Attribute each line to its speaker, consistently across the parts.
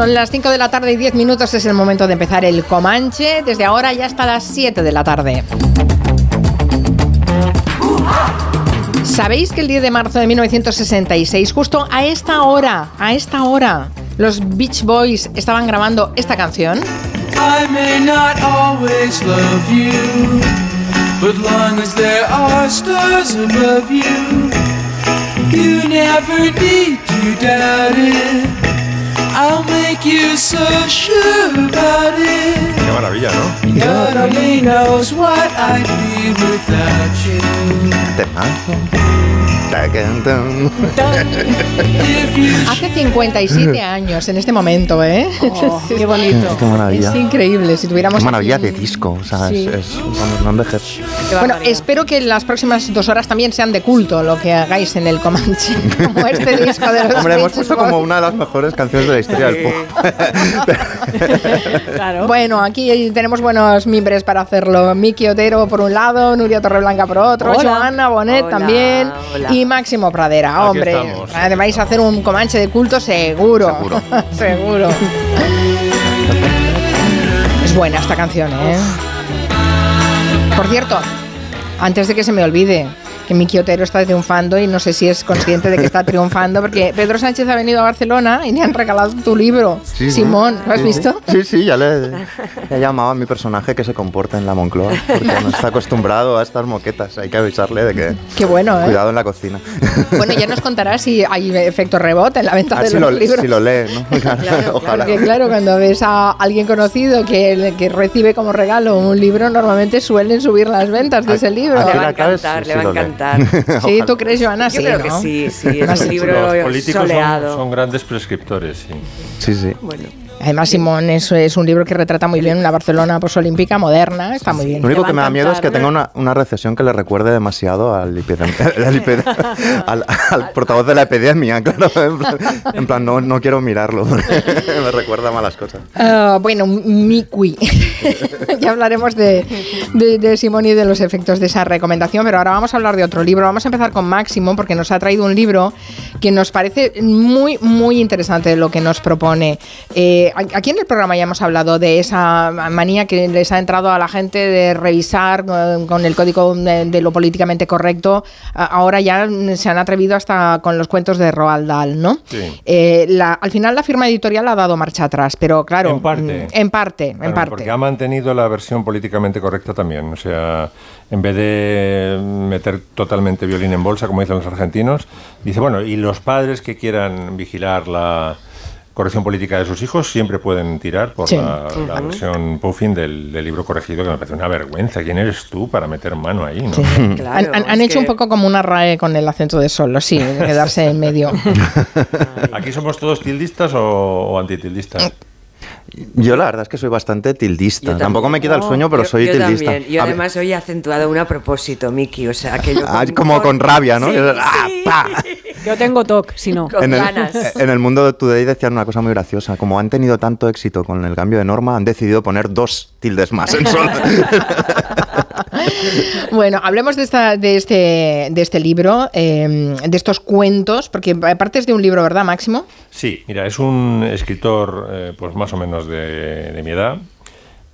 Speaker 1: Son las 5 de la tarde y 10 minutos, es el momento de empezar el Comanche, desde ahora ya hasta las 7 de la tarde. ¿Sabéis que el 10 de marzo de 1966, justo a esta hora, a esta hora, los Beach Boys estaban grabando esta canción?
Speaker 2: I may not always love you, but long as there are stars above you, you never need to doubt it. I'll make you so sure about it.
Speaker 3: Qué maravilla, ¿no?
Speaker 2: God only knows what I'd be without you.
Speaker 4: Temazo.
Speaker 1: Hace 57 años en este momento, ¿eh?
Speaker 5: qué bonito.
Speaker 4: Qué maravilla.
Speaker 1: Es increíble, si tuviéramos...
Speaker 4: Qué maravilla
Speaker 1: aquí-
Speaker 4: de disco. O sea,
Speaker 1: Sí.
Speaker 4: es, es- vamos, no envejece.
Speaker 5: Qué
Speaker 1: Bueno, espero que las próximas dos horas también sean de culto lo que hagáis en el Comanche, como este disco de los
Speaker 4: Hombre, hemos puesto como una de las mejores canciones de la historia del pop.
Speaker 5: Claro.
Speaker 1: Bueno, aquí tenemos buenos mimbres para hacerlo. Miki Otero por un lado, Nuria Torreblanca por otro,
Speaker 5: Hola.
Speaker 1: Joana Bonet
Speaker 5: Hola,
Speaker 1: también
Speaker 5: hola.
Speaker 1: y Máximo Pradera.
Speaker 3: Aquí
Speaker 1: Hombre,
Speaker 3: estamos, aquí
Speaker 1: vais a hacer un Comanche de culto seguro.
Speaker 4: Seguro.
Speaker 1: seguro. Es buena esta canción, ¿eh? Por cierto, antes de que se me olvide, que Miki Otero está triunfando y no sé si es consciente de que está triunfando, porque Pedro Sánchez ha venido a Barcelona y le han regalado tu libro.
Speaker 4: Sí.
Speaker 1: Simón, ¿lo has
Speaker 4: Sí,
Speaker 1: visto?
Speaker 4: Sí, sí, ya le he llamado a mi personaje que se comporta en la Moncloa, porque no está acostumbrado a estas moquetas. Hay que avisarle de que
Speaker 1: Qué bueno, ¿eh?
Speaker 4: cuidado en la cocina.
Speaker 1: Bueno, ya nos contarás si hay efecto rebote en la venta
Speaker 4: A ver
Speaker 1: de
Speaker 4: si
Speaker 1: los
Speaker 4: lo,
Speaker 1: libros.
Speaker 4: si lo lee, ¿no?
Speaker 5: Claro,
Speaker 4: Ojalá.
Speaker 1: Porque claro, cuando ves a alguien conocido que, que recibe como regalo un libro, normalmente suelen subir las ventas de ese libro.
Speaker 4: aquí
Speaker 5: Le va a
Speaker 4: la clave es
Speaker 5: encantar,
Speaker 4: si
Speaker 5: le va a
Speaker 4: lo lee.
Speaker 5: Encantar.
Speaker 1: Sí, ¿tú crees, Joana?
Speaker 5: Yo
Speaker 1: sí,
Speaker 5: creo
Speaker 1: ¿no?
Speaker 5: que sí, sí, es un libro
Speaker 3: Los políticos son,
Speaker 5: soleado.
Speaker 3: son grandes prescriptores, sí.
Speaker 4: Sí, sí.
Speaker 5: Bueno,
Speaker 1: Además, Simón es, es un libro que retrata muy bien una Barcelona posolímpica moderna, está muy bien.
Speaker 4: Lo único que
Speaker 5: a
Speaker 4: me da miedo es que tenga una, una recesión que le recuerde demasiado al, epidem- al epide- al, al portavoz de la epidemia, claro. En plan, en plan, no, no quiero mirarlo, me recuerda a malas cosas.
Speaker 1: Ah, bueno, Miqui. ya hablaremos de, de, de Simón y de los efectos de esa recomendación, pero ahora vamos a hablar de otro libro. Vamos a empezar con Máximo, porque nos ha traído un libro que nos parece muy, muy interesante lo que nos propone. Eh, aquí en el programa ya hemos hablado de esa manía que les ha entrado a la gente de revisar eh, con el código de, de lo políticamente correcto. Ahora ya se han atrevido hasta con los cuentos de Roald Dahl, ¿no?
Speaker 3: Sí.
Speaker 1: Eh, la- al final la firma editorial ha dado marcha atrás, pero claro,
Speaker 3: En parte.
Speaker 1: mm, en parte, en parte.
Speaker 3: Porque ha mantenido la versión políticamente correcta también. O sea, en vez de meter totalmente violín en bolsa, como dicen los argentinos, dice, bueno, y los padres que quieran vigilar la corrección política de sus hijos siempre pueden tirar por
Speaker 1: Sí.
Speaker 3: la, la versión puffin del, del libro corregido, que me parece una vergüenza. ¿Quién eres tú para meter mano ahí? ¿no?
Speaker 1: Sí.
Speaker 5: Claro,
Speaker 1: han han- hecho un poco como una RAE con el acento de solo, sí, quedarse en medio.
Speaker 3: ¿Aquí somos todos tildistas o, o antitildistas?
Speaker 4: Yo la verdad es que soy bastante tildista. Tampoco me quita el sueño, pero
Speaker 5: yo,
Speaker 4: soy
Speaker 5: yo
Speaker 4: tildista.
Speaker 5: También. Yo además hoy he acentuado un a propósito, Miki, o sea, que yo...
Speaker 4: ah, como con rabia, ¿no?
Speaker 5: Sí,
Speaker 4: Ah,
Speaker 5: sí.
Speaker 4: pa.
Speaker 5: Yo tengo TOC, si no. Con
Speaker 4: en, el,
Speaker 5: ganas.
Speaker 4: en el mundo de Today decían una cosa muy graciosa. Como han tenido tanto éxito con el cambio de norma, han decidido poner dos tildes más en solo.
Speaker 1: Bueno, hablemos de, esta, de, este, de este libro, eh, de estos cuentos, porque aparte es de un libro, ¿verdad, Máximo?
Speaker 3: Sí, mira, es un escritor eh, pues más o menos de, de mi edad,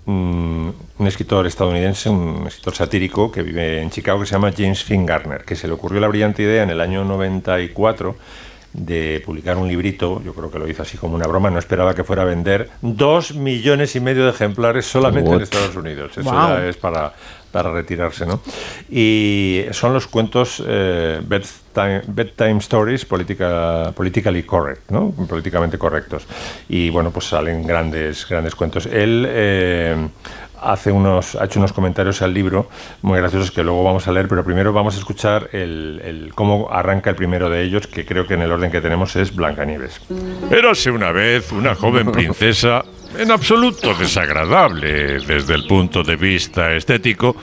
Speaker 3: mm, un escritor estadounidense, un escritor satírico que vive en Chicago que se llama James Finn Garner, que se le ocurrió la brillante idea en el año 94 de publicar un librito, yo creo que lo hizo así como una broma, no esperaba que fuera a vender dos millones y medio de ejemplares solamente en? Estados Unidos. Eso
Speaker 1: Wow.
Speaker 3: ya es para, para retirarse, ¿no? Y son los cuentos eh, bedtime, bedtime stories politica, politically correct, ¿no? Políticamente correctos. Y bueno, pues salen grandes, grandes cuentos. Él eh, hace unos, ha hecho unos comentarios al libro muy graciosos que luego vamos a leer, pero primero vamos a escuchar el, el- cómo arranca el primero de ellos, que creo que en el orden que tenemos es Blancanieves.
Speaker 6: Érase una vez una joven princesa en absoluto desagradable desde el punto de vista estético,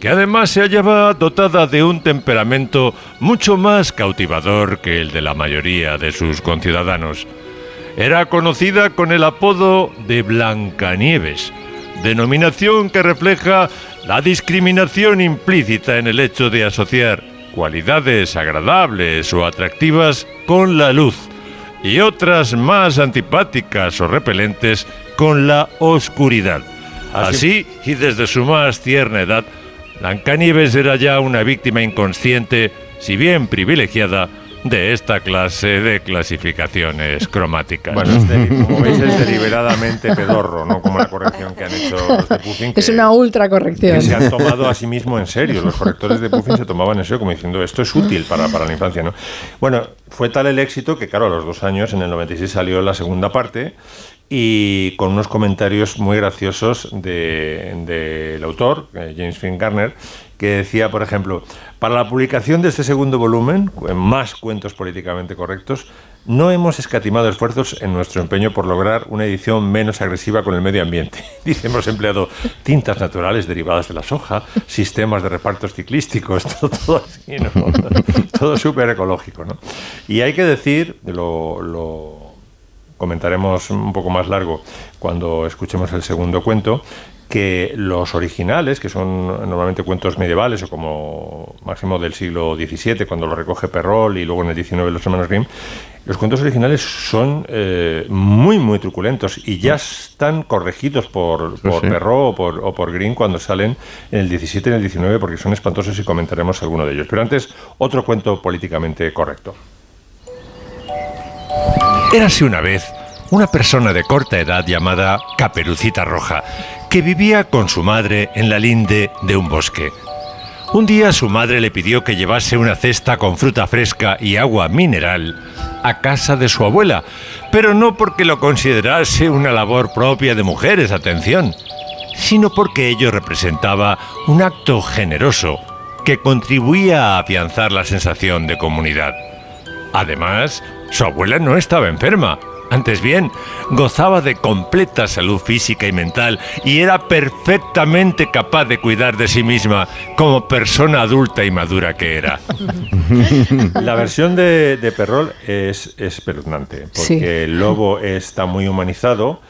Speaker 6: que además se hallaba dotada de un temperamento mucho más cautivador que el de la mayoría de sus conciudadanos. Era conocida con el apodo de Blancanieves, denominación que refleja la discriminación implícita en el hecho de asociar cualidades agradables o atractivas con la luz, y otras más antipáticas o repelentes con la oscuridad. Así, y desde su más tierna edad, Blancanieves era ya una víctima inconsciente, si bien privilegiada, de esta clase de clasificaciones cromáticas.
Speaker 3: Bueno, es deli- como veis es deliberadamente pedorro, no como la corrección que han hecho los de Puffin.
Speaker 1: Es una ultra corrección.
Speaker 3: que se han tomado a sí mismo en serio. Los correctores de Puffin se tomaban en serio como diciendo esto es útil para, para la infancia. ¿no? Bueno, fue tal el éxito que, claro, a los dos años, en el 96 salió la segunda parte y con unos comentarios muy graciosos de- del autor, eh, James Finn Garner, que decía, por ejemplo, para la publicación de este segundo volumen, en más cuentos políticamente correctos, no hemos escatimado esfuerzos en nuestro empeño por lograr una edición menos agresiva con el medio ambiente. Hemos empleado tintas naturales derivadas de la soja, sistemas de repartos ciclísticos, todo, todo así, ¿no? todo súper ecológico. ¿no? Y hay que decir, lo, lo comentaremos un poco más largo cuando escuchemos el segundo cuento, que los originales, que son normalmente cuentos medievales o como máximo del siglo XVII, cuando lo recoge Perrol y luego en el XIX los hermanos Grimm, los cuentos originales son eh, muy, muy truculentos y ya están corregidos por, por
Speaker 4: sí.
Speaker 3: O por, o por Grimm cuando salen en el 17 y en el 19 porque son espantosos y comentaremos alguno de ellos. Pero antes, otro cuento políticamente correcto.
Speaker 6: Érase una vez una persona de corta edad llamada Caperucita Roja, que vivía con su madre en la linde de un bosque. Un día su madre le pidió que llevase una cesta con fruta fresca y agua mineral a casa de su abuela, pero no porque lo considerase una labor propia de mujeres, atención, sino porque ello representaba un acto generoso que contribuía a afianzar la sensación de comunidad. Además, su abuela no estaba enferma. Antes bien, gozaba de completa salud física y mental y era perfectamente capaz de cuidar de sí misma como persona adulta y madura que era.
Speaker 3: La versión de, de Perrol es espeluznante, porque
Speaker 1: Sí.
Speaker 3: el lobo está muy humanizado.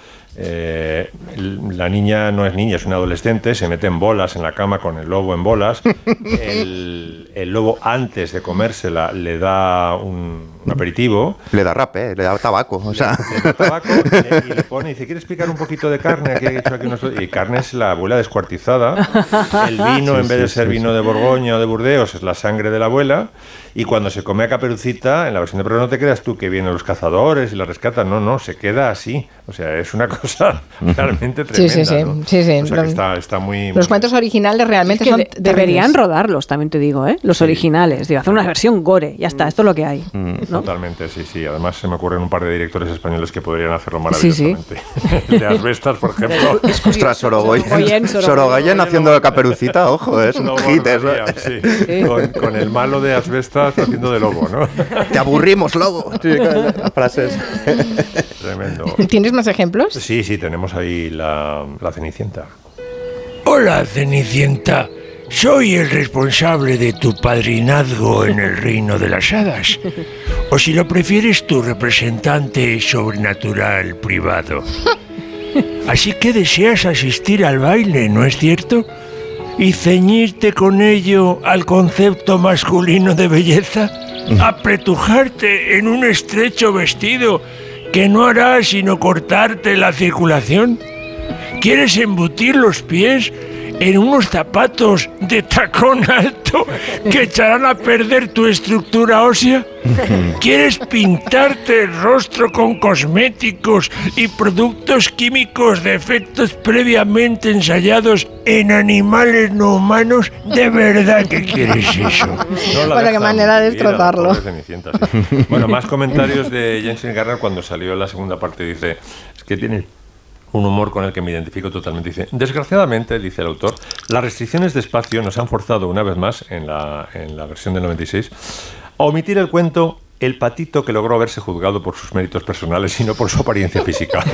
Speaker 3: Eh, la niña no es niña, es una adolescente, se mete en bolas en la cama con el lobo en bolas. El, el lobo, antes de comérsela, le da un, un aperitivo.
Speaker 4: Le da rap, ¿eh? le da tabaco. O sea,
Speaker 3: le da tabaco y le, y le pone, dice, ¿quieres picar un poquito de carne? Aquí he hecho aquí unos-". Y carne es la abuela descuartizada. El vino, en vez de ser vino de Borgoña o de Burdeos, es la sangre de la abuela. Y cuando se come a Caperucita, en la versión de Pero no te creas tú que vienen los cazadores y la rescatan. No, no, se queda así. O sea, es una cosa realmente
Speaker 1: Sí, sí,
Speaker 3: tremenda.
Speaker 1: sí,
Speaker 3: ¿no?
Speaker 1: sí, sí.
Speaker 3: O sea, que
Speaker 1: Los-
Speaker 3: está, está muy...
Speaker 1: Los
Speaker 3: muy-
Speaker 1: cuentos originales realmente
Speaker 5: que
Speaker 1: son
Speaker 5: de- deberían rodarlos, también te digo, ¿eh? Los originales. Digo, hacer una versión gore, ya está, esto es lo que hay. ¿no?
Speaker 3: Totalmente, sí, sí. Además se me ocurren un par de directores españoles que podrían hacerlo
Speaker 5: Sí, sí.
Speaker 3: maravillosamente. de Asbestas, por ejemplo.
Speaker 4: ostras, Sorogoyen.
Speaker 5: Sorogoyen,
Speaker 4: haciendo de caperucita, ojo, es un hit.
Speaker 3: Con, con el malo de Asbestas haciendo de lobo, ¿no?
Speaker 4: Te aburrimos, lobo. Sí, las frases.
Speaker 3: Tremendo.
Speaker 1: ¿Tienes más ejemplos?
Speaker 3: Sí, sí, tenemos ahí la, la Cenicienta.
Speaker 7: Hola, Cenicienta. Soy el responsable de tu padrinazgo en el reino de las hadas. O si lo prefieres, tu representante sobrenatural privado. Así que deseas asistir al baile, ¿no es cierto? Y ceñirte con ello al concepto masculino de belleza. Apretujarte en un estrecho vestido que no hará sino cortarte la circulación. ¿Quieres embutir los pies en unos zapatos de tacón alto que echarán a perder tu estructura ósea? ¿Quieres pintarte el rostro con cosméticos y productos químicos de efectos previamente ensayados en animales no humanos? ¿De verdad que quieres eso?
Speaker 3: No
Speaker 1: Bueno, qué manera de
Speaker 3: la
Speaker 1: destrozarlo.
Speaker 3: Bueno, más comentarios de Jensen Garner cuando salió la segunda parte. Dice, es que tiene un humor con el que me identifico totalmente. Dice, desgraciadamente, dice el autor, las restricciones de espacio nos han forzado una vez más, en la, en la versión del 96, a omitir el cuento El patito que logró haberse juzgado por sus méritos personales y no por su apariencia física.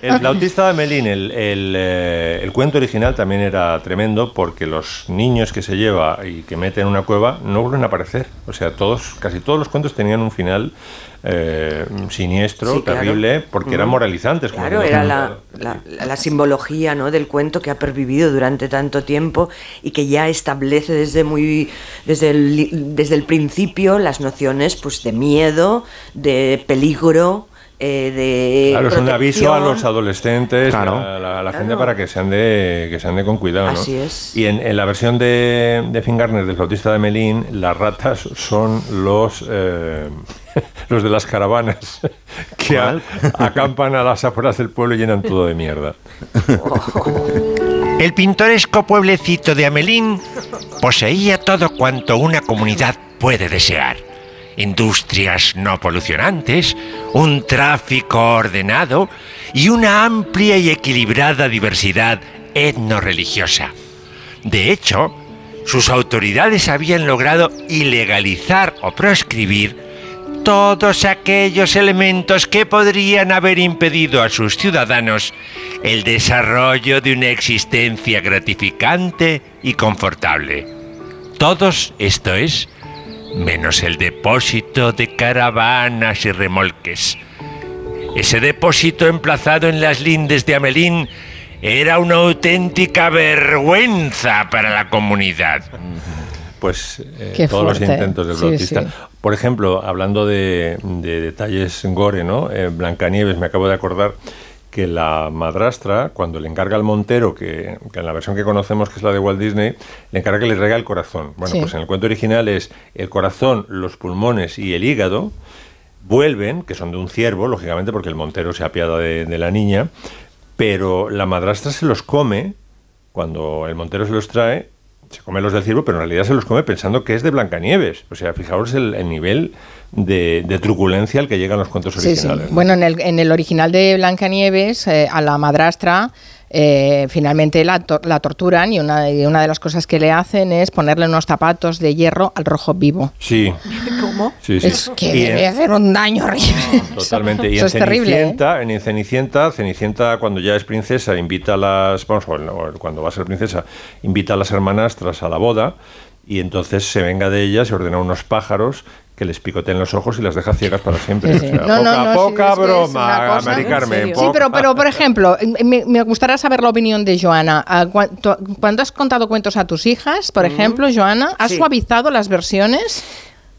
Speaker 3: El flautista de Melín, el, el, eh, el cuento original también era tremendo porque los niños que se lleva y que mete en una cueva no vuelven a aparecer. O sea, todos, casi todos los cuentos tenían un final eh, siniestro,
Speaker 8: Sí, claro.
Speaker 3: terrible, porque eran
Speaker 8: Ujú.
Speaker 3: moralizantes. como
Speaker 8: Claro,
Speaker 3: hemos
Speaker 8: era la, la- la simbología ¿no? del cuento que ha pervivido durante tanto tiempo y que ya establece desde muy desde el, desde el principio las nociones pues de miedo, de peligro, eh, de
Speaker 3: Claro, es un aviso a los adolescentes,
Speaker 4: Claro.
Speaker 3: a la, a la gente para que se ande, que se ande con cuidado. ¿no?
Speaker 8: Así es.
Speaker 3: Y en, en la versión de, de Finn Garner, del flautista de Melín, las ratas son los, eh, los de las caravanas que a- acampan a las afueras del pueblo y llenan todo de mierda.
Speaker 7: El pintoresco pueblecito de Amelín poseía todo cuanto una comunidad puede desear. Industrias no polucionantes, un tráfico ordenado y una amplia y equilibrada diversidad etno-religiosa. De hecho, sus autoridades habían logrado ilegalizar o proscribir todos aquellos elementos que podrían haber impedido a sus ciudadanos el desarrollo de una existencia gratificante y confortable. Todos, esto es, menos el depósito de caravanas y remolques. Ese depósito emplazado en las lindes de Amelín era una auténtica vergüenza para la comunidad.
Speaker 3: Pues eh, todos los intentos del
Speaker 1: Sí.
Speaker 3: Por ejemplo, hablando de, de detalles gore, ¿no? Eh, Blancanieves, me acabo de acordar que la madrastra, cuando le encarga al Montero, que, que en la versión que conocemos, que es la de Walt Disney, le encarga que le traiga el corazón. Bueno,
Speaker 1: Sí.
Speaker 3: pues en el cuento original es el corazón, los pulmones y el hígado vuelven, que son de un ciervo, lógicamente, porque el Montero se apiada de, de la niña, pero la madrastra se los come cuando el Montero se los trae, se come los del ciervo, pero en realidad se los come pensando que es de Blancanieves. O sea, fijaos el, el nivel de, de truculencia al que llegan los cuentos
Speaker 1: Sí, sí.
Speaker 3: originales. ¿no?
Speaker 1: Bueno, en el, en el original de Blancanieves, eh, a la madrastra eh, finalmente la, tor- la torturan y una, y una de las cosas que le hacen es ponerle unos zapatos de hierro al rojo vivo.
Speaker 3: Sí.
Speaker 5: ¿Cómo?
Speaker 3: Sí, sí.
Speaker 1: Es que
Speaker 3: Y
Speaker 1: debe
Speaker 3: en-
Speaker 1: hacer un daño horrible.
Speaker 3: Totalmente. Y
Speaker 1: Eso
Speaker 3: en
Speaker 1: es terrible. ¿eh?
Speaker 3: Cenicienta, en Cenicienta, Cenicienta cuando ya es princesa invita a las, vamos, cuando va a ser princesa, invita a las hermanastras a la boda y entonces se venga de ellas y ordena unos pájaros que les picoteen los ojos y las deja ciegas para siempre.
Speaker 1: Sí, sí.
Speaker 3: O sea,
Speaker 1: No, no,
Speaker 3: poca,
Speaker 1: no, sí,
Speaker 3: poca
Speaker 1: es es
Speaker 3: broma,
Speaker 1: una cosa-
Speaker 3: Mari
Speaker 5: ¿En
Speaker 3: Carmen.
Speaker 5: serio?
Speaker 1: Sí, pero, pero por ejemplo, me, me gustaría saber la opinión de Joana. Ah, Cuando has contado cuentos a tus hijas, por ejemplo, Joana, ¿has
Speaker 8: Sí.
Speaker 1: suavizado las versiones?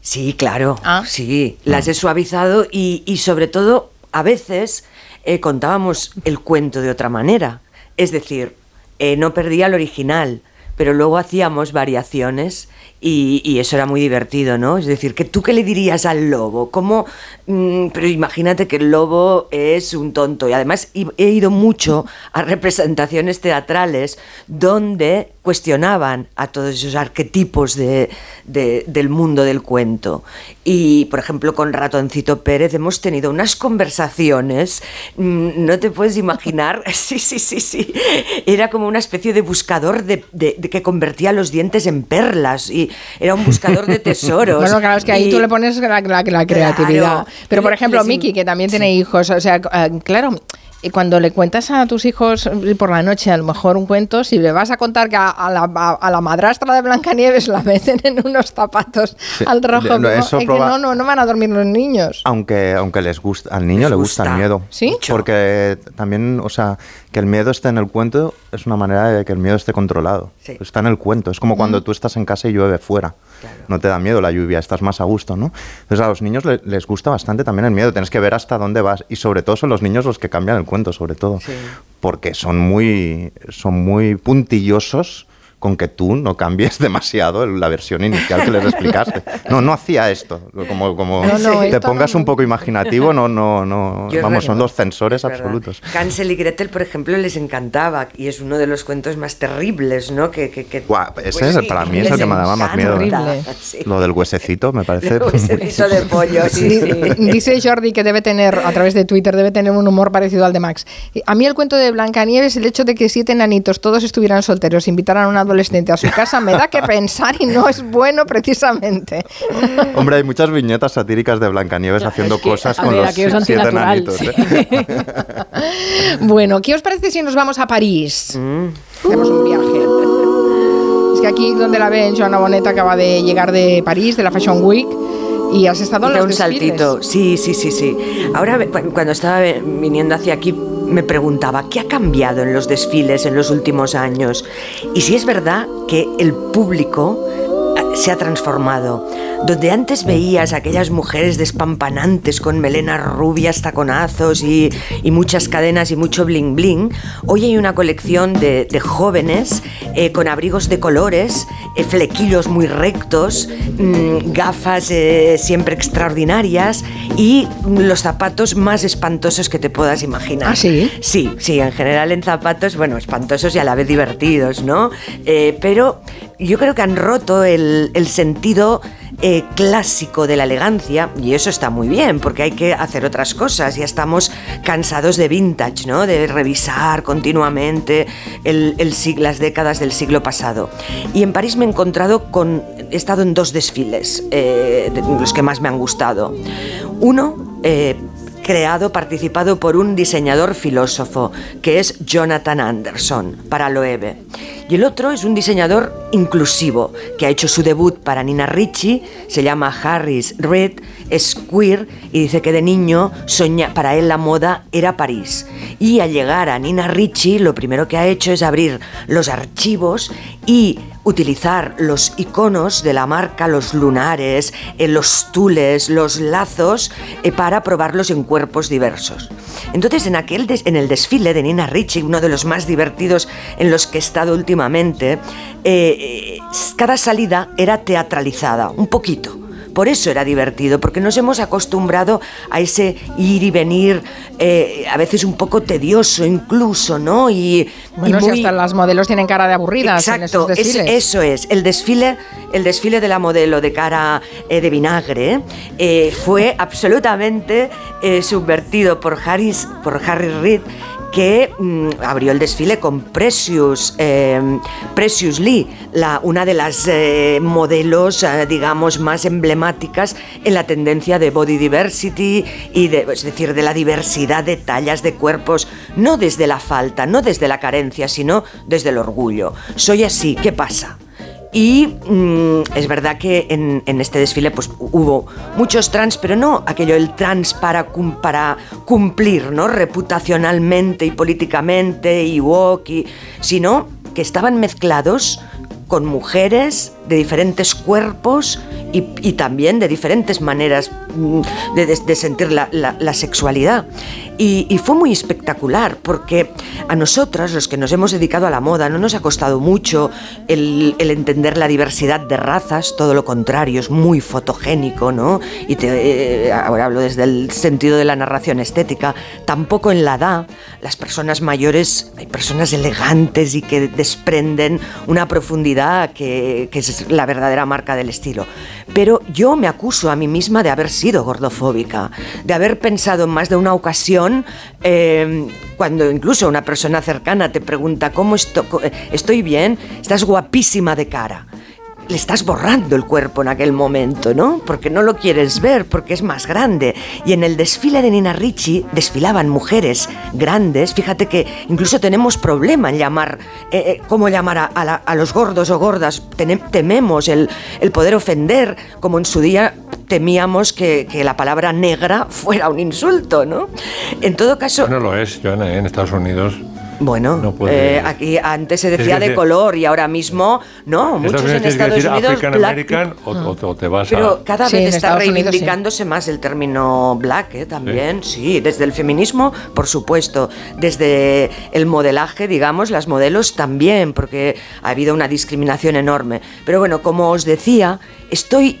Speaker 8: Sí, claro.
Speaker 1: Ah.
Speaker 8: Sí, las he suavizado y, y sobre todo, a veces eh, contábamos el cuento de otra manera. Es decir, eh, no perdía el original, pero luego hacíamos variaciones y, y eso era muy divertido, ¿no? Es decir, que tú qué le dirías al lobo, ¿cómo? Mm, pero imagínate que el lobo es un tonto y además he ido mucho a representaciones teatrales donde cuestionaban a todos esos arquetipos de, de- del mundo del cuento. Y, por ejemplo, con Ratoncito Pérez hemos tenido unas conversaciones, mm, no te puedes imaginar, sí, sí, sí, sí, era como una especie de buscador de, que convertía los dientes en perlas y era un buscador de tesoros.
Speaker 1: Bueno, claro, es que ahí
Speaker 8: Y-
Speaker 1: tú le pones la, la- la creatividad.
Speaker 8: Claro.
Speaker 1: Pero, por ejemplo, Miki, que también tiene hijos, o sea, eh, claro, y cuando le cuentas a tus hijos eh, por la noche a lo mejor un cuento, si le vas a contar que a, a la, a- a la madrastra de Blancanieves la meten en unos zapatos
Speaker 4: Sí,
Speaker 1: al rojo,
Speaker 4: de- no,
Speaker 1: vivo,
Speaker 4: eso
Speaker 1: es que no, no, no van a dormir los niños.
Speaker 4: Aunque, aunque les gusta, al niño
Speaker 8: Les
Speaker 4: le gusta,
Speaker 8: gusta.
Speaker 4: el miedo.
Speaker 1: ¿Sí?
Speaker 4: Porque también, o sea, que el miedo esté en el cuento es una manera de que el miedo esté controlado.
Speaker 8: Sí.
Speaker 4: Está en el cuento. Es como cuando tú estás en casa y llueve fuera.
Speaker 8: Claro.
Speaker 4: No te da miedo la lluvia, estás más a gusto, ¿no? Entonces a los niños le- les gusta bastante también el miedo. Tienes que ver hasta dónde vas. Y sobre todo son los niños los que cambian el cuento, sobre todo.
Speaker 8: Sí.
Speaker 4: Porque son muy, son muy puntillosos con que tú no cambies demasiado la versión inicial que les explicaste. No, no hacía esto. Como, como
Speaker 1: No, no,
Speaker 4: te pongas
Speaker 1: no-
Speaker 4: un poco imaginativo, no, no, no.
Speaker 8: Yo
Speaker 4: Vamos, son los censores absolutos.
Speaker 8: Hansel y Gretel, por ejemplo, les encantaba y es uno de los cuentos más terribles, ¿no? Que, que, que-
Speaker 4: Guau, ese
Speaker 8: pues
Speaker 4: es-
Speaker 8: sí,
Speaker 4: para mí es el que me daba más miedo. ¿eh?
Speaker 8: sí.
Speaker 4: Lo del huesecito me parece.
Speaker 8: El huesecito de pollo, sí,
Speaker 1: Di-
Speaker 8: sí.
Speaker 1: Dice Jordi que debe tener, a través de Twitter, debe tener un humor parecido al de Max. A mí el cuento de Blancanieves, el hecho de que siete nanitos todos estuvieran solteros, invitaran a un adolescente a su casa, me da que pensar y no es bueno precisamente.
Speaker 4: Hombre, hay muchas viñetas satíricas de Blancanieves haciendo
Speaker 5: es que,
Speaker 4: cosas con
Speaker 5: ver,
Speaker 4: los
Speaker 5: es
Speaker 4: siete
Speaker 5: sí.
Speaker 4: ¿eh?
Speaker 1: Bueno, ¿qué os parece si nos vamos a París? Hacemos un viaje. Es que aquí donde la ven, Joana Bonet acaba de llegar de París, de la Fashion Week. Y has estado en los
Speaker 8: un
Speaker 1: desfiles.
Speaker 8: saltito, sí, sí, sí, sí. Ahora, cu- cuando estaba viniendo hacia aquí, me preguntaba, ¿qué ha cambiado en los desfiles en los últimos años? Y si es verdad que el público eh, se ha transformado. Donde antes veías aquellas mujeres despampanantes con melenas rubias, taconazos y, y muchas cadenas y mucho bling bling, hoy hay una colección de, de jóvenes eh, con abrigos de colores, eh, flequillos muy rectos, mm, gafas eh, siempre extraordinarias y los zapatos más espantosos que te puedas imaginar.
Speaker 1: ¿Ah, sí?
Speaker 8: Sí, sí, en general en zapatos, bueno, espantosos y a la vez divertidos, ¿no? Pero yo creo que han roto el, el sentido eh, clásico de la elegancia y eso está muy bien porque hay que hacer otras cosas. Ya estamos cansados de vintage, ¿no? De revisar continuamente el, las décadas del siglo pasado. Y en París me he encontrado con... He estado en dos desfiles, eh, los que más me han gustado. Uno... eh, creado, participado por un diseñador filósofo, que es Jonathan Anderson, para Loewe. Y el otro es un diseñador inclusivo, que ha hecho su debut para Nina Ricci, se llama Harris Reed, es y dice que de niño soña, para él la moda era París. Y al llegar a Nina Ricci, lo primero que ha hecho es abrir los archivos y utilizar los iconos de la marca, los lunares, eh, los tules, los lazos, eh, para probarlos en cuerpos diversos. Entonces, en, aquel en el desfile de Nina Ricci, uno de los más divertidos en los que he estado últimamente, eh, eh, cada salida era teatralizada, un poquito. Por eso era divertido, porque nos hemos acostumbrado a ese ir y venir, eh, a veces un poco tedioso incluso, ¿no? Y, y
Speaker 1: Bueno, si
Speaker 8: muy-
Speaker 1: hasta las modelos tienen cara de aburridas en esos
Speaker 8: Exacto, es- eso es. El desfile, el desfile de la modelo de cara eh, de vinagre eh, fue absolutamente subvertido por Harris, por Harry Reid que mm, abrió el desfile con Precious, eh, Precious Lee, una de las eh, modelos, eh, digamos, más emblemáticas en la tendencia de body diversity y de, es decir, de la diversidad de tallas de cuerpos, no desde la falta, no desde la carencia, sino desde el orgullo. Soy así, ¿qué pasa? Y mm, es verdad que en, este desfile pues, hubo muchos trans, pero no aquello el trans para, cum- para cumplir, ¿no? Reputacionalmente y políticamente y woke, y- sino que estaban mezclados con mujeres de diferentes cuerpos y, y también de diferentes maneras mm, de, de- de sentir la, la- la sexualidad. Y, y fue muy espectacular porque a nosotras, los que nos hemos dedicado a la moda, no nos ha costado mucho el, el entender la diversidad de razas, todo lo contrario, es muy fotogénico, ¿no? Y te- eh, ahora hablo desde el sentido de la narración estética, tampoco en la edad, las personas mayores, hay personas elegantes y que desprenden una profundidad que, que es la verdadera marca del estilo. Pero yo me acuso a mí misma de haber sido gordofóbica, de haber pensado en más de una ocasión, eh, cuando incluso una persona cercana te pregunta, ¿cómo eh, estoy bien? Estás guapísima de cara le estás borrando el cuerpo en aquel momento, ¿no? Porque no lo quieres ver, porque es más grande. Y en el desfile de Nina Ricci desfilaban mujeres grandes. Fíjate que incluso tenemos problema en llamar, eh, eh, cómo llamar a, los gordos o gordas. Tememos el, el poder ofender, como en su día temíamos que, que la palabra negra fuera un insulto, ¿no? En todo caso,
Speaker 3: No lo es, Joana, ¿eh? en Estados Unidos.
Speaker 8: Bueno,
Speaker 3: No puede-
Speaker 8: eh, aquí antes se decía de color y ahora mismo no, muchos en Estados
Speaker 3: decir
Speaker 8: Unidos
Speaker 3: African
Speaker 8: black
Speaker 3: American o, o- o te vas
Speaker 8: pero
Speaker 3: a...
Speaker 8: cada
Speaker 1: Sí,
Speaker 8: vez está
Speaker 1: Estados Unidos, sí.
Speaker 8: reivindicándose más el término black, ¿eh? también, sí. desde el feminismo, por supuesto, desde el modelaje, digamos, las modelos también, porque ha habido una discriminación enorme. Pero bueno, como os decía, estoy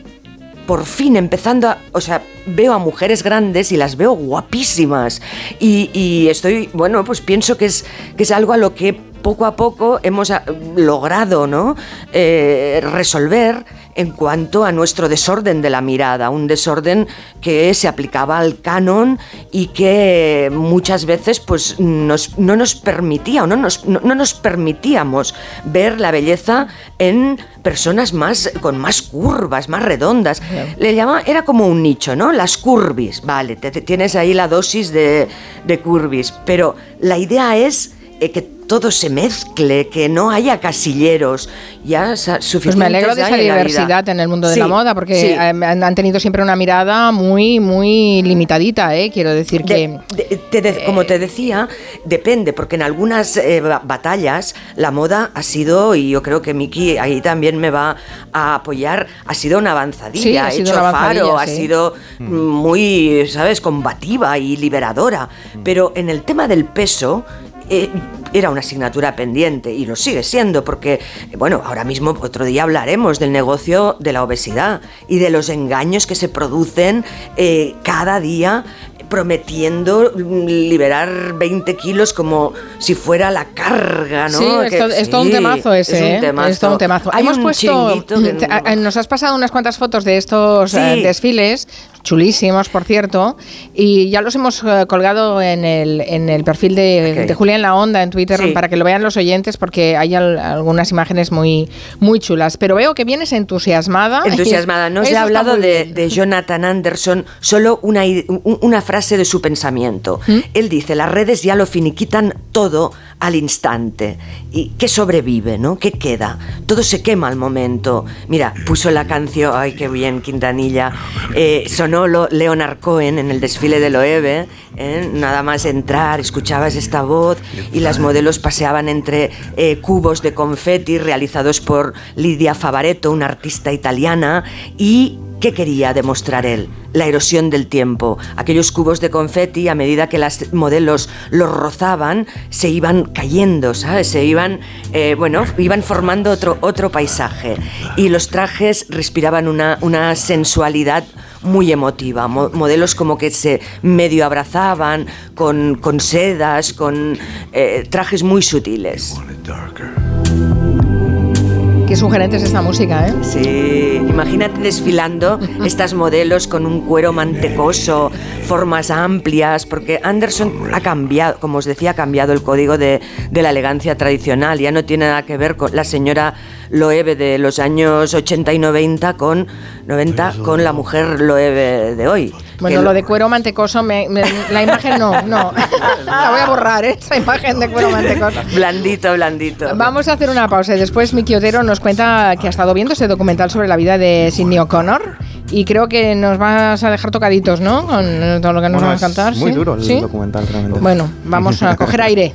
Speaker 8: por fin empezando a, o sea, veo a mujeres grandes y las veo guapísimas. Y, y estoy, bueno, pues pienso que es, que es algo a lo que poco a poco hemos ah, logrado, ¿no? Eh, resolver en cuanto a nuestro desorden de la mirada, un desorden que se aplicaba al canon y que muchas veces pues nos- no nos permitía o no nos, no- no nos permitíamos ver la belleza en personas más con más curvas, más redondas. Le llama, era como un nicho, ¿no? Las curvis, vale, te- te- tienes ahí la dosis de, de curvis, pero la idea es eh, que todo se mezcle, que no haya casilleros. Ya sa-
Speaker 1: Pues me alegro de esa diversidad en el mundo de
Speaker 8: Sí,
Speaker 1: la moda, porque
Speaker 8: sí.
Speaker 1: eh, han han tenido siempre una mirada muy, muy limitadita, ¿eh? Quiero decir que...
Speaker 8: De- de- te de- como te decía, depende, porque en algunas eh, ba- batallas la moda ha sido, y yo creo que Miki ahí también me va a apoyar, ha sido una avanzadilla,
Speaker 1: Sí, ha
Speaker 8: ha
Speaker 1: sido
Speaker 8: hecho
Speaker 1: una avanzadilla,
Speaker 8: faro, ha sido muy, ¿sabes?, combativa y liberadora. Pero en el tema del peso... eh, era una asignatura pendiente y lo sigue siendo porque, bueno, ahora mismo otro día hablaremos del negocio de la obesidad y de los engaños que se producen eh, cada día prometiendo mm, liberar 20 kilos como si fuera la carga, ¿no?
Speaker 1: Sí, es,
Speaker 8: Que-
Speaker 1: to- es todo un temazo ese,
Speaker 8: es un
Speaker 1: ¿eh?
Speaker 8: temazo.
Speaker 1: Es todo un temazo.
Speaker 8: Hay
Speaker 1: Hemos
Speaker 8: un
Speaker 1: puesto, te- nos has pasado unas cuantas fotos de estos
Speaker 8: Sí.
Speaker 1: eh, desfiles, chulísimos, por cierto, y ya los hemos eh, colgado en el, en el perfil de, en la Onda en Twitter
Speaker 8: Sí.
Speaker 1: para que lo vean los oyentes, porque hay al- algunas imágenes muy, muy chulas. Pero veo que vienes entusiasmada.
Speaker 8: Entusiasmada. No os he hablado de, de Jonathan Anderson, solo una, una frase de su pensamiento.
Speaker 1: ¿Mm?
Speaker 8: Él dice, las redes ya lo finiquitan todo al instante. ¿Y qué sobrevive, no? ¿Qué queda? Todo se quema al momento. Mira, puso la canción, ay, qué bien, Quintanilla. Eh, sonó lo- Leonard Cohen en el desfile de Loewe. ¿eh? Nada más entrar, escuchabas esta voz y las modelos paseaban entre eh, cubos de confeti realizados por Lidia Favaretto, una artista italiana, y ¿Qué quería demostrar él? La erosión del tiempo. Aquellos cubos de confeti, a medida que las modelos los rozaban, se iban cayendo, ¿sabes? Se iban, eh, bueno, iban formando otro, otro paisaje. Y los trajes respiraban una, una sensualidad muy emotiva. Mo- modelos como que se medio abrazaban, con, con sedas, con eh, trajes muy sutiles.
Speaker 1: Qué sugerente es esta música, ¿eh?
Speaker 8: Sí, imagínate desfilando estas modelos con un cuero mantecoso, formas amplias, porque Anderson ha cambiado, como os decía, ha cambiado el código de, de la elegancia tradicional. Ya no tiene nada que ver con la señora Loewe de los años 80 y 90 con 90 con la mujer Loewe de hoy.
Speaker 1: Bueno, lo de cuero mantecoso, me- me- la imagen no, no. la voy a borrar, ¿eh? esa imagen de cuero mantecoso.
Speaker 8: Blandito, blandito.
Speaker 1: Vamos a hacer una pausa y después Miki Otero nos cuenta que ha estado viendo ese documental sobre la vida de Sidney O'Connor y creo que nos vas a dejar tocaditos, ¿no? Con todo lo que nos
Speaker 4: Bueno,
Speaker 1: va a
Speaker 4: es
Speaker 1: cantar.
Speaker 4: Muy
Speaker 1: ¿sí?
Speaker 4: duro el
Speaker 1: ¿Sí?
Speaker 4: documental, realmente.
Speaker 1: Bueno, vamos a coger aire.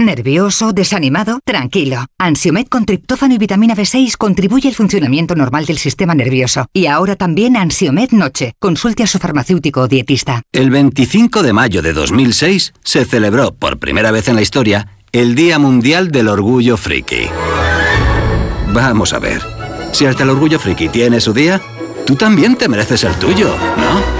Speaker 9: ¿Nervioso? ¿Desanimado? Tranquilo. Ansiomed con triptófano y vitamina B6 contribuye al funcionamiento normal del sistema nervioso. Y ahora también Ansiomed Noche. Consulte a su farmacéutico o dietista.
Speaker 10: El 25 de mayo de 2006 se celebró por primera vez en la historia el Día Mundial del Orgullo Friki. Vamos a ver, si hasta el Orgullo Friki tiene su día, tú también te mereces el tuyo, ¿no?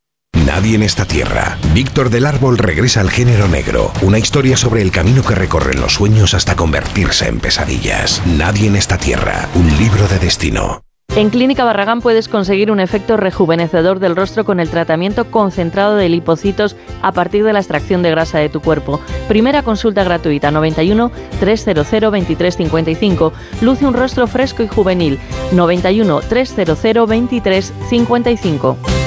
Speaker 11: Nadie en esta tierra. Víctor del Árbol regresa al género negro. Una historia sobre el camino que recorren los sueños hasta convertirse en pesadillas. Nadie en esta tierra. Un libro de destino.
Speaker 12: En Clínica Barragán puedes conseguir un efecto rejuvenecedor del rostro con el tratamiento concentrado de lipocitos a partir de la extracción de grasa de tu cuerpo. Primera consulta gratuita 91 300 2355. Luce un rostro fresco y juvenil 91 300 2355.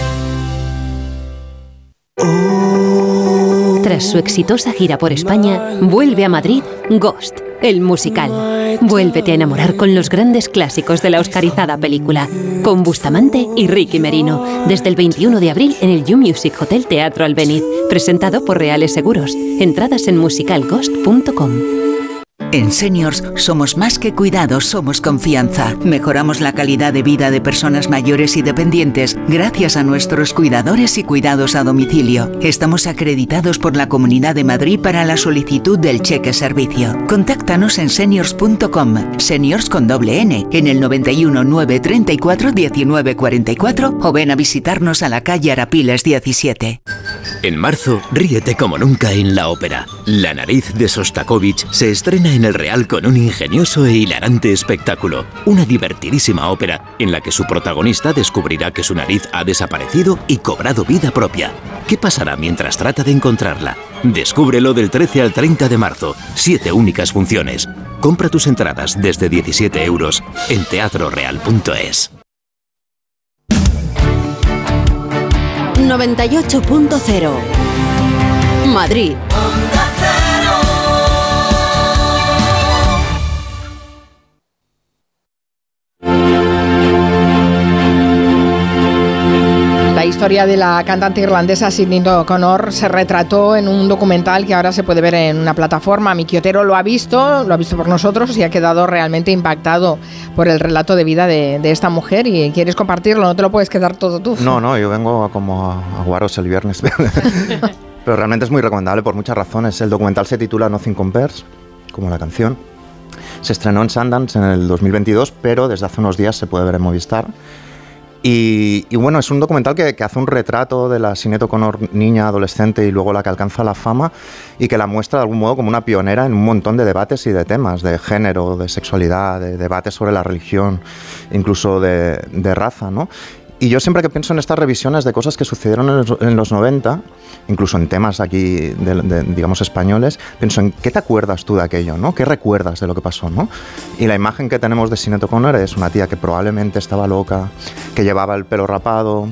Speaker 13: Tras su exitosa gira por España, vuelve a Madrid Ghost, el musical. Vuélvete a enamorar con los grandes clásicos de la oscarizada película, con Bustamante y Ricky Merino, desde el 21 de abril en el You Music Hotel Teatro Albeniz, presentado por Reales Seguros. Entradas en musicalghost.com.
Speaker 9: En Seniors somos más que cuidados, somos confianza. Mejoramos la calidad de vida de personas mayores y dependientes gracias a nuestros cuidadores y cuidados a domicilio. Estamos acreditados por la Comunidad de Madrid para la solicitud del cheque servicio. Contáctanos en seniors.com, seniors con doble N, en el 91 934 1944 o ven a visitarnos a la calle Arapiles 17.
Speaker 14: En marzo, ríete como nunca en la ópera. La nariz de Sostakovich se estrena en el Real con un ingenioso e hilarante espectáculo. Una divertidísima ópera en la que su protagonista descubrirá que su nariz ha desaparecido y cobrado vida propia. ¿Qué pasará mientras trata de encontrarla? Descúbrelo del 13 al 30 de marzo. Siete únicas funciones. Compra tus entradas desde 17 euros en teatroreal.es.
Speaker 13: 98.0 Madrid.
Speaker 1: La historia de la cantante irlandesa Sidney O'Connor se retrató en un documental que ahora se puede ver en una plataforma. Mi Quiotero lo ha visto, lo ha visto por nosotros y ha quedado realmente impactado por el relato de vida de, de esta mujer y quieres compartirlo, no te lo puedes quedar todo tú.
Speaker 4: No, no, yo vengo como a, a guaros el viernes. Pero realmente es muy recomendable por muchas razones. El documental se titula Nothing Compares, como la canción. Se estrenó en Sundance en el 2022, pero desde hace unos días se puede ver en Movistar. Y, bueno, es un documental que, hace un retrato de la O'Connor niña, adolescente y luego la que alcanza la fama y que la muestra de algún modo como una pionera en un montón de debates y de temas, de género, de sexualidad, de debates sobre la religión, incluso de raza, ¿no? Y yo siempre que pienso en estas revisiones de cosas que sucedieron en los, en los 90, incluso en temas aquí, de, de, digamos, españoles, pienso en qué te acuerdas tú de aquello, ¿no? ¿Qué recuerdas de lo que pasó, ¿no? Y la imagen que tenemos de Sinead O'Connor es una tía que probablemente estaba loca, que llevaba el pelo rapado,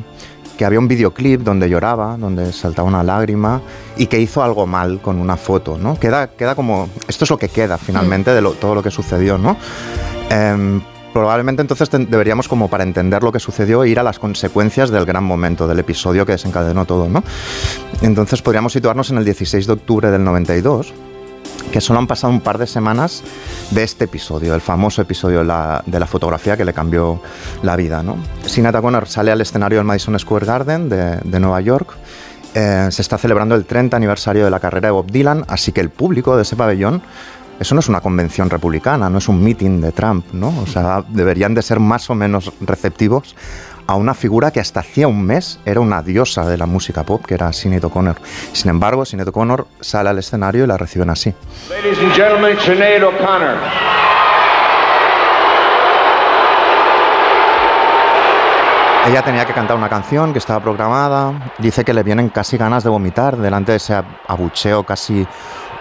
Speaker 4: que había un videoclip donde lloraba, donde saltaba una lágrima y que hizo algo mal con una foto, ¿no? Queda, queda como... Esto es lo que queda finalmente de lo, todo lo que sucedió, ¿no? Em, probablemente entonces deberíamos como para entender lo que sucedió ir a las consecuencias del gran momento del episodio que desencadenó todo, ¿no? Entonces podríamos situarnos en el 16 de octubre del 92 que solo han pasado un par de semanas de este episodio, el famoso episodio de la, fotografía que le cambió la vida. ¿no? Sinead O'Connor sale al escenario del Madison Square Garden de, de Nueva York. Eh, se está celebrando el 30 aniversario de la carrera de Bob Dylan, así que el público de ese pabellón eso no es una convención republicana, no es un meeting de Trump, ¿no? O sea, deberían de ser más o menos receptivos a una figura que hasta hacía un mes era una diosa de la música pop, que era Sinead O'Connor. Sin embargo, Sinead O'Connor sale al escenario y la reciben así.
Speaker 15: Ladies and gentlemen, Sinead O'Connor.
Speaker 4: Ella tenía que cantar una canción que estaba programada. Dice que le vienen casi ganas de vomitar delante de ese abucheo casi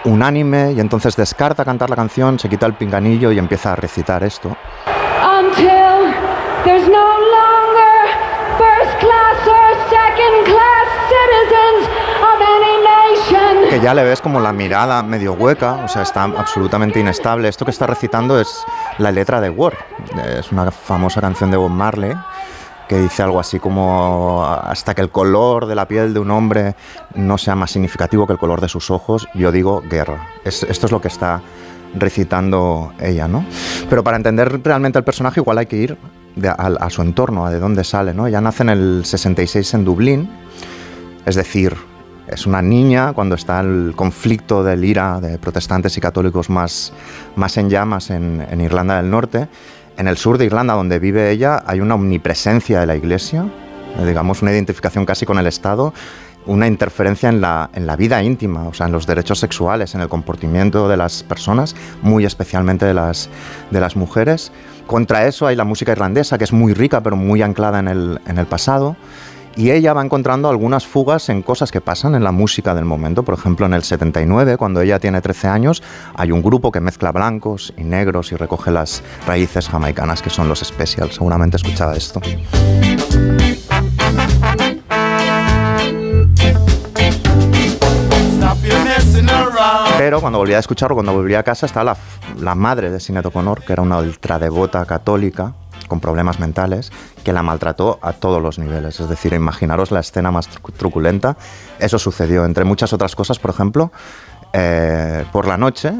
Speaker 4: unánime y entonces descarta cantar la canción, se quita el pinganillo y empieza a recitar esto.
Speaker 16: Until there's no longer first class or second class citizens of any nation.
Speaker 4: Que ya le ves como la mirada medio hueca, o sea, está absolutamente inestable. Esto que está recitando es la letra de War, es una famosa canción de Bob Marley que dice algo así como hasta que el color de la piel de un hombre no sea más significativo que el color de sus ojos, yo digo guerra. Es, esto es lo que está recitando ella, ¿no? Pero para entender realmente el personaje igual hay que ir de- a, su entorno, a de dónde sale, ¿no? Ella nace en el 66 en Dublín, es decir, es una niña cuando está el conflicto del IRA de protestantes y católicos más, más en llamas en Irlanda del Norte. En el sur de Irlanda, donde vive ella, hay una omnipresencia de la iglesia, digamos, una identificación casi con el Estado, una interferencia en la, en la vida íntima, o sea, en los derechos sexuales, en el comportamiento de las personas, muy especialmente de las, de las mujeres. Contra eso hay la música irlandesa, que es muy rica, pero muy anclada en el, en el pasado. Y ella va encontrando algunas fugas en cosas que pasan en la música del momento. Por ejemplo, en el 79, cuando ella tiene 13 años, hay un grupo que mezcla blancos y negros y recoge las raíces jamaicanas que son los Specials. Seguramente escuchaba esto. Pero cuando volví a escucharlo, cuando volví a casa, estaba la, madre de Sinead O'Connor, que era una ultradevota católica con problemas mentales, que la maltrató a todos los niveles. Es decir, imaginaros la escena más tru- truculenta. Eso sucedió, entre muchas otras cosas, por ejemplo, eh, por la noche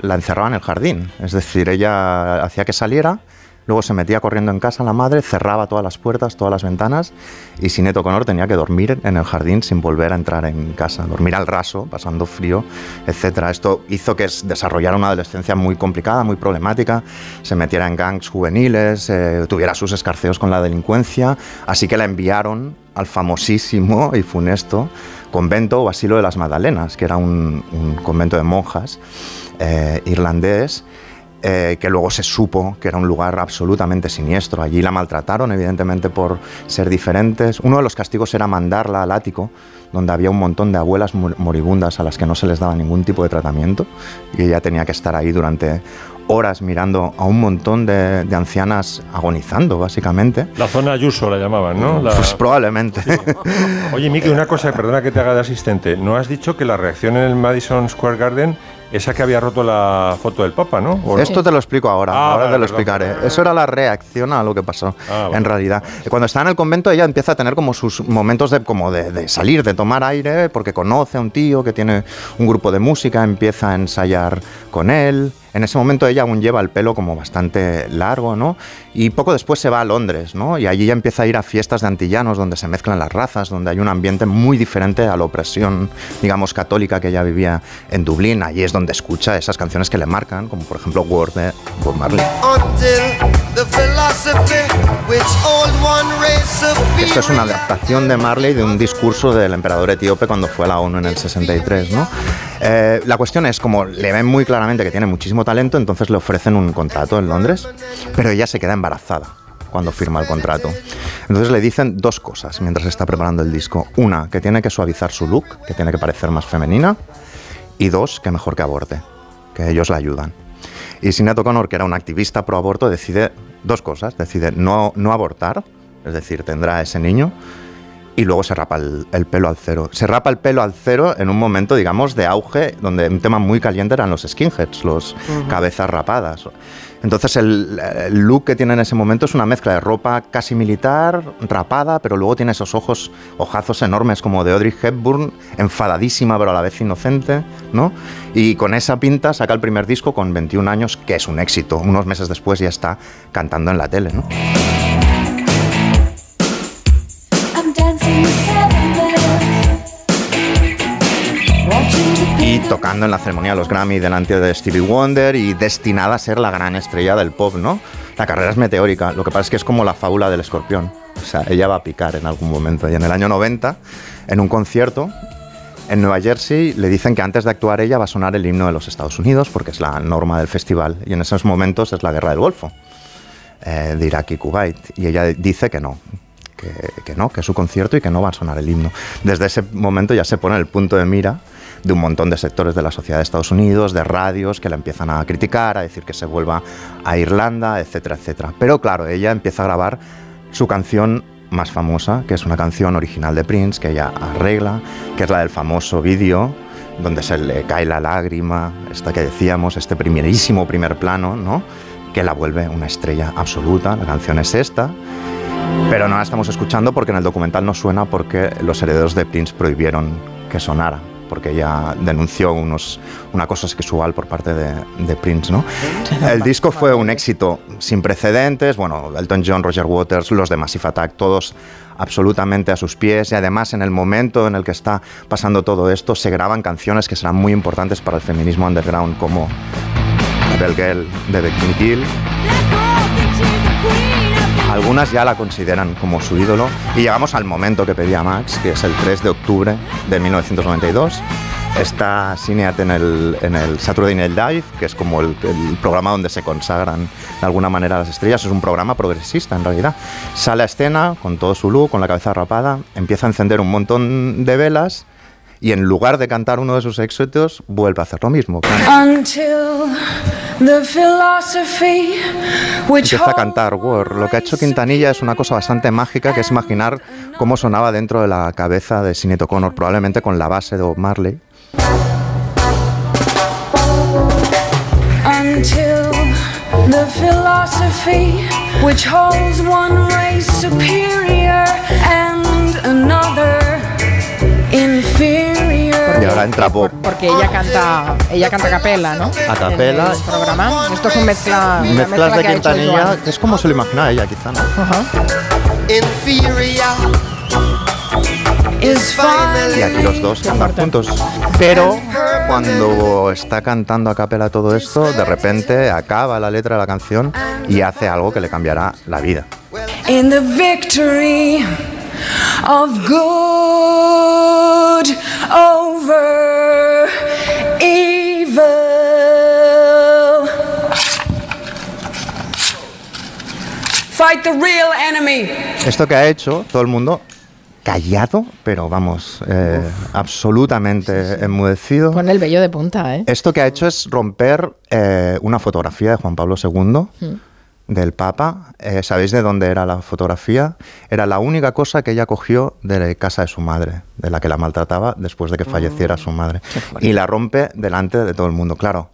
Speaker 4: la encerraba en el jardín. Es decir, ella hacía que saliera, luego se metía corriendo en casa la madre, cerraba todas las puertas, todas las ventanas, y Sinead O'Connor tenía que dormir en el jardín sin volver a entrar en casa, dormir al raso, pasando frío, etcétera. Esto hizo que desarrollara una adolescencia muy complicada, muy problemática, se metiera en gangs juveniles, eh, tuviera sus escarceos con la delincuencia, así que la enviaron al famosísimo y funesto convento o asilo de las Magdalenas, que era un, un convento de monjas eh, irlandés, eh, que luego se supo que era un lugar absolutamente siniestro. Allí la maltrataron, evidentemente, por ser diferentes. Uno de los castigos era mandarla al ático, donde había un montón de abuelas mor- moribundas a las que no se les daba ningún tipo de tratamiento, y ella tenía que estar ahí durante horas mirando a un montón de, de ancianas agonizando, básicamente.
Speaker 3: La zona Ayuso la llamaban, ¿no? La-
Speaker 4: Pues probablemente.
Speaker 3: Oye, Miki, una cosa, perdona que te haga de asistente. ¿No has dicho que la reacción en el Madison Square Garden, esa que había roto la foto del Papa, ¿no?
Speaker 4: Esto te lo explico ahora,
Speaker 3: Ah,
Speaker 4: ahora
Speaker 3: vale,
Speaker 4: te lo
Speaker 3: perdón.
Speaker 4: explicaré. Eso era la reacción a lo que pasó,
Speaker 3: Ah, vale.
Speaker 4: en realidad. Cuando está en el convento ella empieza a tener como sus momentos de, como de, de salir, de tomar aire, porque conoce a un tío que tiene un grupo de música, empieza a ensayar con él. En ese momento ella aún lleva el pelo como bastante largo, ¿no? Y poco después se va a Londres, ¿no? Y allí ya empieza a ir a fiestas de antillanos donde se mezclan las razas, donde hay un ambiente muy diferente a la opresión, digamos, católica que ella vivía en Dublín. Allí es donde escucha esas canciones que le marcan, como por ejemplo Word de Bob Marley. Esto es una adaptación de Marley de un discurso del emperador etíope cuando fue a la ONU en el 63, ¿no? Eh, la cuestión es, como le ven muy claramente que tiene muchísimo talento, entonces le ofrecen un contrato en Londres, pero ella se queda embarazada cuando firma el contrato. Entonces le dicen dos cosas mientras está preparando el disco. Una, que tiene que suavizar su look, que tiene que parecer más femenina, y dos, que mejor que aborte, que ellos la ayudan. Y Sinead O'Connor, que era una activista pro aborto, decide dos cosas. Decide no, no abortar, es decir, tendrá ese niño, y luego se rapa el, el pelo al cero. Se rapa el pelo al cero en un momento, digamos, de auge, donde un tema muy caliente eran los skinheads, los cabezas rapadas. Entonces el, el look que tiene en ese momento es una mezcla de ropa casi militar, rapada, pero luego tiene esos ojos, ojazos enormes como de Audrey Hepburn, enfadadísima pero a la vez inocente, ¿no? Y con esa pinta saca el primer disco con 21 años, que es un éxito. Unos meses después ya está cantando en la tele, ¿no? Tocando en la ceremonia de los Grammy delante de Stevie Wonder y destinada a ser la gran estrella del pop, ¿no? La carrera es meteórica, lo que pasa es que es como la fábula del escorpión. O sea, ella va a picar en algún momento. Y en el año 90, en un concierto en Nueva Jersey, le dicen que antes de actuar ella va a sonar el himno de los Estados Unidos, porque es la norma del festival. Y en esos momentos es la guerra del Golfo, eh, de Irak y Kuwait. Y ella dice que no, que, que no, que es su concierto y que no va a sonar el himno. Desde ese momento ya se pone el punto de mira de un montón de sectores de la sociedad de Estados Unidos, de radios que la empiezan a criticar, a decir que se vuelva a Irlanda, etcétera, etcétera. Pero claro, ella empieza a grabar su canción más famosa, que es una canción original de Prince, que ella arregla, que es la del famoso vídeo donde se le cae la lágrima, esta que decíamos, este primerísimo primer plano, ¿no? Que la vuelve una estrella absoluta. La canción es esta, pero no la estamos escuchando porque en el documental no suena porque los herederos de Prince prohibieron que sonara. Porque ella denunció unos, un acoso sexual por parte de, Prince. ¿no? El disco fue un éxito sin precedentes, bueno, Elton John, Roger Waters, los de Massive Attack, todos absolutamente a sus pies y además en el momento en el que está pasando todo esto se graban canciones que serán muy importantes para el feminismo underground como Rebel Girl de The Kill. Algunas ya la consideran como su ídolo y llegamos al momento que pedía Max, que es el 3 de octubre de 1992. Está Cineat en el, en el Saturday Night Live, que es como el, el programa donde se consagran de alguna manera las estrellas. Es un programa progresista en realidad. Sale a escena con todo su look, con la cabeza rapada, empieza a encender un montón de velas y en lugar de cantar uno de sus éxitos, vuelve a hacer lo mismo.
Speaker 16: Until the philosophy which
Speaker 4: Empieza a cantar War. Lo que ha hecho Quintanilla es una cosa bastante mágica, que es imaginar cómo sonaba dentro de la cabeza de Sinead O'Connor, probablemente con la base de Bob Marley.
Speaker 16: until the philosophy which holds one race superior and another inferior.
Speaker 4: Y ahora entra Bob
Speaker 1: Porque ella canta, ella canta a capela, ¿no?
Speaker 4: a capela.
Speaker 1: En el programa. Esto es un mezcla,
Speaker 4: Mezclas
Speaker 1: mezcla
Speaker 4: de
Speaker 1: que ha
Speaker 4: Quintanilla, que es como se lo imaginaba ella, quizá. ¿no?
Speaker 17: Inferior
Speaker 16: is
Speaker 4: Y aquí los dos cantan juntos. Pero cuando está cantando a capela todo esto, de repente acaba la letra de la canción y hace algo que le cambiará la vida.
Speaker 16: in the victory of good over evil. Fight the real enemy.
Speaker 4: Esto que ha hecho todo el mundo callado, pero vamos, eh, absolutamente enmudecido.
Speaker 1: Con el vello de punta, ¿eh?
Speaker 4: Esto que ha hecho es romper eh, una fotografía de Juan Pablo II
Speaker 1: Mm.
Speaker 4: Del Papa. Eh, ¿Sabéis de dónde era la fotografía? Era la única cosa que ella cogió de la casa de su madre, de la que la maltrataba después de que falleciera su madre. Y la rompe delante de todo el mundo. Claro,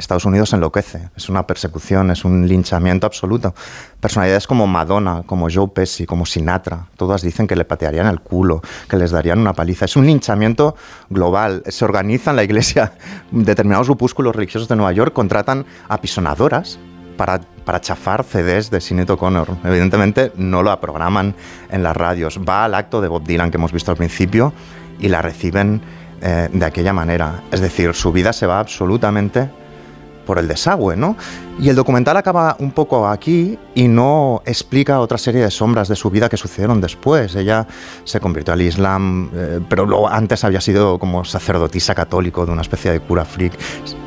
Speaker 4: Estados Unidos enloquece. Es una persecución, es un linchamiento absoluto. Personalidades como Madonna, como Joe Pesci, como Sinatra, todas dicen que le patearían el culo, que les darían una paliza. Es un linchamiento global. Se organiza en la iglesia, determinados grupúsculos religiosos de Nueva York contratan apisonadoras para, para chafar CDs de Sinead O'Connor. Evidentemente no lo programan en las radios. Va al acto de Bob Dylan que hemos visto al principio y la reciben eh, de aquella manera. Es decir, su vida se va absolutamente por el desagüe, ¿no? Y el documental acaba un poco aquí y no explica otra serie de sombras de su vida que sucedieron después. Ella se convirtió al Islam, eh, pero luego antes había sido como sacerdotisa católico de una especie de cura freak.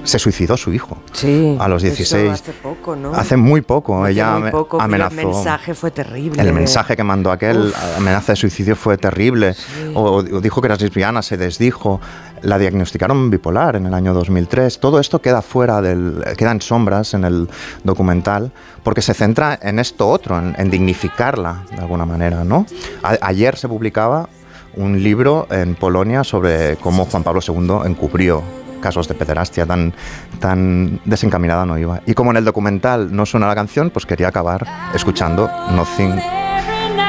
Speaker 4: Se suicidó su hijo
Speaker 18: Sí.
Speaker 4: a los
Speaker 18: eso
Speaker 4: 16.
Speaker 18: hace poco, ¿no?
Speaker 4: Hace muy poco.
Speaker 18: Hace
Speaker 4: Ella
Speaker 18: muy poco,
Speaker 4: amenazó.
Speaker 18: El mensaje fue terrible.
Speaker 4: El mensaje que mandó aquel,
Speaker 18: Uf.
Speaker 4: amenaza de suicidio, fue terrible. O, o dijo que era lesbiana, se desdijo. La diagnosticaron bipolar en el año 2003. Todo esto queda fuera del. queda en sombras en el documental, porque se centra en esto otro, en, dignificarla de alguna manera, ¿no? Ayer se publicaba un libro en Polonia sobre cómo Juan Pablo II encubrió casos de pederastia tan, tan desencaminada no iba. Y como en el documental no suena la canción, pues quería acabar escuchando Nothing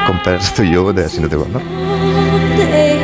Speaker 4: Compares to You de Sinead O'Connor.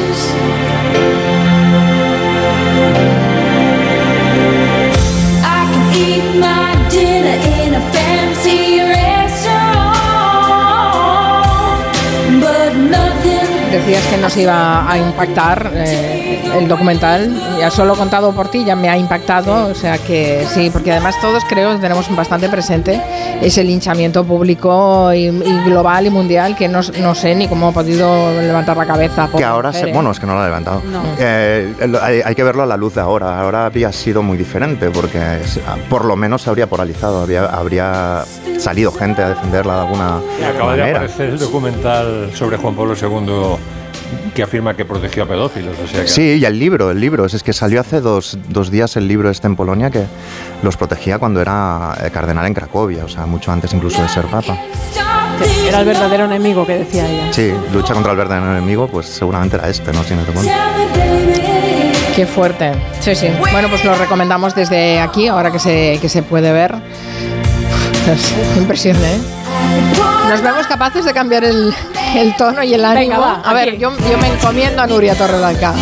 Speaker 1: Decías que nos iba a impactar eh, el documental. Ya solo contado por ti ya me ha impactado. O sea que sí, porque además todos creo que tenemos bastante presente ese linchamiento público y, y global y mundial que no, no sé ni cómo ha podido levantar la cabeza.
Speaker 4: Que ahora, se, bueno, es que no lo ha levantado.
Speaker 1: No.
Speaker 4: Eh, hay, hay que verlo a la luz de ahora. Ahora había sido muy diferente porque es- por lo menos se habría polarizado, habría, habría salido gente a defenderla de alguna
Speaker 3: Y acaba de
Speaker 4: manera.
Speaker 3: aparecer el documental sobre Juan Pablo II que afirma que protegió a pedófilos. O sea que
Speaker 4: Sí, y el libro, el libro. Es que salió hace dos, dos días el libro este en Polonia que los protegía cuando era eh, cardenal en Cracovia, o sea, mucho antes incluso de ser papa.
Speaker 19: Era el verdadero enemigo que decía ella.
Speaker 4: Sí, lucha contra el verdadero enemigo, pues seguramente era este, ¿no? Si no te pones.
Speaker 1: Qué fuerte. Sí, sí. Bueno, pues lo recomendamos desde aquí, ahora que se, que se puede ver. Es impresionante, ¿eh? Nos vemos capaces de cambiar el, el tono y el ánimo.
Speaker 19: Venga, va,
Speaker 1: a ver, yo, yo me encomiendo a Nuria Torredalca.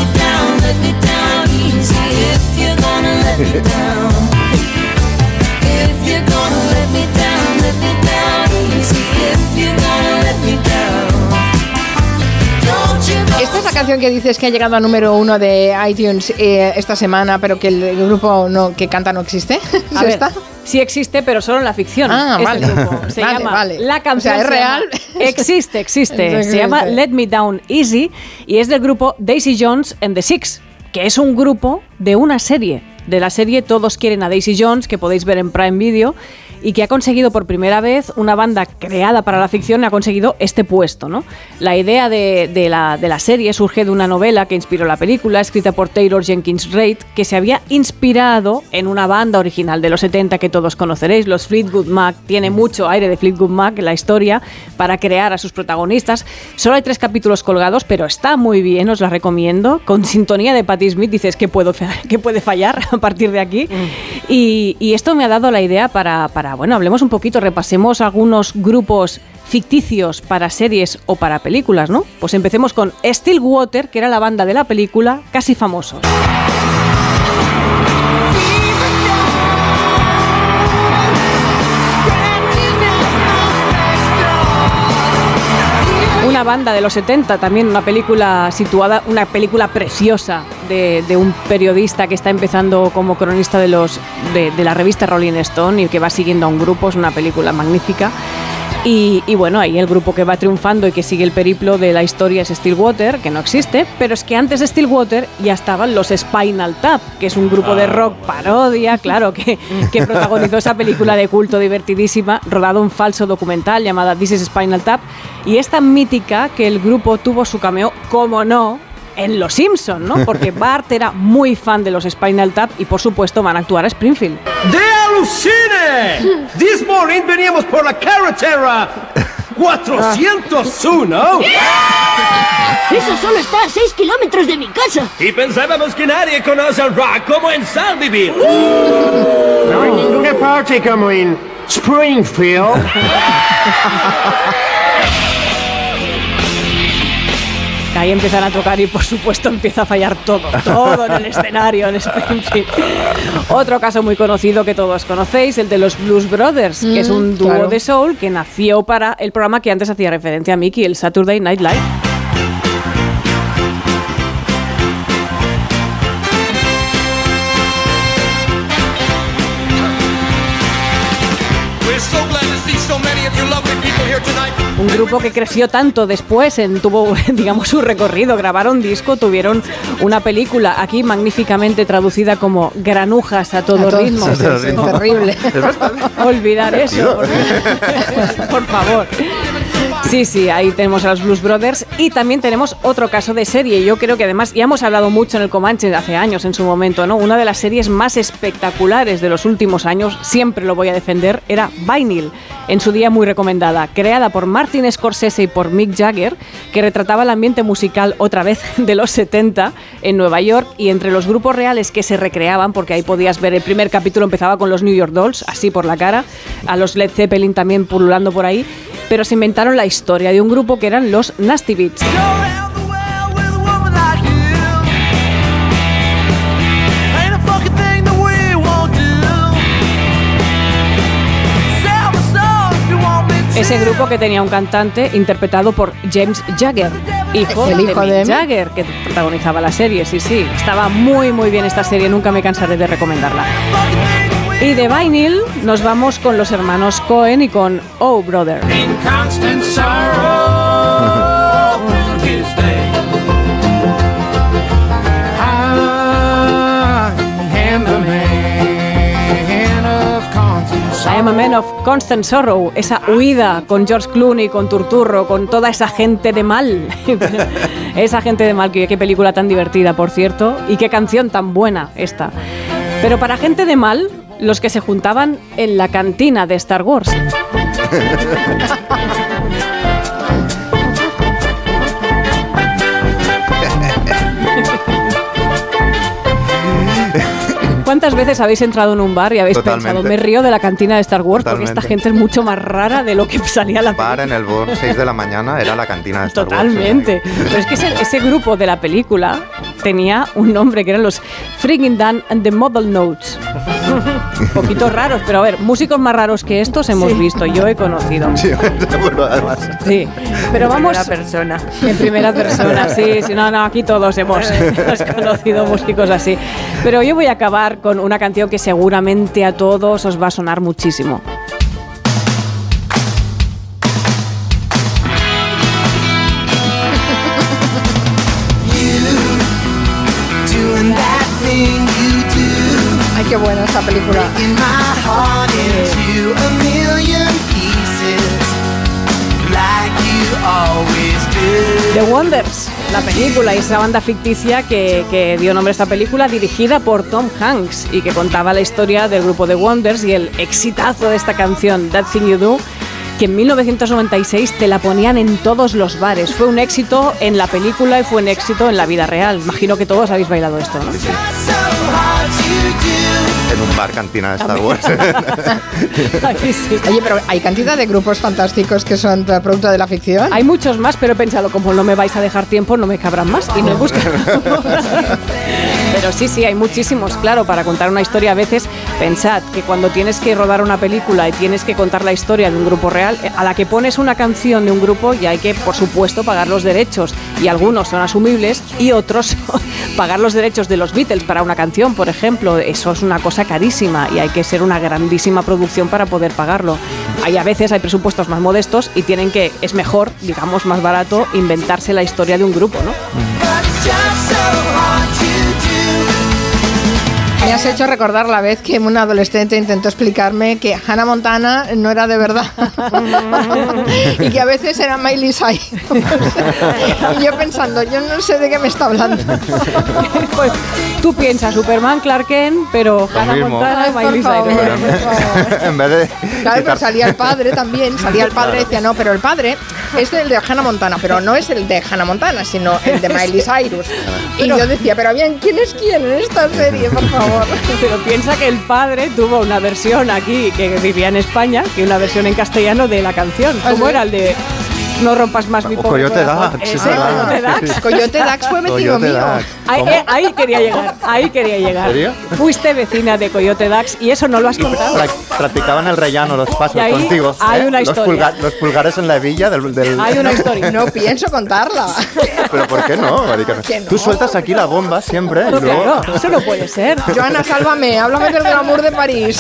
Speaker 1: Esta es la canción que dices que ha llegado a número uno de iTunes eh, esta semana, pero que el grupo no, que canta no existe. ¿Es
Speaker 19: A ver,
Speaker 1: esta?
Speaker 19: sí existe, pero solo en la ficción.
Speaker 1: Ah, vale.
Speaker 19: grupo Se
Speaker 1: Vale,
Speaker 19: llama
Speaker 1: vale.
Speaker 19: La canción
Speaker 1: O sea, ¿es
Speaker 19: llama-
Speaker 1: real?
Speaker 19: Existe. Existe. Se llama Let Me Down Easy y es del grupo Daisy Jones and the Six, que es un grupo de una serie. De la serie Todos quieren a Daisy Jones, que podéis ver en Prime Video, y que ha conseguido por primera vez una banda creada para la ficción, ha conseguido este puesto. ¿no? La idea de, de la, de la serie surge de una novela que inspiró la película, escrita por Taylor Jenkins Reid, que se había inspirado en una banda original de los 70 que todos conoceréis, los Fleetwood Mac. Tiene mucho aire de Fleetwood Mac la historia para crear a sus protagonistas. Solo hay tres capítulos colgados, pero está muy bien, os la recomiendo. Con sintonía de Patti Smith dices que puedo que puede fallar a partir de aquí. Y, y esto me ha dado la idea para, para, bueno, hablemos un poquito, repasemos algunos grupos ficticios para series o para películas, ¿no? Pues empecemos con Stillwater, que era la banda de la película Casi Famosos. Una banda de los 70, también una película situada, una película preciosa de, un periodista que está empezando como cronista de, los, de la revista Rolling Stone y que va siguiendo a un grupo, es una película magnífica. Y, y bueno, ahí el grupo que va triunfando y que sigue el periplo de la historia es Stillwater, que no existe, pero es que antes de Stillwater ya estaban los Spinal Tap, que es un grupo de rock parodia, claro, que, que protagonizó esa película de culto divertidísima, rodado un falso documental llamada This is Spinal Tap, y es tan mítica que el grupo tuvo su cameo, como no, en Los Simpson, ¿no? Porque Bart era muy fan de los Spinal Tap y por supuesto van a actuar a Springfield.
Speaker 20: ¡De alucine! This morning veníamos por la carretera 401.
Speaker 21: Eso solo está a 6 kilómetros de mi casa.
Speaker 20: Y pensábamos que nadie conoce el rock como en Salviville.
Speaker 15: No hay ninguna parte como en Springfield.
Speaker 19: Ahí empiezan a tocar y por supuesto empieza a fallar todo, todo en el escenario, en Springfield. Otro caso muy conocido que todos conocéis, el de los Blues Brothers, que es un
Speaker 1: Mm,
Speaker 19: dúo
Speaker 1: claro.
Speaker 19: de soul que nació para el programa que antes hacía referencia a Mickey, el Saturday Night Live. Grupo que creció tanto después, en, tuvo, digamos, su recorrido, grabaron disco, tuvieron una película aquí magníficamente traducida como Granujas a todo
Speaker 1: A todo-
Speaker 19: ritmo.
Speaker 1: sí, terrible.
Speaker 19: Olvidar eso, por, por favor. Sí, sí, ahí tenemos a los Blues Brothers y también tenemos otro caso de serie. Yo creo que además ya hemos hablado mucho en el Comanche hace años en su momento, ¿no? Una de las series más espectaculares de los últimos años, siempre lo voy a defender, era Vinyl, en su día muy recomendada, creada por Martin Scorsese y por Mick Jagger, que retrataba el ambiente musical otra vez de los 70 en Nueva York y entre los grupos reales que se recreaban, porque ahí podías ver el primer capítulo empezaba con los New York Dolls, así por la cara, a los Led Zeppelin también pululando por ahí, pero se inventaron la historia de un grupo que eran los Nasty Beats. Ese grupo que tenía un cantante interpretado por James Jagger, hijo,
Speaker 1: El hijo
Speaker 19: de,
Speaker 1: de-
Speaker 19: Mick Jagger, que protagonizaba la serie. Sí, sí, estaba muy, muy bien esta serie, nunca me cansaré de recomendarla. Y de Vinyl nos vamos con los hermanos Cohen y con Oh Brother.
Speaker 17: In constant sorrow his day. I am the man of constant
Speaker 19: I am a man of constant sorrow, esa huida con George Clooney, con Turturro, con toda esa gente de mal. esa gente de mal, que qué película tan divertida, por cierto, y qué canción tan buena esta. Pero para gente de mal, los que se juntaban en la cantina de Star Wars. ¿Cuántas veces habéis entrado en un bar y habéis
Speaker 4: Totalmente.
Speaker 19: pensado, me río de la cantina de Star Wars Totalmente. porque esta gente es mucho más rara de lo que salía la película?
Speaker 4: Bar en el Born, 6 de la mañana, era la cantina de Star Totalmente. Wars.
Speaker 19: Totalmente. Pero es que ese, ese grupo de la película tenía un nombre que eran los Friggin' Dan and the Model Notes. Un poquito raros, pero a ver, músicos más raros que estos hemos visto, yo he conocido.
Speaker 4: Sí, seguro, además.
Speaker 19: Sí, pero vamos.
Speaker 18: Primera persona.
Speaker 19: En primera persona, sí, sí, no, no, aquí todos hemos, hemos conocido músicos así. Pero yo voy a acabar con una canción que seguramente a todos os va a sonar muchísimo.
Speaker 17: Do.
Speaker 19: The Wonders, la película y esa banda ficticia que, que dio nombre a esta película, dirigida por Tom Hanks y que contaba la historia del grupo The Wonders y el exitazo de esta canción, That Thing You Do, que en 1996 te la ponían en todos los bares. Fue un éxito en la película y fue un éxito en la vida real. Imagino que todos habéis bailado esto, ¿no?
Speaker 4: En un bar cantina de Star Wars.
Speaker 19: Aquí sí.
Speaker 1: Oye, pero hay cantidad de grupos fantásticos que son producto de la ficción.
Speaker 19: Hay muchos más, pero he pensado, como no me vais a dejar tiempo, no me cabrán más y no he buscado. Pero sí, sí, hay muchísimos, claro, para contar una historia a veces. Pensad que cuando tienes que rodar una película y tienes que contar la historia de un grupo real, eh, a la que pones una canción de un grupo ya hay que, por supuesto, pagar los derechos. Y algunos son asumibles y otros pagar los derechos de los Beatles para una canción, por ejemplo. Eso es una cosa carísima y hay que ser una grandísima producción para poder pagarlo. Hay a veces hay presupuestos más modestos y tienen que, es mejor, digamos, más barato inventarse la historia de un grupo, ¿no?
Speaker 1: Me has hecho recordar la vez que un adolescente intentó explicarme que Hannah Montana no era de verdad y que a veces era Miley Cyrus. y yo pensando, yo no sé de qué me está hablando.
Speaker 19: Pues tú piensas Superman, Clark Kent, pero Hannah. Montana y
Speaker 1: por
Speaker 19: Miley
Speaker 1: favor,
Speaker 19: Cyrus.
Speaker 4: en vez de.
Speaker 1: Claro, pero salía el padre también, salía el padre y decía, no, pero el padre es el de Hannah Montana, pero no es el de Hannah Montana, sino el de Miley Cyrus. Y yo decía, pero bien, ¿quién es quién en esta serie, por favor?
Speaker 19: Pero piensa que el padre tuvo una versión aquí que vivía en España, que una versión en castellano de la canción.
Speaker 1: ¿Ah,
Speaker 19: ¿Cómo
Speaker 1: sí?
Speaker 19: era el de No rompas más mi
Speaker 4: O
Speaker 19: pobre
Speaker 4: Coyote
Speaker 19: corazón?
Speaker 4: Dax,
Speaker 19: Ese. Coyote Dax.
Speaker 1: Coyote Dax fue vecino
Speaker 4: Coyote
Speaker 1: mío.
Speaker 4: Dax.
Speaker 19: Ahí,
Speaker 4: ¿Cómo?
Speaker 19: eh, ahí quería llegar, ahí quería llegar. Fuiste vecina de Coyote Dax y eso no lo has contado.
Speaker 4: Prac- Practicaban el rellano, los pasos
Speaker 19: Y ahí
Speaker 4: contigo.
Speaker 19: hay
Speaker 4: ¿eh?
Speaker 19: una
Speaker 4: los,
Speaker 19: historia.
Speaker 4: los pulgares en la hebilla del. del-
Speaker 19: Hay una historia.
Speaker 1: No pienso contarla.
Speaker 4: Pero ¿por qué no,
Speaker 1: no.
Speaker 4: Tú sueltas aquí la bomba siempre y
Speaker 19: No,
Speaker 4: luego.
Speaker 19: claro, eso no puede ser.
Speaker 1: Joana, sálvame, háblame del glamour de París.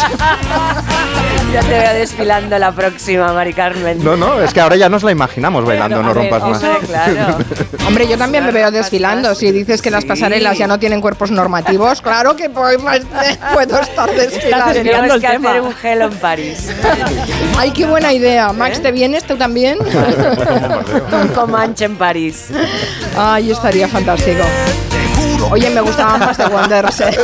Speaker 18: Ya te veo desfilando la próxima, Mari Carmen.
Speaker 4: No, no, es que ahora ya nos la imaginamos bailando,
Speaker 19: Pero,
Speaker 4: no
Speaker 19: ver,
Speaker 4: rompas más.
Speaker 18: Hombre, claro.
Speaker 1: Hombre, yo también me veo desfilando. Si dices que las pasarelas ya no tienen cuerpos normativos, claro que puedo, estar desfilando.
Speaker 18: Tenemos
Speaker 19: el
Speaker 18: que
Speaker 19: tema.
Speaker 18: hacer un gelo en París.
Speaker 1: Ay, qué buena idea. Max, ¿te vienes tú también?
Speaker 18: Un Comanche en París.
Speaker 1: Ay, estaría fantástico. Oye, me gustaban más de Wonders. ¿eh?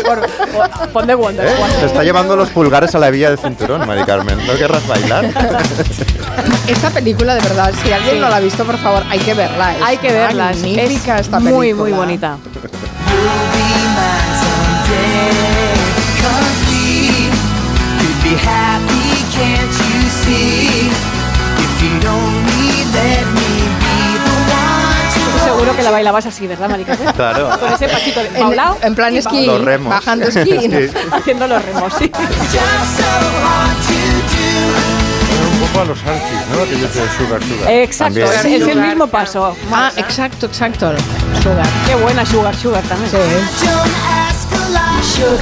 Speaker 19: Pon de Wonder.
Speaker 4: ¿Eh? Se está llevando los pulgares a la hebilla del cinturón, Mari Carmen. ¿No querrás bailar?
Speaker 1: Esta película, de verdad, si alguien
Speaker 19: Sí.
Speaker 1: no la ha visto, por favor, hay que verla. Es
Speaker 19: Hay que verla.
Speaker 1: Magnífica
Speaker 19: es
Speaker 1: esta película.
Speaker 19: muy, muy bonita.
Speaker 17: Could be happy, can't you see? If you don't
Speaker 19: Seguro que la bailabas así, ¿verdad, Marica?
Speaker 4: Claro.
Speaker 19: Con ese pasito de
Speaker 1: En,
Speaker 19: paulao
Speaker 1: en plan
Speaker 19: y
Speaker 1: esquí,
Speaker 4: Los remos.
Speaker 1: bajando esquí.
Speaker 4: Sí.
Speaker 19: haciendo los remos, sí.
Speaker 3: Un poco a los Archis, ¿no? Aquellos de Sugar Sugar.
Speaker 19: Exacto, es, es el mismo paso.
Speaker 1: Ah, exacto, exacto.
Speaker 19: Qué buena Sugar Sugar también.
Speaker 17: Lot.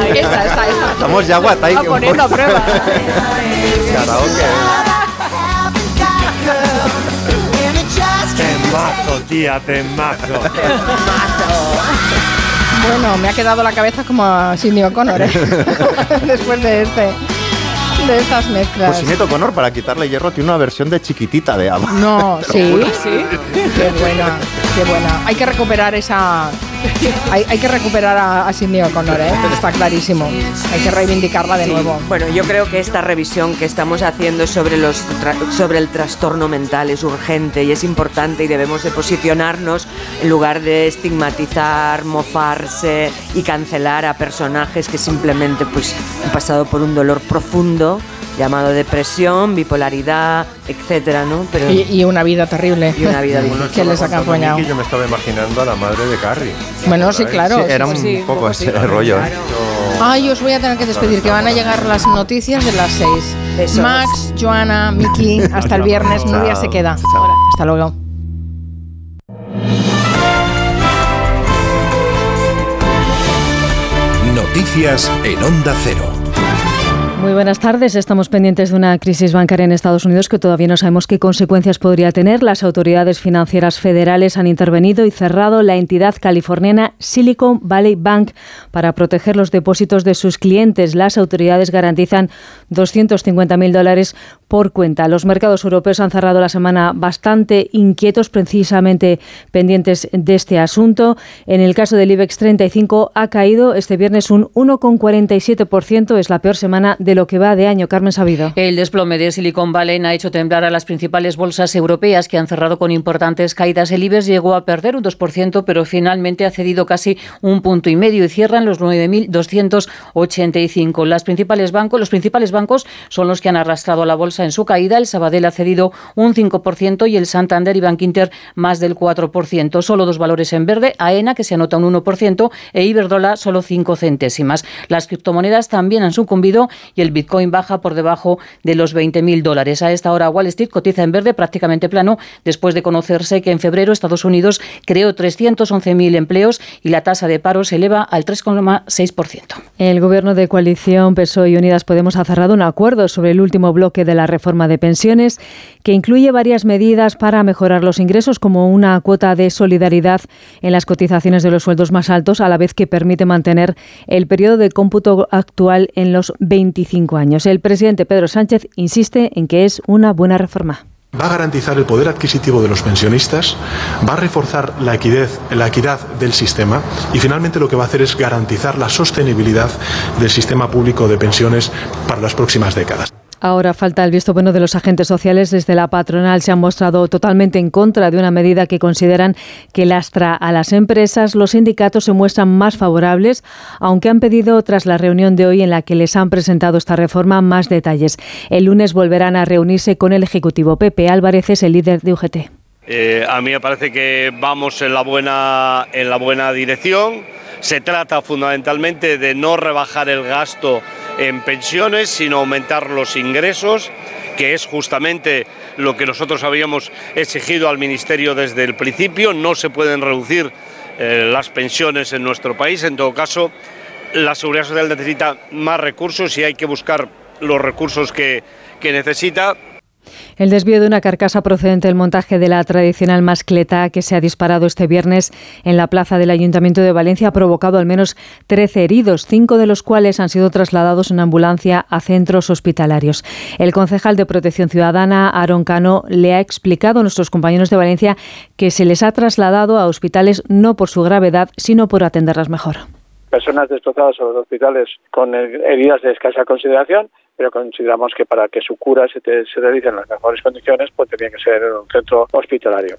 Speaker 19: Ahí
Speaker 1: Esta, esta, esta.
Speaker 4: Estamos ya guatay.
Speaker 19: Va poniendo a prueba.
Speaker 4: Karaoke.
Speaker 3: Tía, te mato.
Speaker 1: Bueno, me ha quedado la cabeza como a Sidney O'Connor, ¿eh? Después de este. De estas mezclas.
Speaker 4: Pues Sinead O'Connor, para quitarle hierro, tiene una versión de chiquitita de ABBA.
Speaker 1: No, sí.
Speaker 19: Sí.
Speaker 1: Qué buena, qué buena. Hay que recuperar esa, Hay, hay que recuperar a, a Cindy O'Connor, ¿eh? está clarísimo. Hay que reivindicarla de
Speaker 8: Sí.
Speaker 1: nuevo.
Speaker 8: Bueno, yo creo que esta revisión que estamos haciendo sobre, los sobre el trastorno mental es urgente y es importante y debemos de posicionarnos en lugar de estigmatizar, mofarse y cancelar a personajes que simplemente pues, han pasado por un dolor profundo llamado depresión, bipolaridad, etcétera, ¿no? Pero
Speaker 1: Y, y una vida terrible.
Speaker 8: Y una vida
Speaker 3: lo
Speaker 1: que les acompañado.
Speaker 3: Yo me estaba imaginando a la madre de Carrie.
Speaker 1: Bueno, sí, claro.
Speaker 4: Sí, era un
Speaker 1: Sí,
Speaker 4: poco
Speaker 1: sí.
Speaker 4: ese rollo. ¿eh?
Speaker 1: Ay, os voy a tener que despedir, que van a llegar las noticias de las seis.
Speaker 8: Besos.
Speaker 1: Max, Joana, Miki, hasta el viernes. Nuria se queda. Hasta luego.
Speaker 11: Noticias en Onda Cero.
Speaker 22: Muy buenas tardes. Estamos pendientes de una crisis bancaria en Estados Unidos que todavía no sabemos qué consecuencias podría tener. Las autoridades financieras federales han intervenido y cerrado la entidad californiana Silicon Valley Bank para proteger los depósitos de sus clientes. Las autoridades garantizan 250.000 dólares por cuenta. Los mercados europeos han cerrado la semana bastante inquietos, precisamente pendientes de este asunto. En el caso del IBEX 35 ha caído este viernes un 1,47%. Es la peor semana de lo que va de año. Carmen Sabido.
Speaker 23: El desplome de Silicon Valley ha hecho temblar a las principales bolsas europeas que han cerrado con importantes caídas. El IBEX llegó a perder un 2%, pero finalmente ha cedido casi un punto y medio y cierran los 9.285. Las principales bancos, los principales bancos son los que han arrastrado a la bolsa en su caída. El Sabadell ha cedido un 5% y el Santander y Bankinter más del 4%. Solo dos valores en verde, AENA que se anota un 1% e Iberdrola solo 5 centésimas. Las criptomonedas también han sucumbido y el Bitcoin baja por debajo de los 20.000 dólares. A esta hora Wall Street cotiza en verde prácticamente plano después de conocerse que en febrero Estados Unidos creó 311.000 empleos y la tasa de paro se eleva al 3,6%.
Speaker 22: El gobierno de coalición PSOE y Unidas Podemos ha cerrado un acuerdo sobre el último bloque de la reforma de pensiones que incluye varias medidas para mejorar los ingresos como una cuota de solidaridad en las cotizaciones de los sueldos más altos a la vez que permite mantener el periodo de cómputo actual en los 25 años. El presidente Pedro Sánchez insiste en que es una buena reforma.
Speaker 24: Va a garantizar el poder adquisitivo de los pensionistas, va a reforzar la equidad, la equidad del sistema y finalmente lo que va a hacer es garantizar la sostenibilidad del sistema público de pensiones para las próximas décadas.
Speaker 22: Ahora falta el visto bueno de los agentes sociales. Desde la patronal se han mostrado totalmente en contra de una medida que consideran que lastra a las empresas. Los sindicatos se muestran más favorables, aunque han pedido tras la reunión de hoy en la que les han presentado esta reforma más detalles. El lunes volverán a reunirse con el Ejecutivo. Pepe Álvarez es el líder de UGT.
Speaker 25: Eh, a mí me parece que vamos en la buena en la buena dirección. Se trata fundamentalmente de no rebajar el gasto en pensiones, sino aumentar los ingresos, que es justamente lo que nosotros habíamos exigido al Ministerio desde el principio. No se pueden reducir eh, las pensiones en nuestro país. En todo caso, la seguridad social necesita más recursos y hay que buscar los recursos que, que necesita.
Speaker 22: El desvío de una carcasa procedente del montaje de la tradicional mascleta que se ha disparado este viernes en la plaza del Ayuntamiento de Valencia ha provocado al menos 13 heridos, cinco de los cuales han sido trasladados en ambulancia a centros hospitalarios. El concejal de Protección Ciudadana, Aaron Cano, le ha explicado a nuestros compañeros de Valencia que se les ha trasladado a hospitales no por su gravedad, sino por atenderlas mejor.
Speaker 26: Personas desplazadas a los hospitales con heridas de escasa consideración pero consideramos que para que su cura se, te, se realice en las mejores condiciones, pues tenía que ser en un centro hospitalario.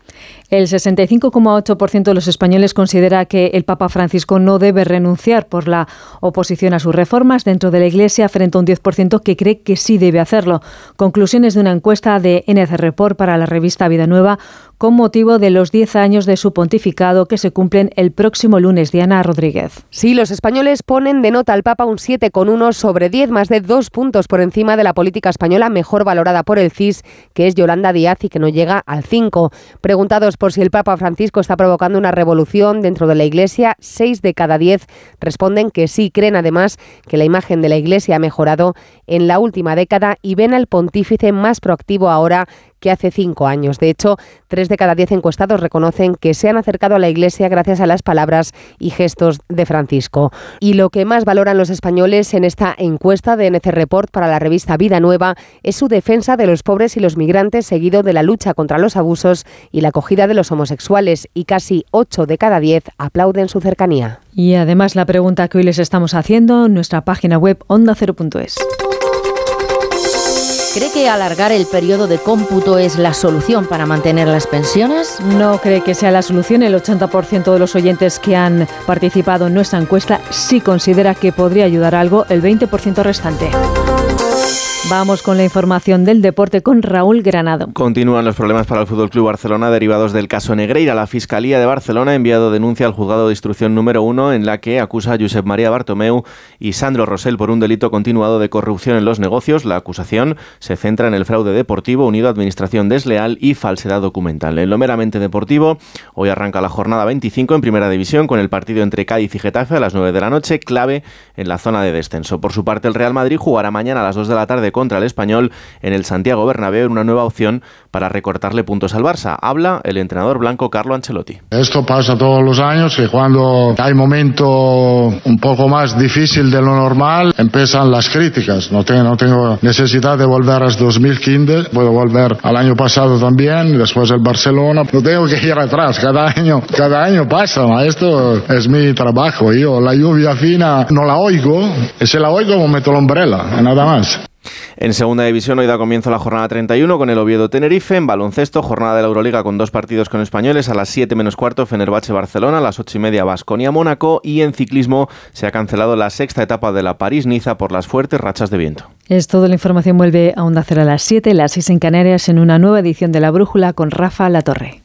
Speaker 22: El 65,8% de los españoles considera que el Papa Francisco no debe renunciar por la oposición a sus reformas dentro de la Iglesia, frente a un 10% que cree que sí debe hacerlo. Conclusiones de una encuesta de NC Report para la revista Vida Nueva con motivo de los 10 años de su pontificado que se cumplen el próximo lunes. Diana Rodríguez.
Speaker 27: Sí, los españoles ponen de nota al Papa un 7,1 sobre 10, más de dos puntos por encima de la política española mejor valorada por el CIS, que es Yolanda Díaz y que no llega al 5. Preguntados por si el Papa Francisco está provocando una revolución dentro de la Iglesia, 6 de cada 10 responden que sí. Creen además que la imagen de la Iglesia ha mejorado en la última década y ven al pontífice más proactivo ahora que hace cinco años. De hecho, tres de cada diez encuestados reconocen que se han acercado a la Iglesia gracias a las palabras y gestos de Francisco. Y lo que más valoran los españoles en esta encuesta de NC Report para la revista Vida Nueva es su defensa de los pobres y los migrantes, seguido de la lucha contra los abusos y la acogida de los homosexuales. Y casi ocho de cada diez aplauden su cercanía.
Speaker 22: Y además la pregunta que hoy les estamos haciendo en nuestra página web onda0.es.
Speaker 28: ¿Cree que alargar el periodo de cómputo es la solución para mantener las pensiones?
Speaker 22: No cree que sea la solución. El 80% de los oyentes que han participado en nuestra encuesta sí considera que podría ayudar algo el 20% restante. Vamos con la información del deporte con Raúl Granado.
Speaker 29: Continúan los problemas para el Fútbol Club Barcelona derivados del caso Negreira. La Fiscalía de Barcelona ha enviado denuncia al juzgado de instrucción número uno en la que acusa a Josep María Bartomeu y Sandro Rosell por un delito continuado de corrupción en los negocios. La acusación se centra en el fraude deportivo unido a administración desleal y falsedad documental. En lo meramente deportivo, hoy arranca la jornada 25 en Primera División con el partido entre Cádiz y Getafe a las 9 de la noche, clave en la zona de descenso. Por su parte, el Real Madrid jugará mañana a las 2 de la tarde contra el español en el Santiago Bernabéu en una nueva opción para recortarle puntos al Barça. Habla el entrenador blanco Carlo Ancelotti.
Speaker 30: Esto pasa todos los años, que cuando hay momento un poco más difícil de lo normal, empiezan las críticas. No tengo, no tengo necesidad de volver a 2015, puedo volver al año pasado también, después el Barcelona. No tengo que ir atrás, cada año, cada año pasa. Esto es mi trabajo. Yo la lluvia fina no la oigo, y si la oigo meto la umbrella, nada más.
Speaker 29: En segunda división hoy da comienzo la jornada 31 con el Oviedo Tenerife. En baloncesto, jornada de la Euroliga con dos partidos con españoles. A las 7 menos cuarto, Fenerbahce Barcelona. A las 8 y media, Basconia Mónaco. Y en ciclismo se ha cancelado la sexta etapa de la París-Niza por las fuertes rachas de viento.
Speaker 22: Es todo, la información vuelve a Onda Cero a las 7, las 6 en Canarias, en una nueva edición de La Brújula con Rafa Latorre.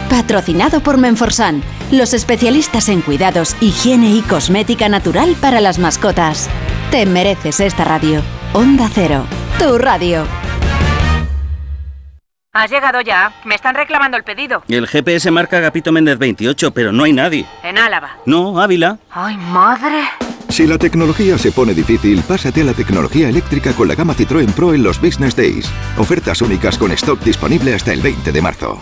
Speaker 13: Patrocinado por Menforsan, los especialistas en cuidados, higiene y cosmética natural para las mascotas. Te mereces esta radio. Onda Cero, tu radio.
Speaker 31: ¿Has llegado ya? Me están reclamando el pedido.
Speaker 32: El GPS marca Agapito Méndez 28, pero no hay nadie.
Speaker 31: En Álava.
Speaker 32: No, Ávila.
Speaker 31: ¡Ay, madre!
Speaker 33: Si la tecnología se pone difícil, pásate a la tecnología eléctrica con la gama Citroën Pro en los Business Days. Ofertas únicas con stock disponible hasta el 20 de marzo.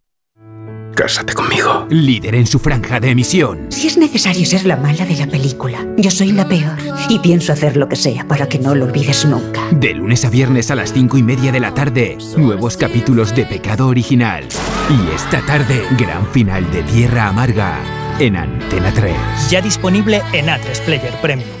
Speaker 34: Cásate conmigo.
Speaker 35: Líder en su franja de emisión.
Speaker 9: Si es necesario ser la mala de la película, yo soy la peor. Y pienso hacer lo que sea para que no lo olvides nunca.
Speaker 35: De lunes a viernes a las cinco y media de la tarde, nuevos capítulos de Pecado Original. Y esta tarde, gran final de Tierra Amarga en Antena 3.
Speaker 36: Ya disponible en A3 Player Premium.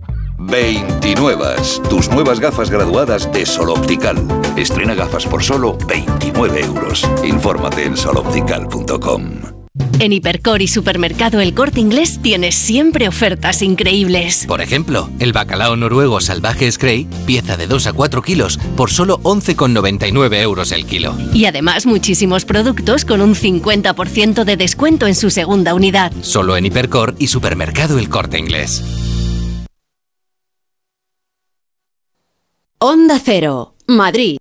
Speaker 10: 29. Tus nuevas gafas graduadas de Sol Optical. Estrena gafas por solo 29 euros. Infórmate en soloptical.com.
Speaker 37: En Hipercor y Supermercado El Corte Inglés tienes siempre ofertas increíbles.
Speaker 14: Por ejemplo, el bacalao noruego salvaje Scray, pieza de 2 a 4 kilos, por solo 11,99 euros el kilo.
Speaker 37: Y además muchísimos productos con un 50% de descuento en su segunda unidad.
Speaker 14: Solo en Hipercor y Supermercado El Corte Inglés.
Speaker 13: Onda Cero, Madrid.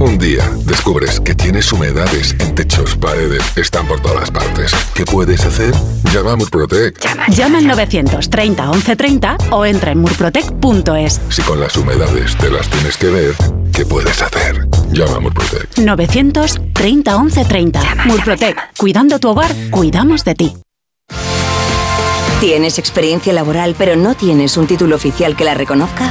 Speaker 38: Un día descubres que tienes humedades en techos, paredes, están por todas partes. ¿Qué puedes hacer? Llama a Murprotec.
Speaker 39: Llama al 930 1130 o entra en murprotec.es.
Speaker 38: Si con las humedades te las tienes que ver, ¿qué puedes hacer? Llama a Murprotec.
Speaker 39: 930 1130. Murprotec. Cuidando tu hogar, cuidamos de ti.
Speaker 8: ¿Tienes experiencia laboral pero no tienes un título oficial que la reconozca?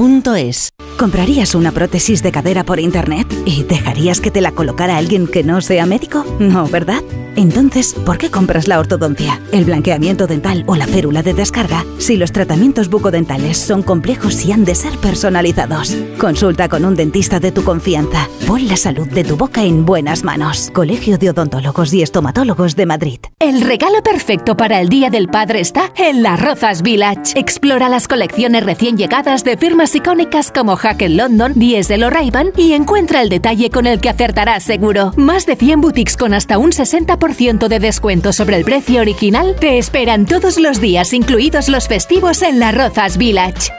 Speaker 40: duchamanía.es.
Speaker 41: ¿Comprarías una prótesis de cadera por internet y dejarías que te la colocara alguien que no sea médico? No, ¿verdad? Entonces, ¿por qué compras la ortodoncia, el blanqueamiento dental o la férula de descarga si los tratamientos bucodentales son complejos y han de ser personalizados? Consulta con un dentista de tu confianza. Pon la salud de tu boca en buenas manos. Colegio de Odontólogos y Estomatólogos de Madrid.
Speaker 13: El regalo perfecto para el Día del Padre está en Las Rozas Village. Explora las colecciones recién llegadas de firmas icónicas como Hackett London, Diesel o Ray-Ban y encuentra el detalle con el que acertarás seguro. Más de 100 boutiques con hasta un 60% de descuento sobre el precio original te esperan todos los días, incluidos los festivos en Las Rozas Village.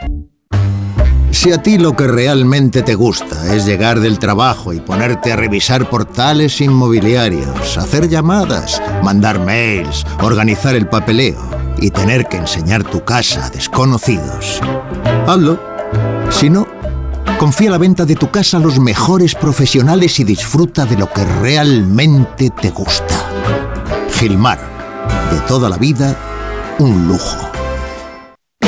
Speaker 42: Si a ti lo que realmente te gusta es llegar del trabajo y ponerte a revisar portales inmobiliarios, hacer llamadas, mandar mails, organizar el papeleo y tener que enseñar tu casa a desconocidos, hazlo. Si no, confía la venta de tu casa a los mejores profesionales y disfruta de lo que realmente te gusta. Gilmar, de toda la vida, un lujo.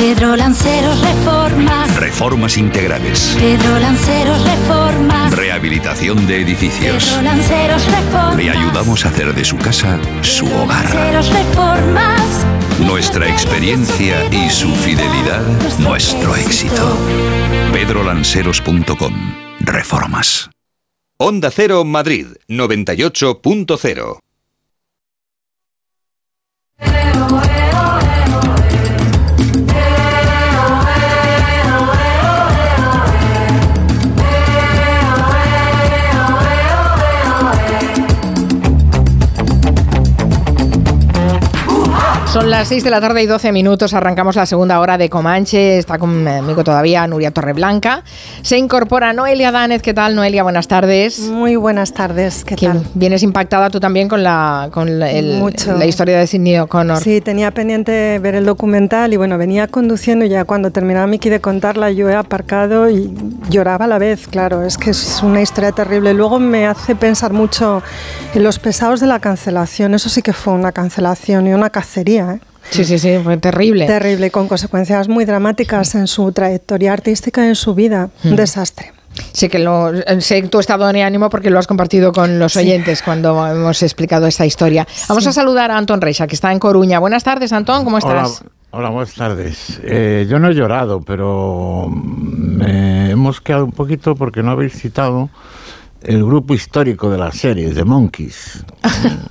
Speaker 43: Pedro Lanceros Reformas.
Speaker 33: Reformas integrales.
Speaker 43: Pedro Lanceros Reformas.
Speaker 33: Rehabilitación de edificios.
Speaker 43: Pedro Lanceros Reformas.
Speaker 33: Le ayudamos a hacer de su casa su hogar.
Speaker 43: Lanceros Reformas.
Speaker 33: Nuestra experiencia y su fidelidad, nuestro éxito. pedrolanceros.com. Reformas.
Speaker 11: Onda Cero Madrid 98.0
Speaker 1: Son las 6 de la tarde y 12 minutos. Arrancamos la segunda hora de Comanche. Está conmigo todavía Nuria Torreblanca. Se incorpora Noelia Dánez. ¿Qué tal, Noelia? Buenas tardes.
Speaker 44: Muy buenas tardes. ¿Qué tal?
Speaker 1: Vienes impactada tú también con la, con el- la historia de Sidney O'Connor.
Speaker 44: Sí, tenía pendiente ver el documental y bueno, venía conduciendo y ya cuando terminaba Miki de contarla yo he aparcado y lloraba a la vez, claro, es que es una historia terrible. Luego me hace pensar mucho en los pesados de la cancelación, eso sí que fue una cancelación y una cacería.
Speaker 1: Sí, sí, sí, fue terrible.
Speaker 44: Terrible, con consecuencias muy dramáticas en su trayectoria artística y en su vida.
Speaker 1: Mm.
Speaker 44: Un desastre.
Speaker 1: Sé que lo, sé tu estado de ánimo porque lo has compartido con los
Speaker 44: Sí.
Speaker 1: oyentes cuando hemos explicado esta historia. Vamos
Speaker 44: Sí.
Speaker 1: a saludar a Antón Reixa, que está en Coruña. Buenas tardes, Antón, ¿cómo estás?
Speaker 45: Hola, hola, buenas tardes. Eh, yo no he llorado, pero me hemos quedado un poquito porque no habéis citado el grupo histórico de las series, de Monkeys.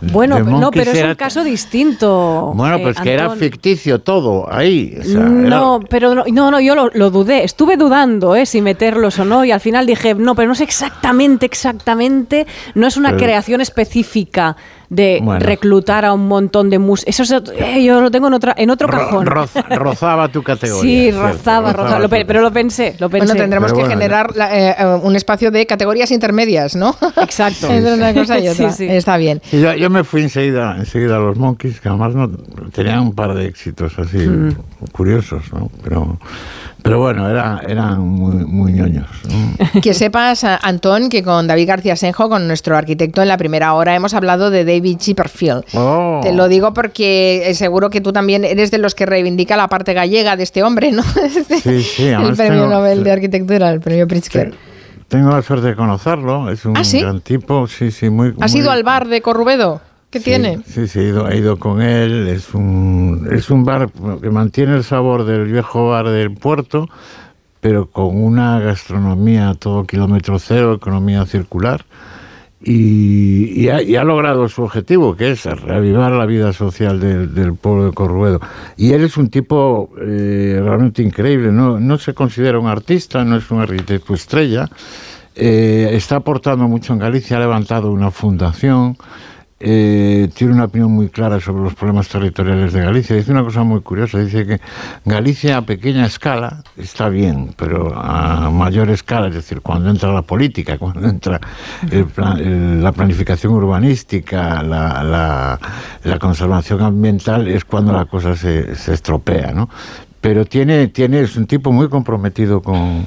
Speaker 19: Bueno,
Speaker 45: The
Speaker 19: no, pero es
Speaker 45: era-
Speaker 19: un caso distinto.
Speaker 45: Bueno,
Speaker 19: eh,
Speaker 45: pues que era
Speaker 19: Antón.
Speaker 45: ficticio todo ahí. o sea, era-
Speaker 19: No, pero no, no, no, yo lo, lo dudé. Estuve dudando eh, si meterlos o no y al final dije, no, pero no es exactamente, exactamente, no es una
Speaker 45: Pero-
Speaker 19: creación específica de
Speaker 45: Bueno.
Speaker 19: reclutar a un montón de músicos. Eso es, eh, yo lo tengo en, otra, en otro
Speaker 45: ro-
Speaker 19: cajón.
Speaker 45: roza- rozaba tu categoría.
Speaker 19: Sí,
Speaker 45: ¿cierto?
Speaker 19: rozaba, rozaba, lo pe- pero lo pensé, lo pensé.
Speaker 1: Bueno, tendremos
Speaker 45: Pero
Speaker 1: que generar la- eh, eh, un espacio de categorías intermedias, ¿no?
Speaker 19: Exacto.
Speaker 1: Entre una cosa y
Speaker 19: Sí, sí.
Speaker 1: Está bien.
Speaker 45: Y yo, yo me fui enseguida, enseguida a los Monkeys, que además no, tenían un par de éxitos así
Speaker 19: Mm.
Speaker 45: curiosos, ¿no? Pero Pero bueno, era, eran muy, muy ñoños.
Speaker 1: Que sepas, Antón, que con David García Senjo, con nuestro arquitecto en la primera hora, hemos hablado de David Chipperfield.
Speaker 45: Oh.
Speaker 1: Te lo digo porque eh, seguro que tú también eres de los que reivindica la parte gallega de este hombre, ¿no?
Speaker 45: Sí, sí,
Speaker 1: el premio
Speaker 45: tengo-
Speaker 1: Nobel de Arquitectura, el premio Pritzker.
Speaker 45: Tengo la suerte de conocerlo, es un
Speaker 1: ¿Ah, sí?
Speaker 45: gran tipo, sí, sí, muy...
Speaker 1: ¿Has
Speaker 45: muy-
Speaker 1: ido al bar de Corrubedo? ¿Qué tiene?
Speaker 45: Sí, sí, he ido, he ido con él. Es un, es un bar que mantiene el sabor del viejo bar del puerto, pero con una gastronomía a todo kilómetro cero, economía circular. Y, y ha, y ha logrado su objetivo, que es reavivar la vida social del, del pueblo de Corruedo. Y él es un tipo eh, realmente increíble. No, no se considera un artista, no es un arquitecto estrella. Eh, está aportando mucho en Galicia, ha levantado una fundación eh, tiene una opinión muy clara sobre los problemas territoriales de Galicia. Dice una cosa muy curiosa, dice que Galicia a pequeña escala está bien, pero a mayor escala, es decir, cuando entra la política, cuando entra la planificación urbanística, la conservación ambiental, es cuando la cosa se, se estropea, ¿no? Pero tiene, tiene, es un tipo muy comprometido con,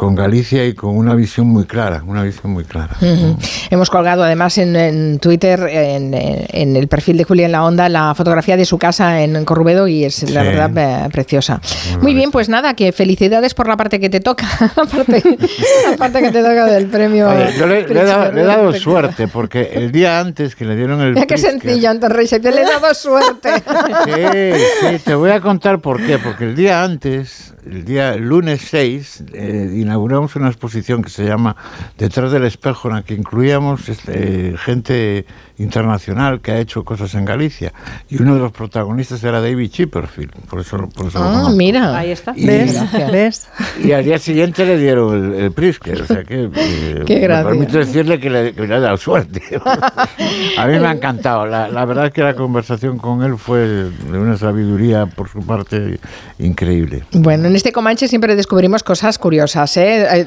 Speaker 45: con Galicia y con una visión muy clara, una visión muy clara.
Speaker 1: Ujú. Hemos colgado además en, en Twitter, en, en el perfil de Julia en la Onda, la fotografía de su casa en Corrubedo y es la
Speaker 45: Sí.
Speaker 1: verdad eh, preciosa. Muy bien, pues nada, que felicidades por la parte que te toca, la parte, la parte que te toca del premio.
Speaker 45: Oye, yo le, le he dado, le he dado suerte porque el día antes que le dieron el
Speaker 1: Mira qué sencillo, Anton Reyes, te le he dado suerte.
Speaker 45: Sí, sí, te voy a contar por qué. Porque el día antes, el día el lunes 6, eh, inauguramos una exposición que se llama Detrás del espejo, en la que incluíamos este, gente internacional que ha hecho cosas en Galicia. Y uno de los protagonistas era David Chipperfield. Por eso, por eso lo
Speaker 1: Ah,
Speaker 45: conozco.
Speaker 1: mira.
Speaker 46: Ahí está.
Speaker 45: Y-
Speaker 44: ¿Ves? ¿Ves?
Speaker 45: Y al día siguiente le dieron el, el Pritzker, o sea que eh,
Speaker 1: Qué
Speaker 45: me permito decirle que le, que le he dado suerte. A mí me ha encantado. La, la verdad es que la conversación con él fue de una sabiduría por su parte increíble.
Speaker 1: Bueno, en este Comanche siempre descubrimos cosas curiosas, ¿eh?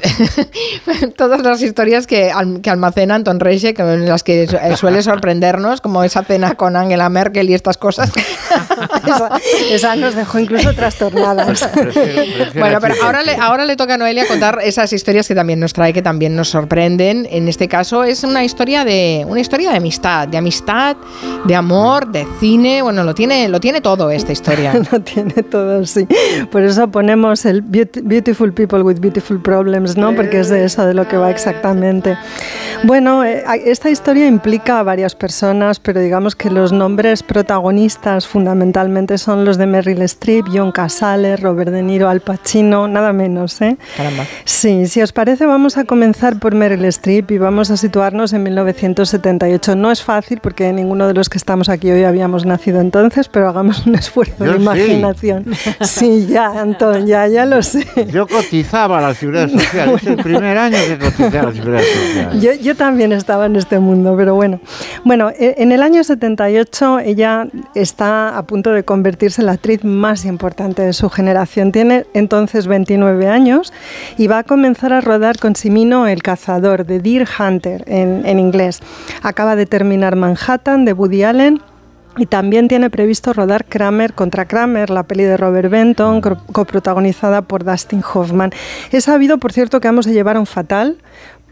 Speaker 1: Todas las historias que, que almacena Anton Reiche, que- en las que eh, suele sorprendernos, como esa cena con Angela Merkel y estas cosas.
Speaker 44: Esa, esa nos dejó incluso trastornadas.
Speaker 1: Bueno, pero ahora le, ahora le toca a Noelia contar esas historias que también nos trae, que también nos sorprenden. En este caso es una historia de una historia de amistad, de amistad, de amor, de cine. Bueno, lo tiene, lo tiene todo esta historia.
Speaker 44: Lo tiene todo, sí. Por eso ponemos el beaut- Beautiful People with Beautiful Problems, ¿no? Porque es de eso de lo que va exactamente. Bueno, eh, esta historia implica a varias personas, pero digamos que los nombres protagonistas fundamentalmente son los de Meryl Streep, John Casale, Robert De Niro, Al Pacino, nada menos, ¿eh?
Speaker 1: Caramba.
Speaker 44: Sí, si os parece vamos a comenzar por Meryl Streep y vamos a situarnos en 1978. No es fácil porque ninguno de los que estamos aquí hoy habíamos nacido entonces, pero hagamos un esfuerzo
Speaker 45: Yo
Speaker 44: de
Speaker 45: sí.
Speaker 44: imaginación. Sí, ya, Antón, ya, ya lo sé.
Speaker 45: Yo cotizaba a la Seguridad Social. Es el primer año que coticé a la Seguridad Social.
Speaker 44: Yo, yo también estaba en este mundo, pero bueno. Bueno, e- en el año 78 ella está a punto de convertirse en la actriz más importante de su generación. Tiene entonces 29 años y va a comenzar a rodar con Simino El Cazador, de Deer Hunter en, en inglés. Acaba de terminar Manhattan, de Woody Allen. Y también tiene previsto rodar Kramer contra Kramer, la peli de Robert Benton, coprotagonizada por Dustin Hoffman. He sabido, por cierto, que ambos se llevaron fatal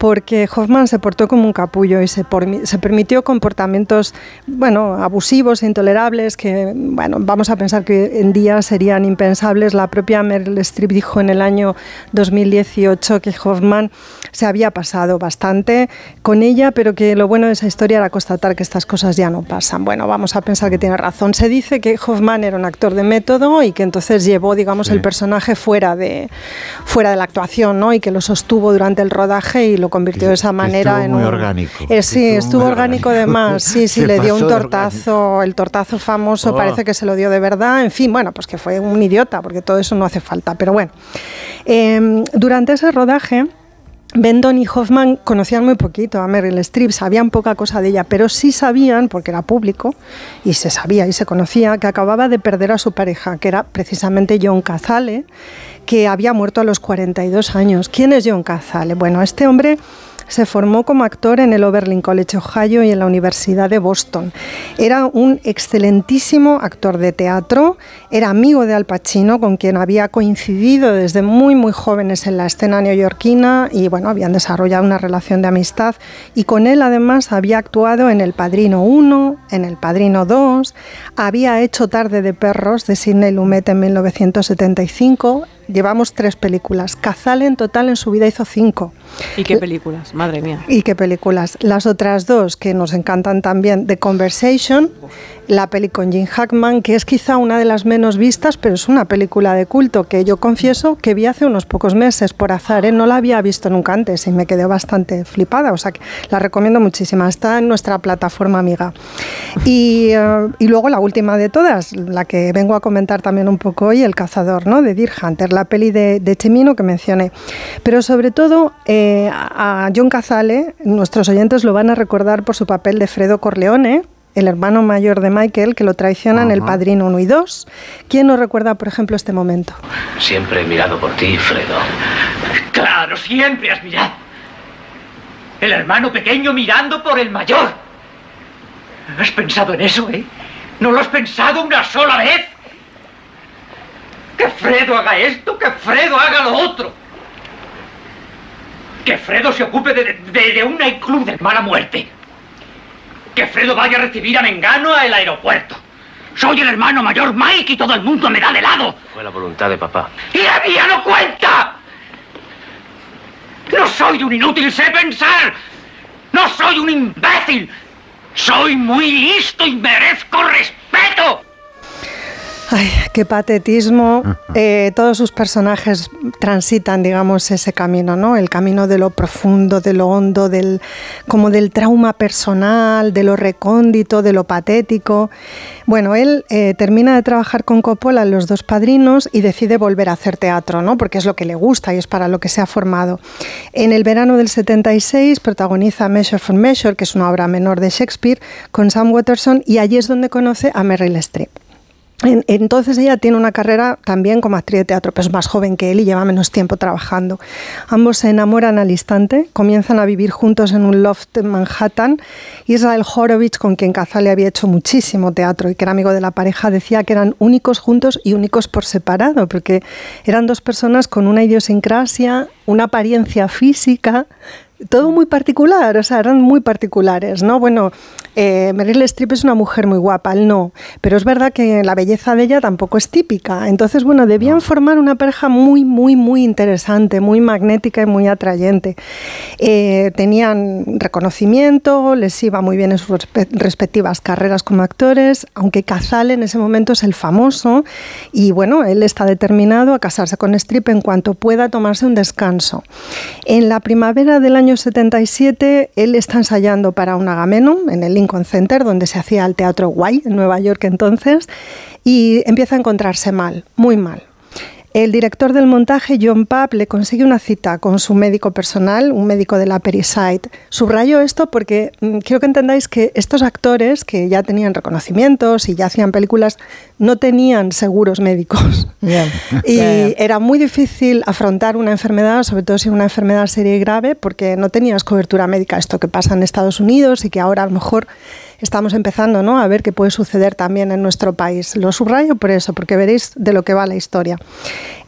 Speaker 44: porque Hoffman se portó como un capullo y se, permitió comportamientos, bueno, abusivos e intolerables que, bueno, vamos a pensar que en día serían impensables. La propia Meryl Streep dijo en el año 2018 que Hoffman se había pasado bastante con ella, pero que lo bueno de esa historia era constatar que estas cosas ya no pasan. Bueno, vamos a pensar que tiene razón. Se dice que Hoffman era un actor de método y que entonces llevó, digamos,
Speaker 45: Sí.
Speaker 44: el personaje fuera de, fuera de la actuación, ¿no? Y que lo sostuvo durante el rodaje y lo convirtió de esa manera
Speaker 45: estuvo
Speaker 44: en
Speaker 45: muy
Speaker 44: un...
Speaker 45: orgánico.
Speaker 44: Eh, sí,
Speaker 45: Estuvo
Speaker 44: estuvo orgánico de
Speaker 45: orgánico.
Speaker 44: más. Sí, sí, le dio un tortazo, el tortazo famoso,
Speaker 45: Oh.
Speaker 44: parece que se lo dio de verdad. En fin, bueno, pues que fue un idiota, porque todo eso no hace falta. Pero bueno, Eh, durante ese rodaje... Benton y Hoffman conocían muy poquito a Meryl Streep, sabían poca cosa de ella, pero sí sabían, porque era público, y se sabía y se conocía, que acababa de perder a su pareja, que era precisamente John Cazale, que había muerto a los 42 años. ¿Quién es John Cazale? Bueno, este hombre se formó como actor en el Oberlin College Ohio y en la Universidad de Boston. Era un excelentísimo actor de teatro, era amigo de Al Pacino, con quien había coincidido desde muy muy jóvenes en la escena neoyorquina y bueno, habían desarrollado una relación de amistad y con él además había actuado en El Padrino 1, en El Padrino 2, había hecho Tarde de Perros de Sidney Lumet en 1975, llevamos tres películas. Cazale en total en su vida hizo cinco.
Speaker 47: ¿Y qué películas? Madre mía.
Speaker 44: ¿Y qué películas? Las otras dos que nos encantan también, The Conversation, la peli con Jim Hackman, que es quizá una de las menos vistas, pero es una película de culto que yo confieso que vi hace unos pocos meses por azar, ¿eh? no la había visto nunca antes y me quedé bastante flipada, o sea que la recomiendo muchísimo, está en nuestra plataforma amiga. Y, eh, y luego la última de todas, la que vengo a comentar también un poco hoy, El cazador, ¿no? de Deer Hunter, la peli de, de que mencioné. Pero sobre todo eh, a John Cazale, nuestros oyentes lo van a recordar por su papel de Fredo Corleone, el hermano mayor de Michael, que lo traiciona en El Padrino 1 y 2. ¿Quién nos recuerda, por ejemplo, este momento?
Speaker 48: Siempre he mirado por ti, Fredo.
Speaker 49: Claro, siempre has mirado. El hermano pequeño mirando por el mayor. ¿Has pensado en eso, eh? ¿No lo has pensado una sola vez? Que Fredo haga esto, que Fredo haga lo otro. Que Fredo se ocupe de, de, de una club de mala muerte. Que Fredo vaya a recibir a Mengano al aeropuerto. Soy el hermano mayor Mike y todo el mundo me da de lado.
Speaker 48: Fue la voluntad de papá.
Speaker 49: ¡Y la mía no cuenta! No soy un inútil, sé pensar. No soy un imbécil. Soy muy listo y merezco respeto.
Speaker 44: Ay, qué patetismo. Eh, todos sus personajes transitan, digamos, ese camino, ¿no? El camino de lo profundo, de lo hondo, del, como del trauma personal, de lo recóndito, de lo patético. Bueno, él eh, termina de trabajar con Coppola en Los Dos Padrinos y decide volver a hacer teatro, ¿no? Porque es lo que le gusta y es para lo que se ha formado. En el verano del 76 protagoniza Measure for Measure, que es una obra menor de Shakespeare, con Sam Watterson y allí es donde conoce a Meryl Streep. Entonces ella tiene una carrera también como actriz de teatro, pero es más joven que él y lleva menos tiempo trabajando. Ambos se enamoran al instante, comienzan a vivir juntos en un loft en Manhattan. Israel Horovitz, con quien Cazale había hecho muchísimo teatro y que era amigo de la pareja, decía que eran únicos juntos y únicos por separado, porque eran dos personas con una idiosincrasia, una apariencia física, todo muy particular, o sea, eran muy particulares, ¿no? Bueno, eh, Meryl Streep es una mujer muy guapa, él no, pero es verdad que la belleza de ella tampoco es típica. Entonces, bueno, debían formar una pareja muy, muy, muy interesante, muy magnética y muy atrayente. Eh, tenían reconocimiento, les iba muy bien en sus respectivas carreras como actores, aunque Cazale en ese momento es el famoso y bueno, él está determinado a casarse con Streep en cuanto pueda tomarse un descanso. En la primavera del año 77, él está ensayando para un Agamenón en el Lincoln Center, donde se hacía el teatro guay en Nueva York entonces, y empieza a encontrarse mal, muy mal. El director del montaje, John Papp, le consigue una cita con su médico personal, un médico de la Periside. Subrayo esto porque mm, quiero que entendáis que estos actores, que ya tenían reconocimientos y ya hacían películas, no tenían seguros médicos. Y era muy difícil afrontar una enfermedad, sobre todo si una enfermedad seria y grave, porque no tenías cobertura médica. Esto que pasa en Estados Unidos y que ahora a lo mejor estamos empezando ¿no? a ver qué puede suceder también en nuestro país. Lo subrayo por eso, porque veréis de lo que va la historia.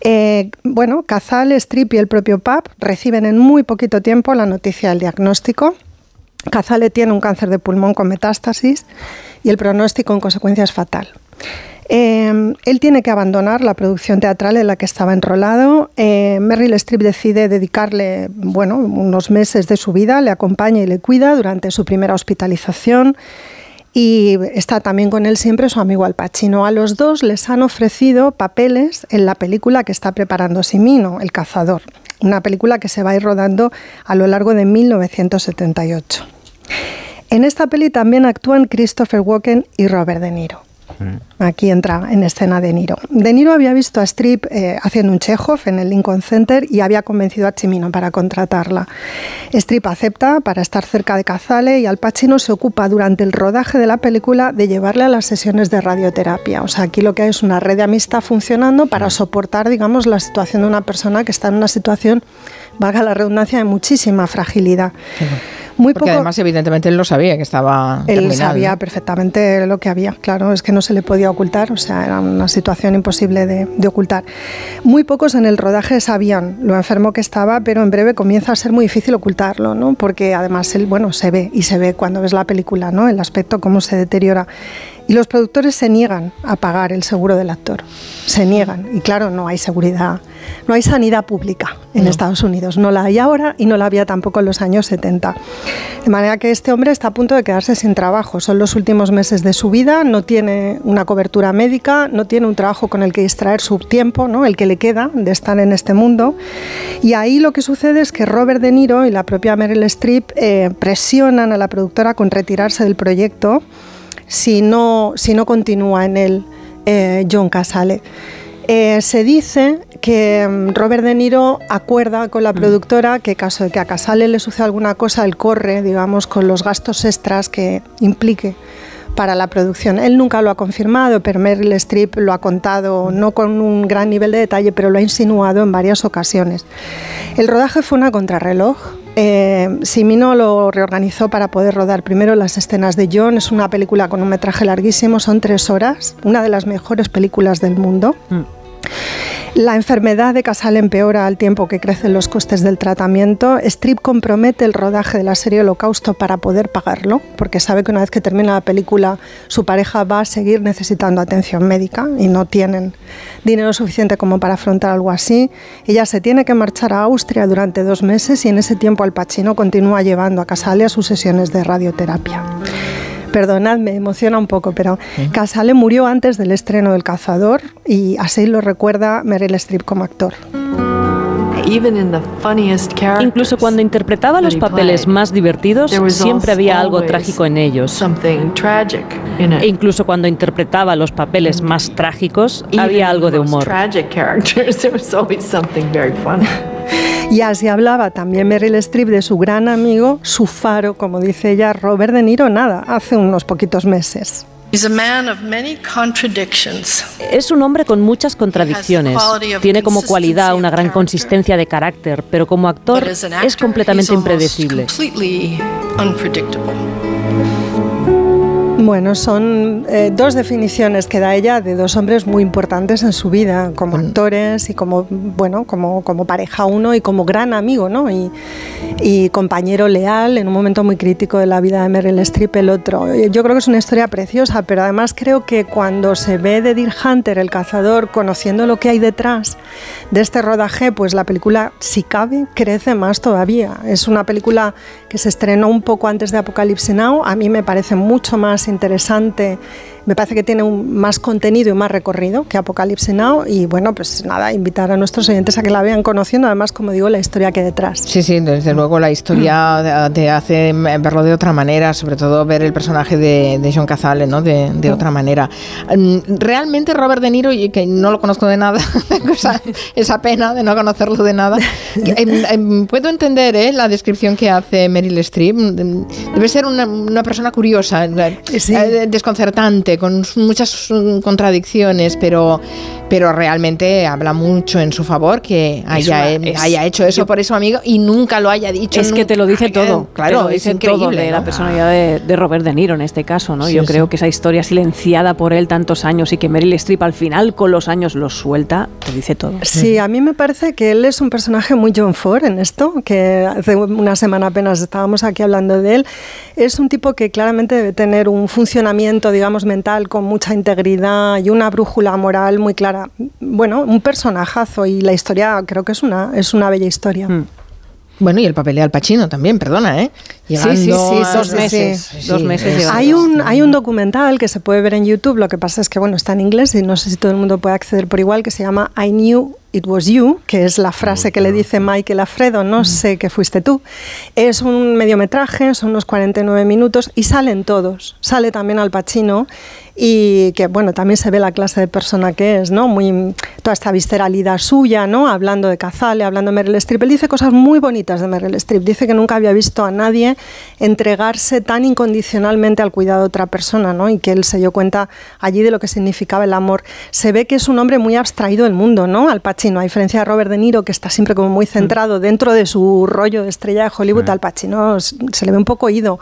Speaker 44: Eh, bueno, Cazal, Strip y el propio PAP reciben en muy poquito tiempo la noticia del diagnóstico. Cazale tiene un cáncer de pulmón con metástasis y el pronóstico en consecuencia es fatal. Eh, él tiene que abandonar la producción teatral en la que estaba enrolado. Eh, Meryl Streep decide dedicarle bueno, unos meses de su vida, le acompaña y le cuida durante su primera hospitalización. Y está también con él siempre su amigo Al Pacino. A los dos les han ofrecido papeles en la película que está preparando Simino, El Cazador, una película que se va a ir rodando a lo largo de 1978. En esta peli también actúan Christopher Walken y Robert De Niro. Aquí entra en escena De Niro. De Niro había visto a Strip eh, haciendo un Chekhov en el Lincoln Center y había convencido a Chimino para contratarla. Strip acepta para estar cerca de Cazale y Al Pacino se ocupa durante el rodaje de la película de llevarle a las sesiones de radioterapia. O sea, aquí lo que hay es una red de amistad funcionando para soportar, digamos, la situación de una persona que está en una situación, valga la redundancia, de muchísima fragilidad. Muy
Speaker 1: Porque
Speaker 44: poco-
Speaker 1: además, evidentemente, él lo sabía que estaba
Speaker 44: él sabía
Speaker 1: ¿no?
Speaker 44: perfectamente lo que había, claro, es que no se le podía ocultar, o sea, era una situación imposible de, de ocultar. Muy pocos en el rodaje sabían lo enfermo que estaba, pero en breve comienza a ser muy difícil ocultarlo, ¿no? Porque además él, bueno, se ve y se ve cuando ves la película, ¿no? El aspecto, cómo se deteriora. Y los productores se niegan a pagar el seguro del actor, se niegan. Y claro, no hay seguridad, no hay sanidad pública en
Speaker 1: No.
Speaker 44: Estados Unidos, no la hay ahora y no la había tampoco en los años 70. De manera que este hombre está a punto de quedarse sin trabajo. Son los últimos meses de su vida, no tiene una cobertura médica, no tiene un trabajo con el que distraer su tiempo, ¿no? el que le queda de estar en este mundo. Y ahí lo que sucede es que Robert De Niro y la propia Meryl Streep eh, presionan a la productora con retirarse del proyecto si no, si no continúa en él eh, John Casale. Eh, se dice que mm, Robert De Niro acuerda con la productora que caso de que a Casale le suceda alguna cosa, él corre, digamos, con los gastos extras que implique para la producción. Él nunca lo ha confirmado, pero Meryl Streep lo ha contado, no con un gran nivel de detalle, pero lo ha insinuado en varias ocasiones. El rodaje fue una contrarreloj. Eh, Simino lo reorganizó para poder rodar primero las escenas de John. Es una película con un metraje larguísimo, son tres horas, una de las mejores películas del mundo. La enfermedad de Casal empeora al tiempo que crecen los costes del tratamiento. Strip compromete el rodaje de la serie Holocausto para poder pagarlo, porque sabe que una vez que termina la película su pareja va a seguir necesitando atención médica y no tienen dinero suficiente como para afrontar algo así. Ella se tiene que marchar a Austria durante dos meses y en ese tiempo Al Pacino continúa llevando a Casale a sus sesiones de radioterapia. Perdonad, me emociona un poco, pero Casale murió antes del estreno del Cazador y así lo recuerda Meryl Streep como actor.
Speaker 12: Incluso cuando interpretaba los papeles más divertidos, siempre había algo trágico en ellos. E incluso cuando interpretaba los papeles más trágicos, había algo de humor.
Speaker 44: Y así hablaba también Meryl Streep de su gran amigo, su faro, como dice ella, Robert De Niro, nada, hace unos poquitos meses.
Speaker 12: Es un hombre con muchas contradicciones. Tiene como cualidad una gran consistencia de carácter, pero como actor es completamente impredecible.
Speaker 44: Bueno, son eh, dos definiciones que da ella de dos hombres muy importantes en su vida, como actores y como, bueno, como, como pareja uno y como gran amigo, ¿no? Y, y compañero leal en un momento muy crítico de la vida de Meryl Streep el otro. Eh, Yo creo que es una historia preciosa, pero además creo que cuando se ve de Deer Hunter, el cazador, conociendo lo que hay detrás de este rodaje, pues la película, si cabe, crece más todavía. Es una película que se estrenó un poco antes de Apocalypse Now. A mí me parece mucho más interesante. Me parece que tiene un, más contenido y más recorrido que Apocalypse Now. Y bueno, pues nada, invitar a nuestros oyentes a que la vean conociendo, además, como digo, la historia que hay detrás.
Speaker 1: Sí, sí, desde luego la historia te hace verlo de otra manera, sobre todo ver el personaje de, de John Cazale, ¿no? De, de, otra manera. Mm, Realmente Robert De Niro, y que no lo conozco de nada, esa, esa, pena de no conocerlo de nada, em, em, puedo entender ¿eh? la descripción que hace Meryl Streep. Debe ser una, una persona curiosa,
Speaker 44: sí.
Speaker 1: eh, con muchas contradicciones, pero pero realmente habla mucho en su favor que haya, una, es, haya hecho eso yo, por eso amigo y nunca lo haya dicho.
Speaker 19: Es que te lo dice todo,
Speaker 1: claro,
Speaker 19: te lo dice
Speaker 1: es increíble,
Speaker 19: todo de
Speaker 1: ¿no?
Speaker 19: la personalidad de, de, Robert De Niro en este caso, ¿no?
Speaker 1: Sí,
Speaker 19: yo
Speaker 1: sí.
Speaker 19: creo que esa historia silenciada por él tantos años y que Meryl Streep al final con los años lo suelta, te dice todo.
Speaker 44: Sí, a mí me parece que él es un personaje muy John Ford en esto, que hace una semana apenas estábamos aquí hablando de él. Es un tipo que claramente debe tener un funcionamiento, digamos, mental con mucha integridad y una brújula moral muy clara. Bueno, un personajazo y la historia creo que es una, es una bella historia.
Speaker 1: Mm. Bueno, y el papel de Al Pacino también, perdona, ¿eh?
Speaker 44: Llegando sí, sí, sí, dos meses.
Speaker 1: Sí,
Speaker 44: dos meses hay, un, hay un documental que se puede ver en YouTube, lo que pasa es que, bueno, está en inglés y no sé si todo el mundo puede acceder por igual, que se llama I Knew It Was You, que es la frase que le dice Michael Alfredo, no mm. sé que fuiste tú. Es un mediometraje, son unos 49 minutos y salen todos. Sale también Al Pacino y que bueno, también se ve la clase de persona que es, ¿no? Muy toda esta visceralidad suya, ¿no? Hablando de Cazale, hablando de Meryl Streep. Él dice cosas muy bonitas de Meryl Streep. Dice que nunca había visto a nadie entregarse tan incondicionalmente al cuidado de otra persona, ¿no? Y que él se dio cuenta allí de lo que significaba el amor. Se ve que es un hombre muy abstraído del mundo, ¿no? Al Pacino, a diferencia de Robert De Niro, que está siempre como muy centrado dentro de su rollo de estrella de Hollywood, al Pacino se le ve un poco oído.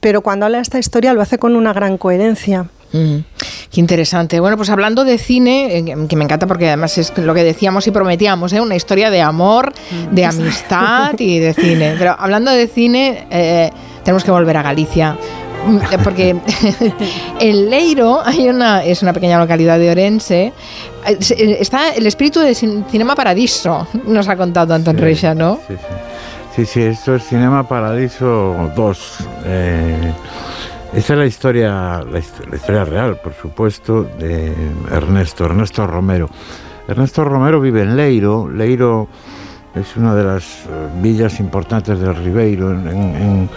Speaker 44: Pero cuando habla de esta historia lo hace con una gran coherencia.
Speaker 50: Mm, qué interesante. Bueno, pues hablando de cine, eh, que me encanta porque además es lo que decíamos y prometíamos, ¿eh? una historia de amor, de amistad y de cine. Pero hablando de cine, eh, tenemos que volver a Galicia. Mm, porque en Leiro hay una, es una pequeña localidad de Orense, está el espíritu de Cinema Paradiso, nos ha contado Anton sí, ¿no?
Speaker 45: Sí, sí. Sí, sí, esto es Cinema Paradiso 2. Esa es la historia, la, historia real, por supuesto, de Ernesto, Ernesto Romero. Ernesto Romero vive en Leiro. Leiro es una de las eh, villas importantes del Ribeiro. En,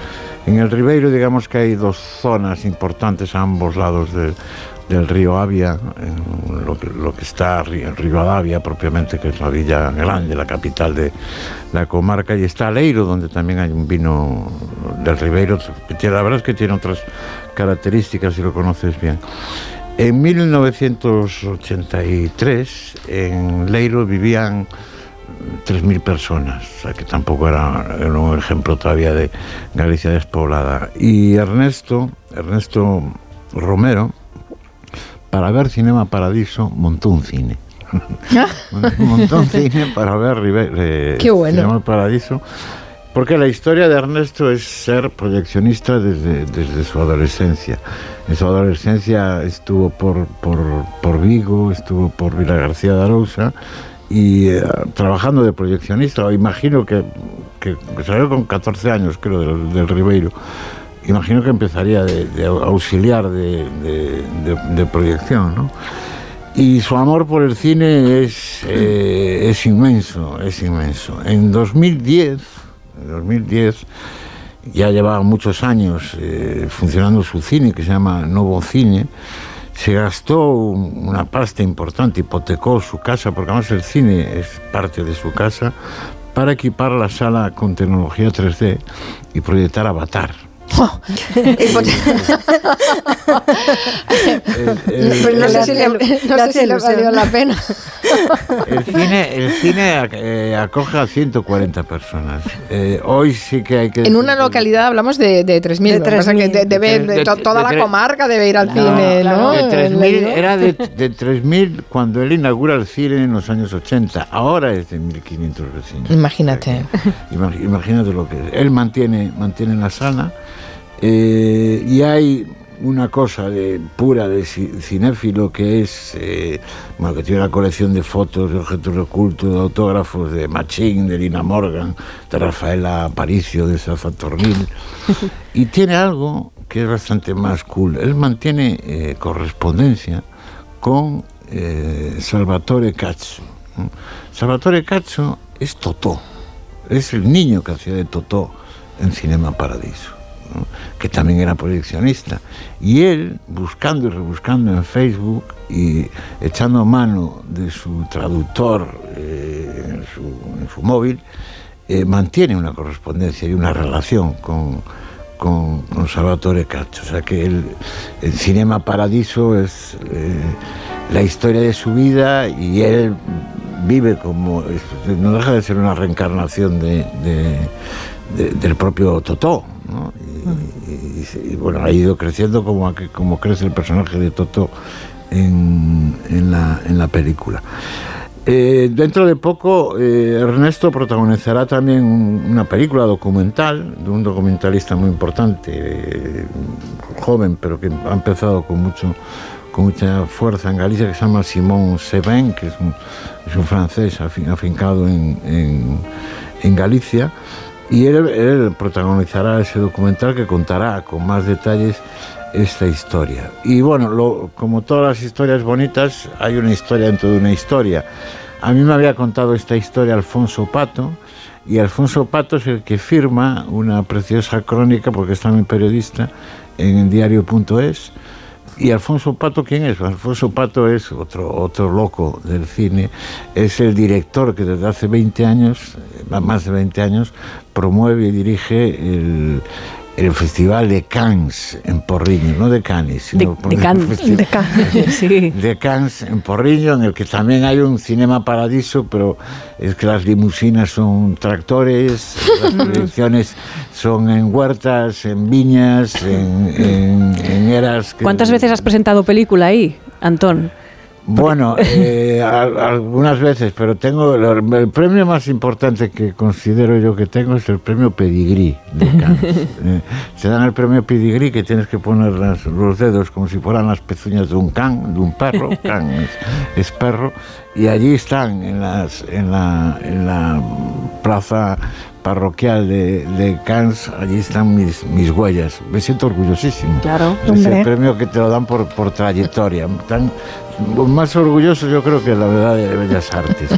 Speaker 45: el Ribeiro, digamos que hay dos zonas importantes a ambos lados del río Avia, lo, que, lo que está en Rivadavia propiamente, que es la villa grande, la capital de la comarca, y está Leiro, donde también hay un vino del Ribeiro, la verdad es que tiene otras características si lo conoces bien. En 1983 en Leiro vivían 3.000 personas, o sea que tampoco era, era, un ejemplo todavía de Galicia despoblada. Y Ernesto, Ernesto Romero, para ver Cinema Paradiso, montó un cine. montó un cine para ver eh,
Speaker 50: Qué bueno.
Speaker 45: Cinema Paradiso porque la historia de Ernesto es ser proyeccionista desde, desde su adolescencia. En su adolescencia estuvo por, por, Vigo, estuvo por Vila García de Arousa y eh, trabajando de proyeccionista. Imagino que, que, salió con 14 años, creo, del, Ribeiro. Imagino que empezaría de, auxiliar de, de, proyección, ¿no? Y su amor por el cine es, eh, es inmenso, es inmenso. En 2010 en 2010 ya llevaba muchos años eh, funcionando su cine, que se llama Nuevo Cine, se gastó una pasta importante, hipotecó su casa, porque además el cine es parte de su casa, para equipar la sala con tecnología 3D y proyectar Avatar
Speaker 50: no sé si le, valió la pena.
Speaker 45: El cine, el cine eh, acoge a 140 personas. Eh, hoy sí que hay que...
Speaker 50: En una localidad hablamos de, de 3.000. toda la comarca debe ir al cine, ¿no?
Speaker 45: era de, de 3.000 cuando él inaugura el cine en los años 80. Ahora es de 1.500 vecinos.
Speaker 50: Imagínate.
Speaker 45: imagínate lo que es. Él mantiene, mantiene la sala eh, y hay una cosa de, pura de cinéfilo que es, eh, bueno, que tiene una colección de fotos, de objetos ocultos, de autógrafos de Machín, de Lina Morgan, de Rafaela Aparicio, de Safatornil, y tiene algo que es bastante más cool. Él mantiene eh, correspondencia con Salvatore Cazzo. Salvatore Cazzo es Totó, es el niño que hacía de Totó en Cinema Paradiso que también era proyeccionista. Y él, buscando y rebuscando en Facebook y echando mano de su traductor eh, en, su, móvil, eh, mantiene una correspondencia y una relación con, con, Salvatore Caccio. O sea que el, Cinema Paradiso es eh, la historia de su vida y él vive como. no deja de ser una reencarnación de, del propio Totó. Y, bueno, ha ido creciendo como, como crece el personaje de Toto en, la, película. Eh, dentro de poco, eh, Ernesto protagonizará también una película documental de un documentalista muy importante, eh, joven, pero que ha empezado con mucho con mucha fuerza en Galicia, que se llama Simón Seven, que es un, francés afincado en, en Galicia y él, protagonizará ese documental que contará con más detalles esta historia. Y bueno, como todas las historias bonitas, hay una historia dentro de una historia. A mí me había contado esta historia Alfonso Pato, y Alfonso Pato es el que firma una preciosa crónica, porque es también periodista, en diario.es, ¿Y Alfonso Pato quién es? Alfonso Pato es otro, otro loco del cine, es el director que desde hace 20 años, más de 20 años, promueve y dirige el, el Festival de Cannes en Porriño, no de Cannes, sino
Speaker 19: de, de, Cannes,
Speaker 45: de, Cannes, sí. de Cannes en Porriño, en el que también hay un cinema paradiso, pero es que las limusinas son tractores, las proyecciones son en huertas, en viñas, en, en, en eras.
Speaker 19: Que... ¿Cuántas veces has presentado película ahí, Antón?
Speaker 45: Bueno, eh, algunas veces, pero tengo el, el, premio más importante que considero yo que tengo es el premio Pedigrí de Cannes. eh, te dan el premio Pedigrí que tienes que poner las, los dedos como si fueran las pezuñas de un can, de un perro, can es, es perro, y allí están en, las, en, la, en la plaza parroquial de, de Cannes, allí están mis, mis huellas. Me siento orgullosísimo.
Speaker 19: Claro,
Speaker 45: es
Speaker 19: hombre.
Speaker 45: el premio que te lo dan por, por trayectoria. Tan, más orgulloso yo creo que la verdad de Bellas Artes.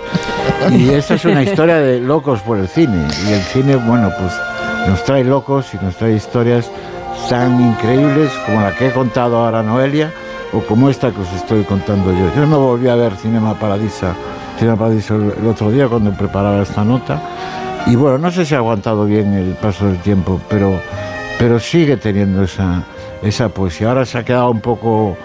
Speaker 45: Y esta es una historia de locos por el cine. Y el cine, bueno, pues nos trae locos y nos trae historias tan increíbles como la que he contado ahora Noelia o como esta que os estoy contando yo. Yo me volví a ver Cinema Paradisa, Cinema Paradiso el, el otro día cuando preparaba esta nota. Y bueno, no sé si ha aguantado bien el paso del tiempo, pero, pero sigue teniendo esa, esa poesía. Ahora se ha quedado un poco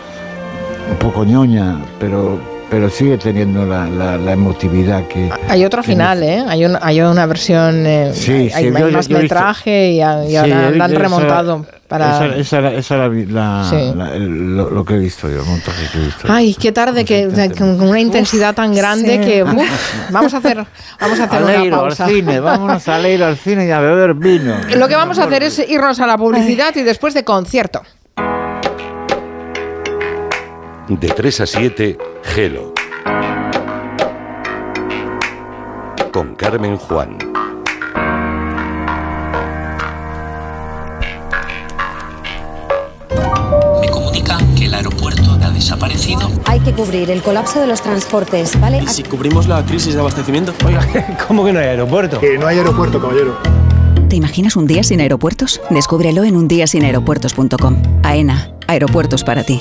Speaker 45: un poco ñoña, pero, pero sigue teniendo la, la, la emotividad que...
Speaker 1: Hay otro que final, ¿eh? Hay, un, hay una versión, eh,
Speaker 45: sí,
Speaker 1: hay,
Speaker 45: sí,
Speaker 1: hay
Speaker 45: yo,
Speaker 1: más
Speaker 45: yo
Speaker 1: metraje y, y
Speaker 45: sí,
Speaker 1: ahora la han
Speaker 45: esa,
Speaker 1: remontado. Para...
Speaker 45: Esa, esa, esa sí. el, lo, lo, que he visto yo, el montaje que he visto.
Speaker 1: Ay, qué tarde, que, con una intensidad tan grande que uf, vamos a hacer, vamos a hacer
Speaker 45: a
Speaker 1: una pausa.
Speaker 45: al cine, vámonos a leer al cine y a beber vino.
Speaker 1: Lo que vamos a hacer es irnos a la publicidad y después de concierto.
Speaker 14: De 3 a 7, Gelo. Con Carmen Juan.
Speaker 51: Me comunican que el aeropuerto ha desaparecido.
Speaker 41: Hay que cubrir el colapso de los transportes, ¿vale?
Speaker 52: ¿Y si cubrimos la crisis de abastecimiento?
Speaker 53: Oiga, ¿cómo que no hay aeropuerto?
Speaker 54: Que no hay aeropuerto, caballero.
Speaker 13: ¿Te imaginas un día sin aeropuertos? Descúbrelo en undiasinaeropuertos.com. AENA, aeropuertos para ti.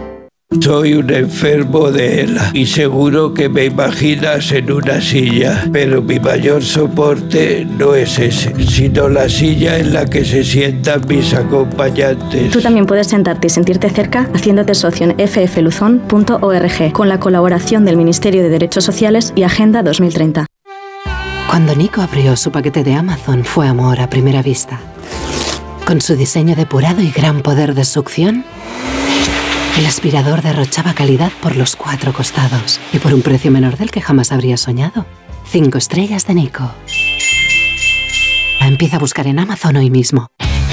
Speaker 55: Soy un enfermo de ELA y seguro que me imaginas en una silla, pero mi mayor soporte no es ese, sino la silla en la que se sientan mis acompañantes.
Speaker 56: Tú también puedes sentarte y sentirte cerca haciéndote socio en ffluzon.org con la colaboración del Ministerio de Derechos Sociales y Agenda 2030.
Speaker 57: Cuando Nico abrió su paquete de Amazon fue amor a primera vista. Con su diseño depurado y gran poder de succión, el aspirador derrochaba calidad por los cuatro costados y por un precio menor del que jamás habría soñado. Cinco estrellas de Nico. Empieza a buscar en Amazon hoy mismo.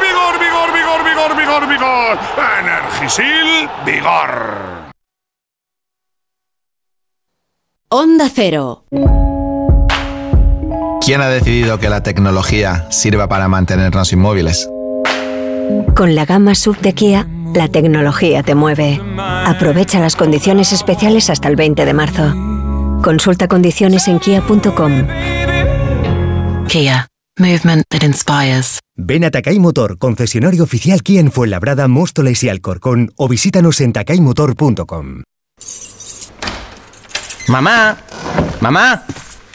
Speaker 58: Vigor, vigor, vigor, vigor, vigor, vigor. Energisil, vigor.
Speaker 59: Onda Cero.
Speaker 60: ¿Quién ha decidido que la tecnología sirva para mantenernos inmóviles?
Speaker 61: Con la gama SUV de Kia
Speaker 62: La tecnología te mueve. Aprovecha las condiciones especiales hasta el 20 de marzo. Consulta condiciones en kia.com.
Speaker 13: Kia. Movement that inspires.
Speaker 63: Ven a Takay Motor, concesionario oficial Kia en Fuenlabrada, Móstoles y Alcorcón o visítanos en takaymotor.com.
Speaker 64: Mamá, mamá,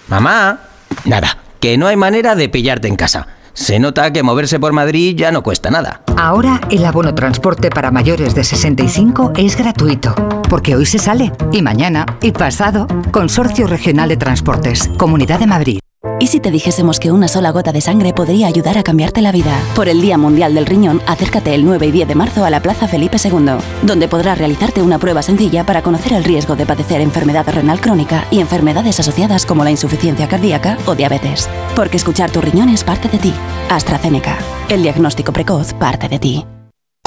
Speaker 64: mamá. Nada, que no hay manera de pillarte en casa. Se nota que moverse por Madrid ya no cuesta nada.
Speaker 9: Ahora el abono transporte para mayores de 65 es gratuito, porque hoy se sale, y mañana, y pasado. Consorcio Regional de Transportes, Comunidad de Madrid.
Speaker 65: ¿Y si te dijésemos que una sola gota de sangre podría ayudar a cambiarte la vida? Por el Día Mundial del Riñón, acércate el 9 y 10 de marzo a la Plaza Felipe II, donde podrás realizarte una prueba sencilla para conocer el riesgo de padecer enfermedad renal crónica y enfermedades asociadas como la insuficiencia cardíaca o diabetes. Porque escuchar tu riñón es parte de ti. AstraZeneca. El diagnóstico precoz parte de ti.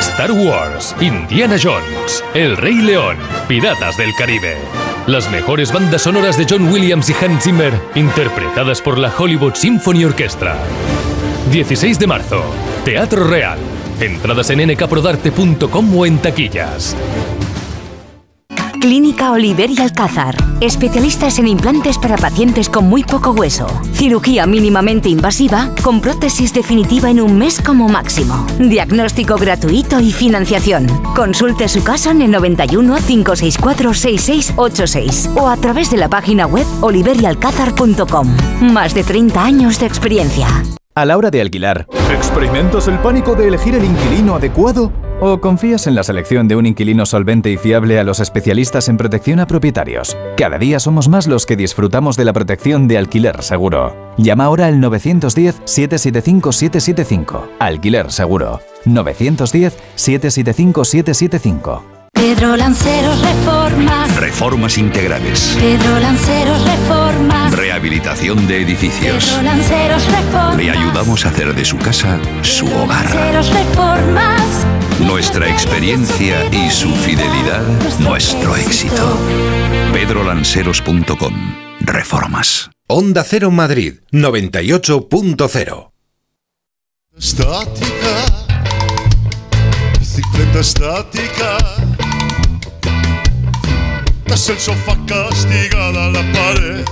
Speaker 3: Star Wars, Indiana Jones, El Rey León, Piratas del Caribe. Las mejores bandas sonoras de John Williams y Hans Zimmer, interpretadas por la Hollywood Symphony Orchestra. 16 de marzo, Teatro Real. Entradas en nkprodarte.com o en taquillas.
Speaker 41: Clínica Oliver y Alcázar. Especialistas en implantes para pacientes con muy poco hueso. Cirugía mínimamente invasiva con prótesis definitiva en un mes como máximo. Diagnóstico gratuito y financiación. Consulte su caso en el 91 564 6686 o a través de la página web oliverialcázar.com. Más de 30 años de experiencia.
Speaker 14: A la hora de alquilar, ¿experimentas el pánico de elegir el inquilino adecuado? ¿O confías en la selección de un inquilino solvente y fiable a los especialistas en protección a propietarios? Cada día somos más los que disfrutamos de la protección de alquiler seguro. Llama ahora al 910-775-775. Alquiler seguro. 910-775-775.
Speaker 43: Pedro Lanceros Reformas.
Speaker 33: Reformas integrales.
Speaker 43: Pedro Lanceros Reformas.
Speaker 33: Rehabilitación de edificios.
Speaker 43: Pedro Lanceros Reformas.
Speaker 33: Le ayudamos a hacer de su casa su hogar.
Speaker 43: Lanceros Reformas.
Speaker 33: Nuestra experiencia y su fidelidad, nuestro éxito. pedrolanceros.com. Reformas.
Speaker 11: Onda Cero Madrid 98.0
Speaker 66: Estática, bicicleta estática. Tras el sofá castigada a la pared,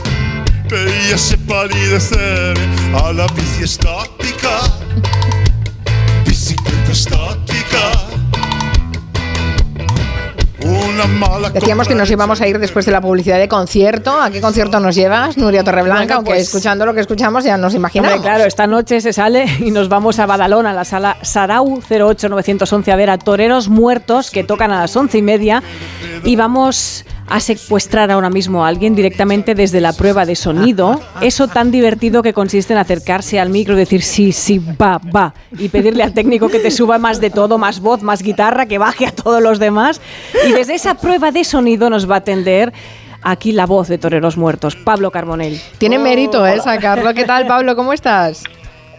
Speaker 66: veíase palidecer a la bici estática. Bicicleta estática.
Speaker 1: Decíamos que nos íbamos a ir después de la publicidad de concierto. ¿A qué concierto nos llevas, Nuria Torreblanca?
Speaker 19: Bueno,
Speaker 1: Aunque
Speaker 19: pues-
Speaker 1: escuchando lo que escuchamos ya nos imaginamos.
Speaker 19: Hombre, claro, esta noche se sale y nos vamos a Badalona, a la sala Sarau 08911, a ver a Toreros Muertos que tocan a las once y media. Y vamos a secuestrar ahora mismo a alguien directamente desde la prueba de sonido. Eso tan divertido que consiste en acercarse al micro y decir sí, sí, va, va. Y pedirle al técnico que te suba más de todo, más voz, más guitarra, que baje a todos los demás. Y desde esa prueba de sonido nos va a atender aquí la voz de Toreros Muertos, Pablo Carbonell.
Speaker 1: Tiene mérito, ¿eh? Sacarlo. ¿Qué tal, Pablo? ¿Cómo estás?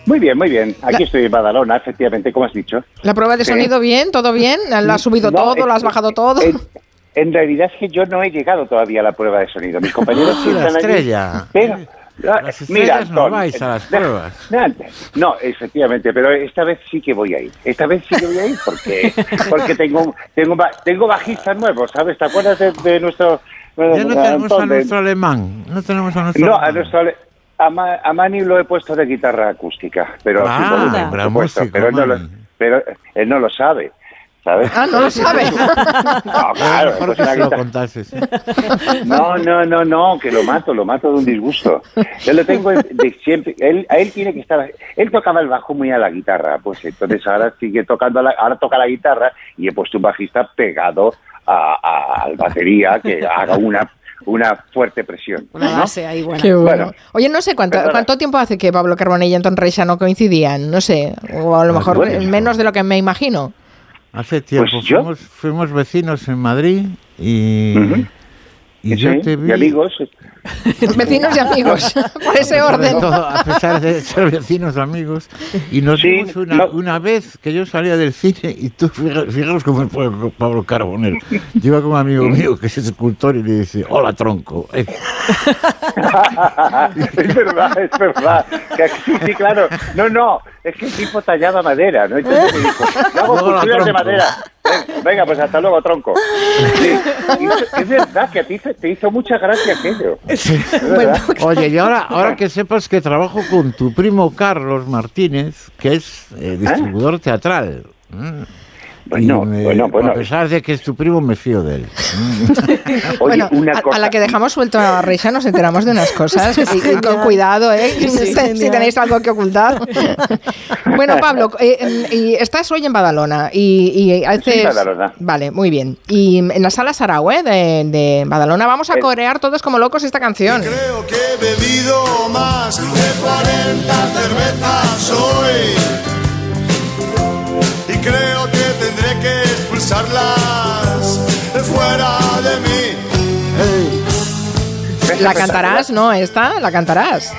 Speaker 67: Muy bien, muy bien. Aquí estoy en Badalona, efectivamente, como has dicho.
Speaker 1: ¿La prueba de
Speaker 67: Sí.
Speaker 1: sonido bien? ¿Todo bien? ¿La has subido
Speaker 67: No,
Speaker 1: todo?
Speaker 67: es
Speaker 1: ¿Lo has bajado todo?
Speaker 67: En, en realidad es que yo no he llegado todavía a la prueba de sonido. Mis compañeros sí están allí.
Speaker 45: estrella.
Speaker 67: Pero,
Speaker 45: Las
Speaker 67: mira,
Speaker 45: no vais a las pruebas.
Speaker 67: No, efectivamente, pero esta vez sí que voy a ir. Esta vez sí que voy a ir porque porque tengo tengo tengo bajistas nuevos, ¿sabes? ¿Te acuerdas de, de nuestro
Speaker 45: Ya no tenemos a
Speaker 67: de-
Speaker 45: nuestro alemán. No tenemos a nuestro
Speaker 67: No, a
Speaker 45: alemán.
Speaker 67: nuestro ale- a, Ma- a Mani lo he puesto de guitarra acústica, pero
Speaker 45: Ah,
Speaker 67: supuesto,
Speaker 45: músico,
Speaker 67: pero, él no lo, pero él no lo sabe, ¿sabes?
Speaker 1: Ah, no lo sabe.
Speaker 67: No, claro,
Speaker 45: Mejor
Speaker 67: pues
Speaker 45: que lo
Speaker 67: guitarra-
Speaker 45: contases.
Speaker 67: No, no, no, no, que lo mato, lo mato de un disgusto. Yo lo tengo de siempre. Él, a él tiene que estar. Él tocaba el bajo muy a la guitarra, pues entonces ahora sigue tocando, la- ahora toca la guitarra y he puesto un bajista pegado a, a- al batería que haga una una fuerte presión.
Speaker 19: Una
Speaker 67: ¿no?
Speaker 19: base ahí buena.
Speaker 1: Qué bueno.
Speaker 67: Bueno.
Speaker 1: Oye, no sé cuánto, cuánto tiempo hace que Pablo Carbonell y Anton Reixa no coincidían, no sé, o a lo mejor
Speaker 67: bueno.
Speaker 1: menos de lo que me imagino.
Speaker 45: Hace tiempo
Speaker 67: Pues yo-
Speaker 45: fuimos, fuimos vecinos en Madrid y, Y yo
Speaker 67: Sí,
Speaker 45: te vi...
Speaker 67: y amigos.
Speaker 1: Vecinos y amigos, por ese orden.
Speaker 45: todo, a pesar de ser vecinos amigos. Y nos
Speaker 67: Sí,
Speaker 45: vimos una, una vez que yo salía del cine y tú, fija- fijaros cómo es Pablo Carbonell. Yo iba con un amigo mío que es escultor y le dice, hola tronco. Eh,
Speaker 67: es verdad, es verdad. Que aquí- sí, sí, claro. No, no, es que el tipo tallaba madera, ¿no? Entonces me dijo, yo hago
Speaker 45: la
Speaker 67: culturas de madera. Ven, Venga, pues hasta luego, tronco. Sí. Y es verdad que a ti te hizo mucha gracia aquello.
Speaker 45: Oye, y ahora, ahora que sepas que trabajo con tu primo Carlos Martínez, que es eh, distribuidor teatral. Mm.
Speaker 67: Bueno,
Speaker 45: me-
Speaker 67: bueno, bueno.
Speaker 45: A pesar de que es tu primo, me fío de él.
Speaker 1: bueno, a, a la que dejamos suelto a Reisha nos enteramos de unas cosas. y, y con cuidado, ¿eh?
Speaker 19: Sí,
Speaker 1: si, tenéis algo que ocultar. bueno, Pablo, eh, em, y estás hoy en Badalona y, y haces...
Speaker 67: en Badalona.
Speaker 1: Vale, muy bien. Y en la sala Sarau, ¿eh? de, de Badalona vamos a
Speaker 67: Eh.
Speaker 1: corear todos como locos esta canción.
Speaker 66: Creo que he bebido más de 40 cervezas hoy. Y creo que expulsarlas fuera de mí.
Speaker 1: La cantarás, ¿no? Esta, la cantarás.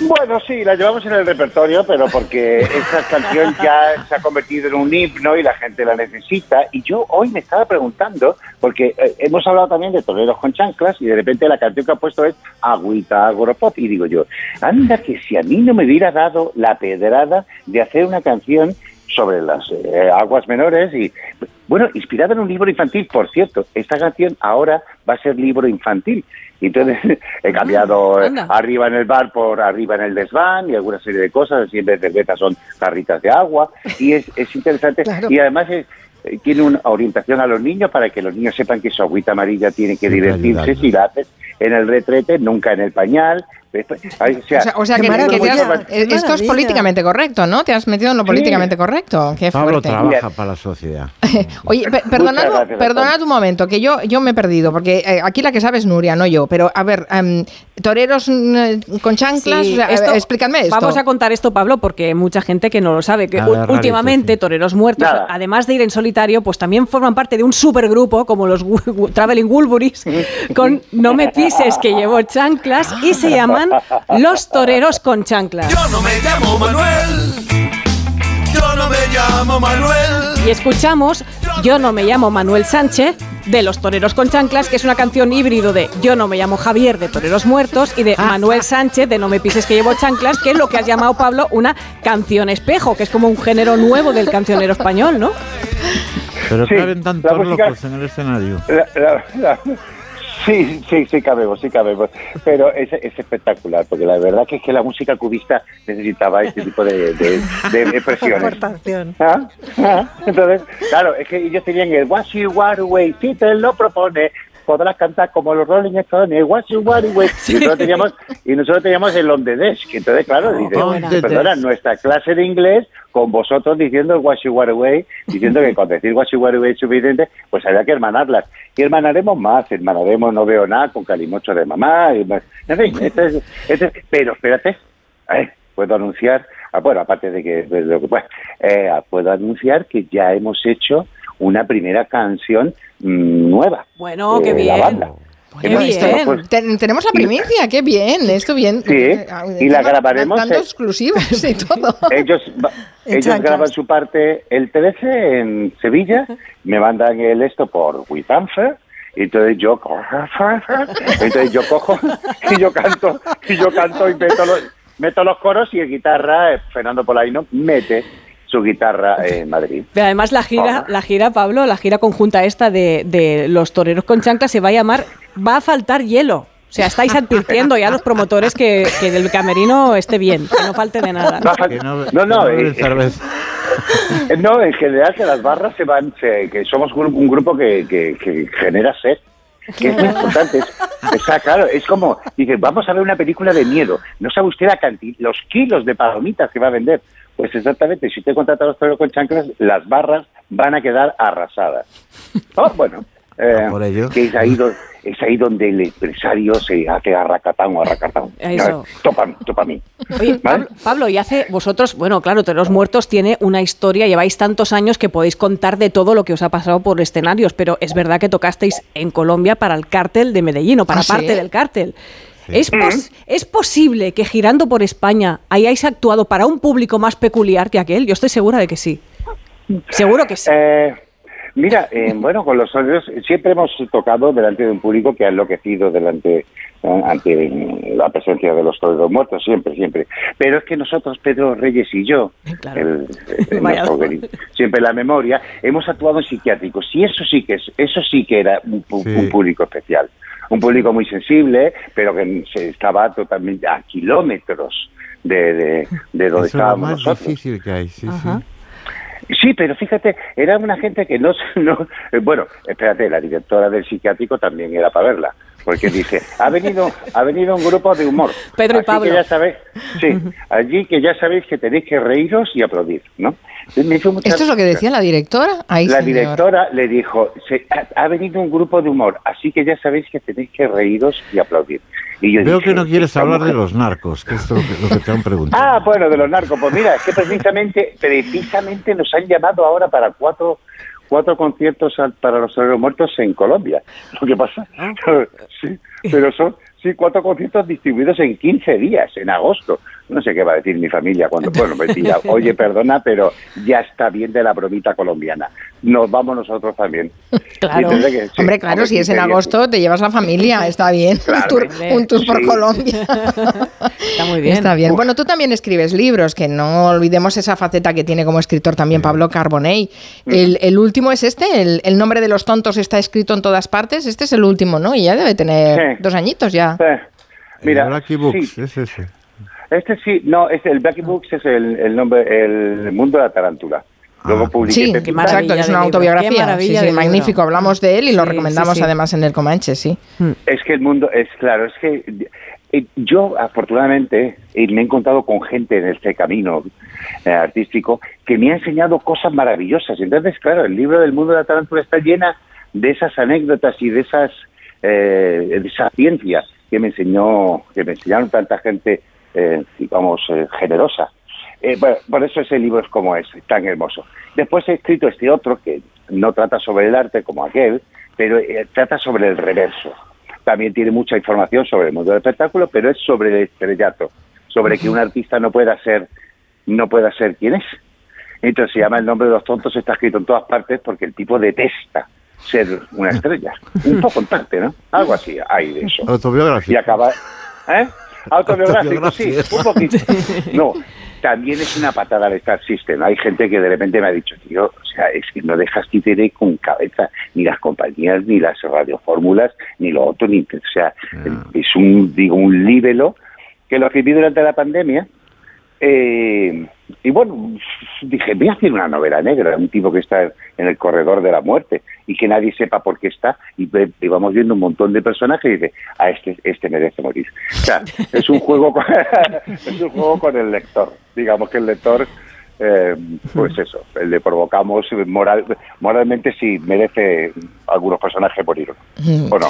Speaker 67: Bueno, sí, la llevamos en el repertorio, pero porque esta canción ya se ha convertido en un himno y la gente la necesita. Y yo hoy me estaba preguntando, porque eh, hemos hablado también de toreros con chanclas y de repente la canción que ha puesto es Agüita Agropop. Y digo yo, anda que si a mí no me hubiera dado la pedrada de hacer una canción sobre las eh, aguas menores y, bueno, inspirada en un libro infantil, por cierto, esta canción ahora va a ser libro infantil. Y entonces he cambiado eh,
Speaker 19: anda.
Speaker 67: arriba en el bar por arriba en el desván y alguna serie de cosas, así en vez de cervezas son jarritas de agua y es, es interesante
Speaker 1: Claro.
Speaker 67: y además es- eh, tiene una orientación a los niños para que los niños sepan que su agüita amarilla tiene que divertirse si la haces en el retrete, nunca en el pañal. Ay, O sea,
Speaker 1: O sea, o sea
Speaker 67: qué
Speaker 1: que, que te
Speaker 67: maravilla.
Speaker 1: has- esto es políticamente correcto, ¿no? Te has metido en lo
Speaker 67: Sí.
Speaker 1: políticamente correcto. Qué
Speaker 45: Pablo
Speaker 1: fuerte.
Speaker 45: trabaja para la sociedad.
Speaker 1: Oye, pe- perdonad,
Speaker 67: gracias,
Speaker 1: perdonad un momento, que yo, yo me he perdido, porque eh, aquí la que sabe es Nuria, no yo. Pero, a ver, em, toreros mm, con chanclas,
Speaker 19: Sí,
Speaker 1: o sea,
Speaker 19: esto-
Speaker 1: explícame esto.
Speaker 19: Vamos a contar esto, Pablo, porque hay mucha gente que no lo sabe. Que
Speaker 45: rarito,
Speaker 19: últimamente,
Speaker 45: sí.
Speaker 19: toreros muertos,
Speaker 67: Nada.
Speaker 19: además de ir en solitario, pues también forman parte de un supergrupo como los Traveling Wilburys, con No me pises que llevo chanclas, y se llaman Los Toreros con Chanclas.
Speaker 66: Yo no me llamo Manuel. Yo no me llamo Manuel.
Speaker 19: Y escuchamos Yo no me llamo Manuel Sánchez de Los Toreros con Chanclas, que es una canción híbrido de Yo no me llamo Javier de Toreros Muertos y de Manuel Sánchez de No me pises que llevo chanclas, que es lo que has llamado, Pablo, una canción espejo, que es como un género nuevo del cancionero español, ¿no?
Speaker 45: Pero
Speaker 67: Sí,
Speaker 45: caben tantos locos en el escenario.
Speaker 67: La- la- la- sí, sí, sí cabemos, sí cabemos. Pero es, es espectacular, porque la verdad que es que la música cubista necesitaba este tipo de, de, de expresiones. ¿Ah? ¿Ah? Entonces, claro, es que ellos tenían el What You si te lo propone, podrás cantar como los Rolling Stones, el What You Want Away. Y nosotros teníamos, y nosotros teníamos el On The Desk. Entonces, claro,
Speaker 45: the
Speaker 67: perdona, nuestra clase de inglés con vosotros diciendo el What You Want Away, diciendo que con decir What You Want Away es suficiente, pues había que hermanarlas. Y hermanaremos más, hermanaremos No Veo Nada con Calimocho de Mamá. Y más. En fin, este es- este es- pero espérate, Ay, puedo anunciar, ah, bueno, aparte de que, de que- bueno, eh, puedo anunciar que ya hemos hecho una primera canción mm, nueva.
Speaker 19: Bueno,
Speaker 67: de
Speaker 19: qué
Speaker 67: la
Speaker 19: bien.
Speaker 67: banda.
Speaker 19: Qué
Speaker 67: Hemos-
Speaker 19: bien.
Speaker 67: pues,
Speaker 1: Ten- tenemos la primicia, qué bien, esto bien.
Speaker 67: Sí,
Speaker 1: Eh,
Speaker 67: y la
Speaker 1: encima
Speaker 67: grabaremos,
Speaker 1: Dando
Speaker 67: eh.
Speaker 1: exclusivas y todo.
Speaker 67: ellos
Speaker 1: En
Speaker 67: ellos graban su parte el 13 en Sevilla, me mandan el esto por WeTransfer y entonces yo entonces yo cojo y yo canto y yo canto y meto los, meto los coros y el guitarra eh, Fernando Polaino mete su guitarra en Madrid.
Speaker 19: Pero además la gira, la gira, Pablo, la gira conjunta esta de, de Los Toreros con Chanclas se va a llamar Va a faltar hielo. O sea, estáis advirtiendo ya a los promotores que, que el camerino esté bien, que no falte de nada.
Speaker 67: No,
Speaker 45: no,
Speaker 67: no, eh,
Speaker 45: cerveza.
Speaker 67: Eh, No, en general que las barras se van, se- que somos un, un grupo que, que- que genera sed. Que es muy importante. Es, está claro, es como, dice, vamos a ver una película de miedo. No sabe usted la canti- los kilos de palomitas que va a vender. Pues exactamente, si usted contrata a los toreros con chanclas, las barras van a quedar arrasadas. Oh, bueno, eh,
Speaker 45: Por ello.
Speaker 67: que es ahí, do- es ahí donde el empresario se hace arracatán o arracatán.
Speaker 19: Eso.
Speaker 67: Topa, topa a mí.
Speaker 19: Oye, Pablo, Pablo, y hace vosotros, bueno, claro, los muertos tiene una historia, lleváis tantos años que podéis contar de todo lo que os ha pasado por escenarios, pero es verdad que tocasteis en Colombia para el cártel de Medellín o para
Speaker 1: ¿Ah, sí?
Speaker 19: parte del cártel. ¿Es, pos- ¿Es posible que girando por España hayáis actuado para un público más peculiar que aquel? Yo estoy segura de que sí. Seguro que sí.
Speaker 67: Eh, mira, eh, bueno, con los sonidos siempre hemos tocado delante de un público que ha enloquecido delante eh, ante mm, la presencia de los toreros muertos, siempre, siempre. Pero es que nosotros, Pedro Reyes y yo, el- el-
Speaker 19: Vaya
Speaker 67: nuestro querido- siempre la memoria, hemos actuado en psiquiátricos y eso sí que es, eso sí que era un público especial, un público muy sensible, pero que se estaba totalmente a kilómetros de, de, de donde
Speaker 45: Eso es lo
Speaker 67: estábamos
Speaker 45: más
Speaker 67: nosotros.
Speaker 45: difícil que hay, sí, sí.
Speaker 67: Sí, pero fíjate, era una gente que no, se- no bueno, espérate, la directora del psiquiátrico también era para verla, porque dice, ha venido, ha venido un grupo de humor.
Speaker 19: Pedro y
Speaker 67: Así
Speaker 19: Pablo.
Speaker 67: Que ya sabéis, sí, allí que ya sabéis que tenéis que reíros y aplaudir, ¿no? Me hizo mucha
Speaker 1: ¿Esto es lo que decía la directora? Ay,
Speaker 67: la
Speaker 1: señor.
Speaker 67: directora le dijo, "Se- ha, ha venido un grupo de humor, así que ya sabéis que tenéis que reíros y aplaudir. Y yo
Speaker 45: Veo
Speaker 67: dije,
Speaker 45: que no quieres
Speaker 67: "Esta
Speaker 45: hablar de
Speaker 67: mujer-
Speaker 45: los narcos, que es lo que, lo que te han preguntado.
Speaker 67: Ah, bueno, de los narcos. Pues mira, es que precisamente, precisamente nos han llamado ahora para cuatro, cuatro conciertos al- para los toreros muertos en Colombia. Lo que pasa, sí, pero son sí cuatro conciertos distribuidos en 15 días, en agosto. No sé qué va a decir mi familia cuando, bueno, me diga, oye, perdona, pero ya está bien de la bromita colombiana. Nos vamos nosotros también.
Speaker 1: Claro.
Speaker 67: Que- sí,
Speaker 1: Hombre, claro,
Speaker 67: hombre,
Speaker 1: si es en
Speaker 67: 15 días,
Speaker 1: agosto, te llevas la familia, está bien.
Speaker 67: Claro,
Speaker 1: un tour,
Speaker 67: hombre.
Speaker 1: un tour por
Speaker 67: Sí.
Speaker 1: Colombia.
Speaker 19: Está muy bien.
Speaker 1: Está bien. Bueno, tú también escribes libros, que no olvidemos esa faceta que tiene como escritor también Pablo Carbonell. El, el último es este, el, el nombre de los tontos está escrito en todas partes. Este es el último, ¿no? Y ya debe tener
Speaker 67: Sí.
Speaker 1: dos añitos ya.
Speaker 67: Mira,
Speaker 45: Books,
Speaker 67: sí.
Speaker 45: es ese.
Speaker 67: Este sí, no, es el Blacky Books es el, el nombre, el mundo de la tarántula. Luego publiqué
Speaker 1: Sí,
Speaker 67: este-
Speaker 1: exacto, es una autobiografía. Sí, sí, magnífico. Hablamos de él y lo recomendamos
Speaker 67: sí, sí.
Speaker 1: además en el Comanche, sí.
Speaker 67: Es que el mundo, es claro, es que eh, yo afortunadamente eh, me he encontrado con gente en este camino eh, artístico que me ha enseñado cosas maravillosas. Entonces, claro, el libro del mundo de la tarántula está llena de esas anécdotas y de esas eh, de esa ciencia que me enseñó, que me enseñaron tanta gente, eh, digamos, eh, generosa. Eh, bueno, por eso ese libro es como es, tan hermoso. Después he escrito este otro que no trata sobre el arte como aquel, pero eh, trata sobre el reverso. También tiene mucha información sobre el mundo del espectáculo, pero es sobre el estrellato, sobre que un artista no pueda ser, no pueda ser quien es. Entonces se llama El nombre de los tontos, está escrito en todas partes porque el tipo detesta ser una estrella. Un poco en parte, ¿no? Algo así hay de eso.
Speaker 45: Autobiográfico.
Speaker 67: Y acaba... ¿Eh? Autobiográfico, sí, un poquito. No, también es una patada al Star System. Hay gente que de repente me ha dicho, tío, o sea, es que no dejas títere con cabeza, ni las compañías, ni las radiofórmulas, ni lo otro, ni... O sea, es un, digo, un líbelo que lo escribí durante la pandemia. eh, y bueno, dije, voy a hacer una novela negra, un tipo que está en el corredor de la muerte y que nadie sepa por qué está. Y, y vamos viendo un montón de personajes y dice, a este, este merece morir. O sea, es un juego con, es un juego con el lector. Digamos que el lector, eh, pues eso, le provocamos moral, moralmente si merece algunos personajes morir o no.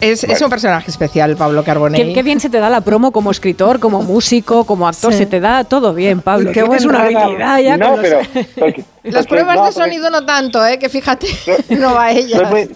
Speaker 1: Es, es un personaje especial, Pablo Carbonell.
Speaker 19: Qué, qué bien se te da la promo como escritor, como músico, como actor.
Speaker 1: Sí.
Speaker 19: Se te da todo bien, Pablo.
Speaker 1: Qué
Speaker 19: Tienes
Speaker 1: buen
Speaker 19: una habilidad ya
Speaker 67: No,
Speaker 19: los-
Speaker 67: pero... porque-
Speaker 1: Las
Speaker 67: porque-
Speaker 1: pruebas
Speaker 67: no,
Speaker 1: de sonido no tanto, ¿eh? que fíjate, no va a ellas.
Speaker 67: Soy muy,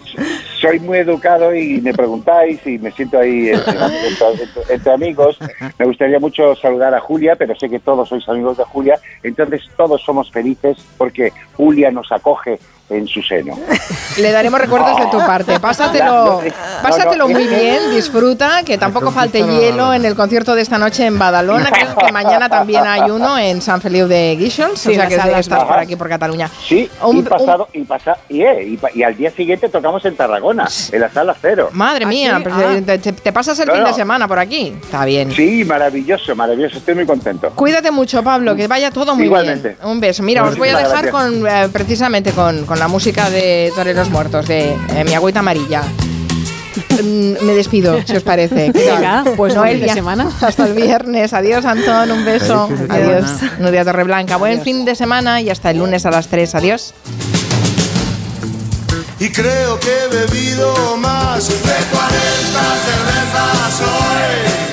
Speaker 67: soy muy educado y me preguntáis y me siento ahí entre, entre- entre amigos. Me gustaría mucho saludar a Julia, pero sé que todos sois amigos de Julia, entonces todos somos felices porque Julia nos acoge en su seno.
Speaker 1: Le daremos recuerdos de tu parte. Pásatelo, pásatelo muy bien, disfruta, que tampoco falte hielo en el concierto de esta noche en Badalona. Creo que mañana también hay uno en San Feliu de Guíxols,
Speaker 19: Sí,
Speaker 1: o sea que estás
Speaker 67: Ajá.
Speaker 1: por aquí por Cataluña.
Speaker 67: Sí,
Speaker 1: Un-
Speaker 67: y
Speaker 1: un-
Speaker 67: pasado, y, pasa, y, eh, y, y al día siguiente tocamos en Tarragona, en la sala cero.
Speaker 1: Madre mía,
Speaker 19: sí?
Speaker 1: pues,
Speaker 19: Ah.
Speaker 1: eh, te, te- te pasas el
Speaker 67: No,
Speaker 1: fin de semana por aquí. Está bien.
Speaker 67: Sí, maravilloso, maravilloso, estoy muy contento.
Speaker 1: Cuídate mucho, Pablo, que vaya todo muy
Speaker 67: Igualmente.
Speaker 1: bien. Un beso. Mira, os voy a dejar con eh, precisamente con, con la música de Toreros Muertos, de eh, Mi Agüita Amarilla. Mm, Me despido, si os parece. ¿Qué tal?
Speaker 19: Venga, pues
Speaker 1: Noelia,
Speaker 19: semana.
Speaker 1: Hasta el viernes. Adiós, Antón. Un beso.
Speaker 45: Feliz
Speaker 1: Adiós.
Speaker 45: semana.
Speaker 1: Nuria Torreblanca. Buen fin de semana y hasta el lunes a las 3. Adiós.
Speaker 66: y creo que he bebido más de 40 cervezas hoy.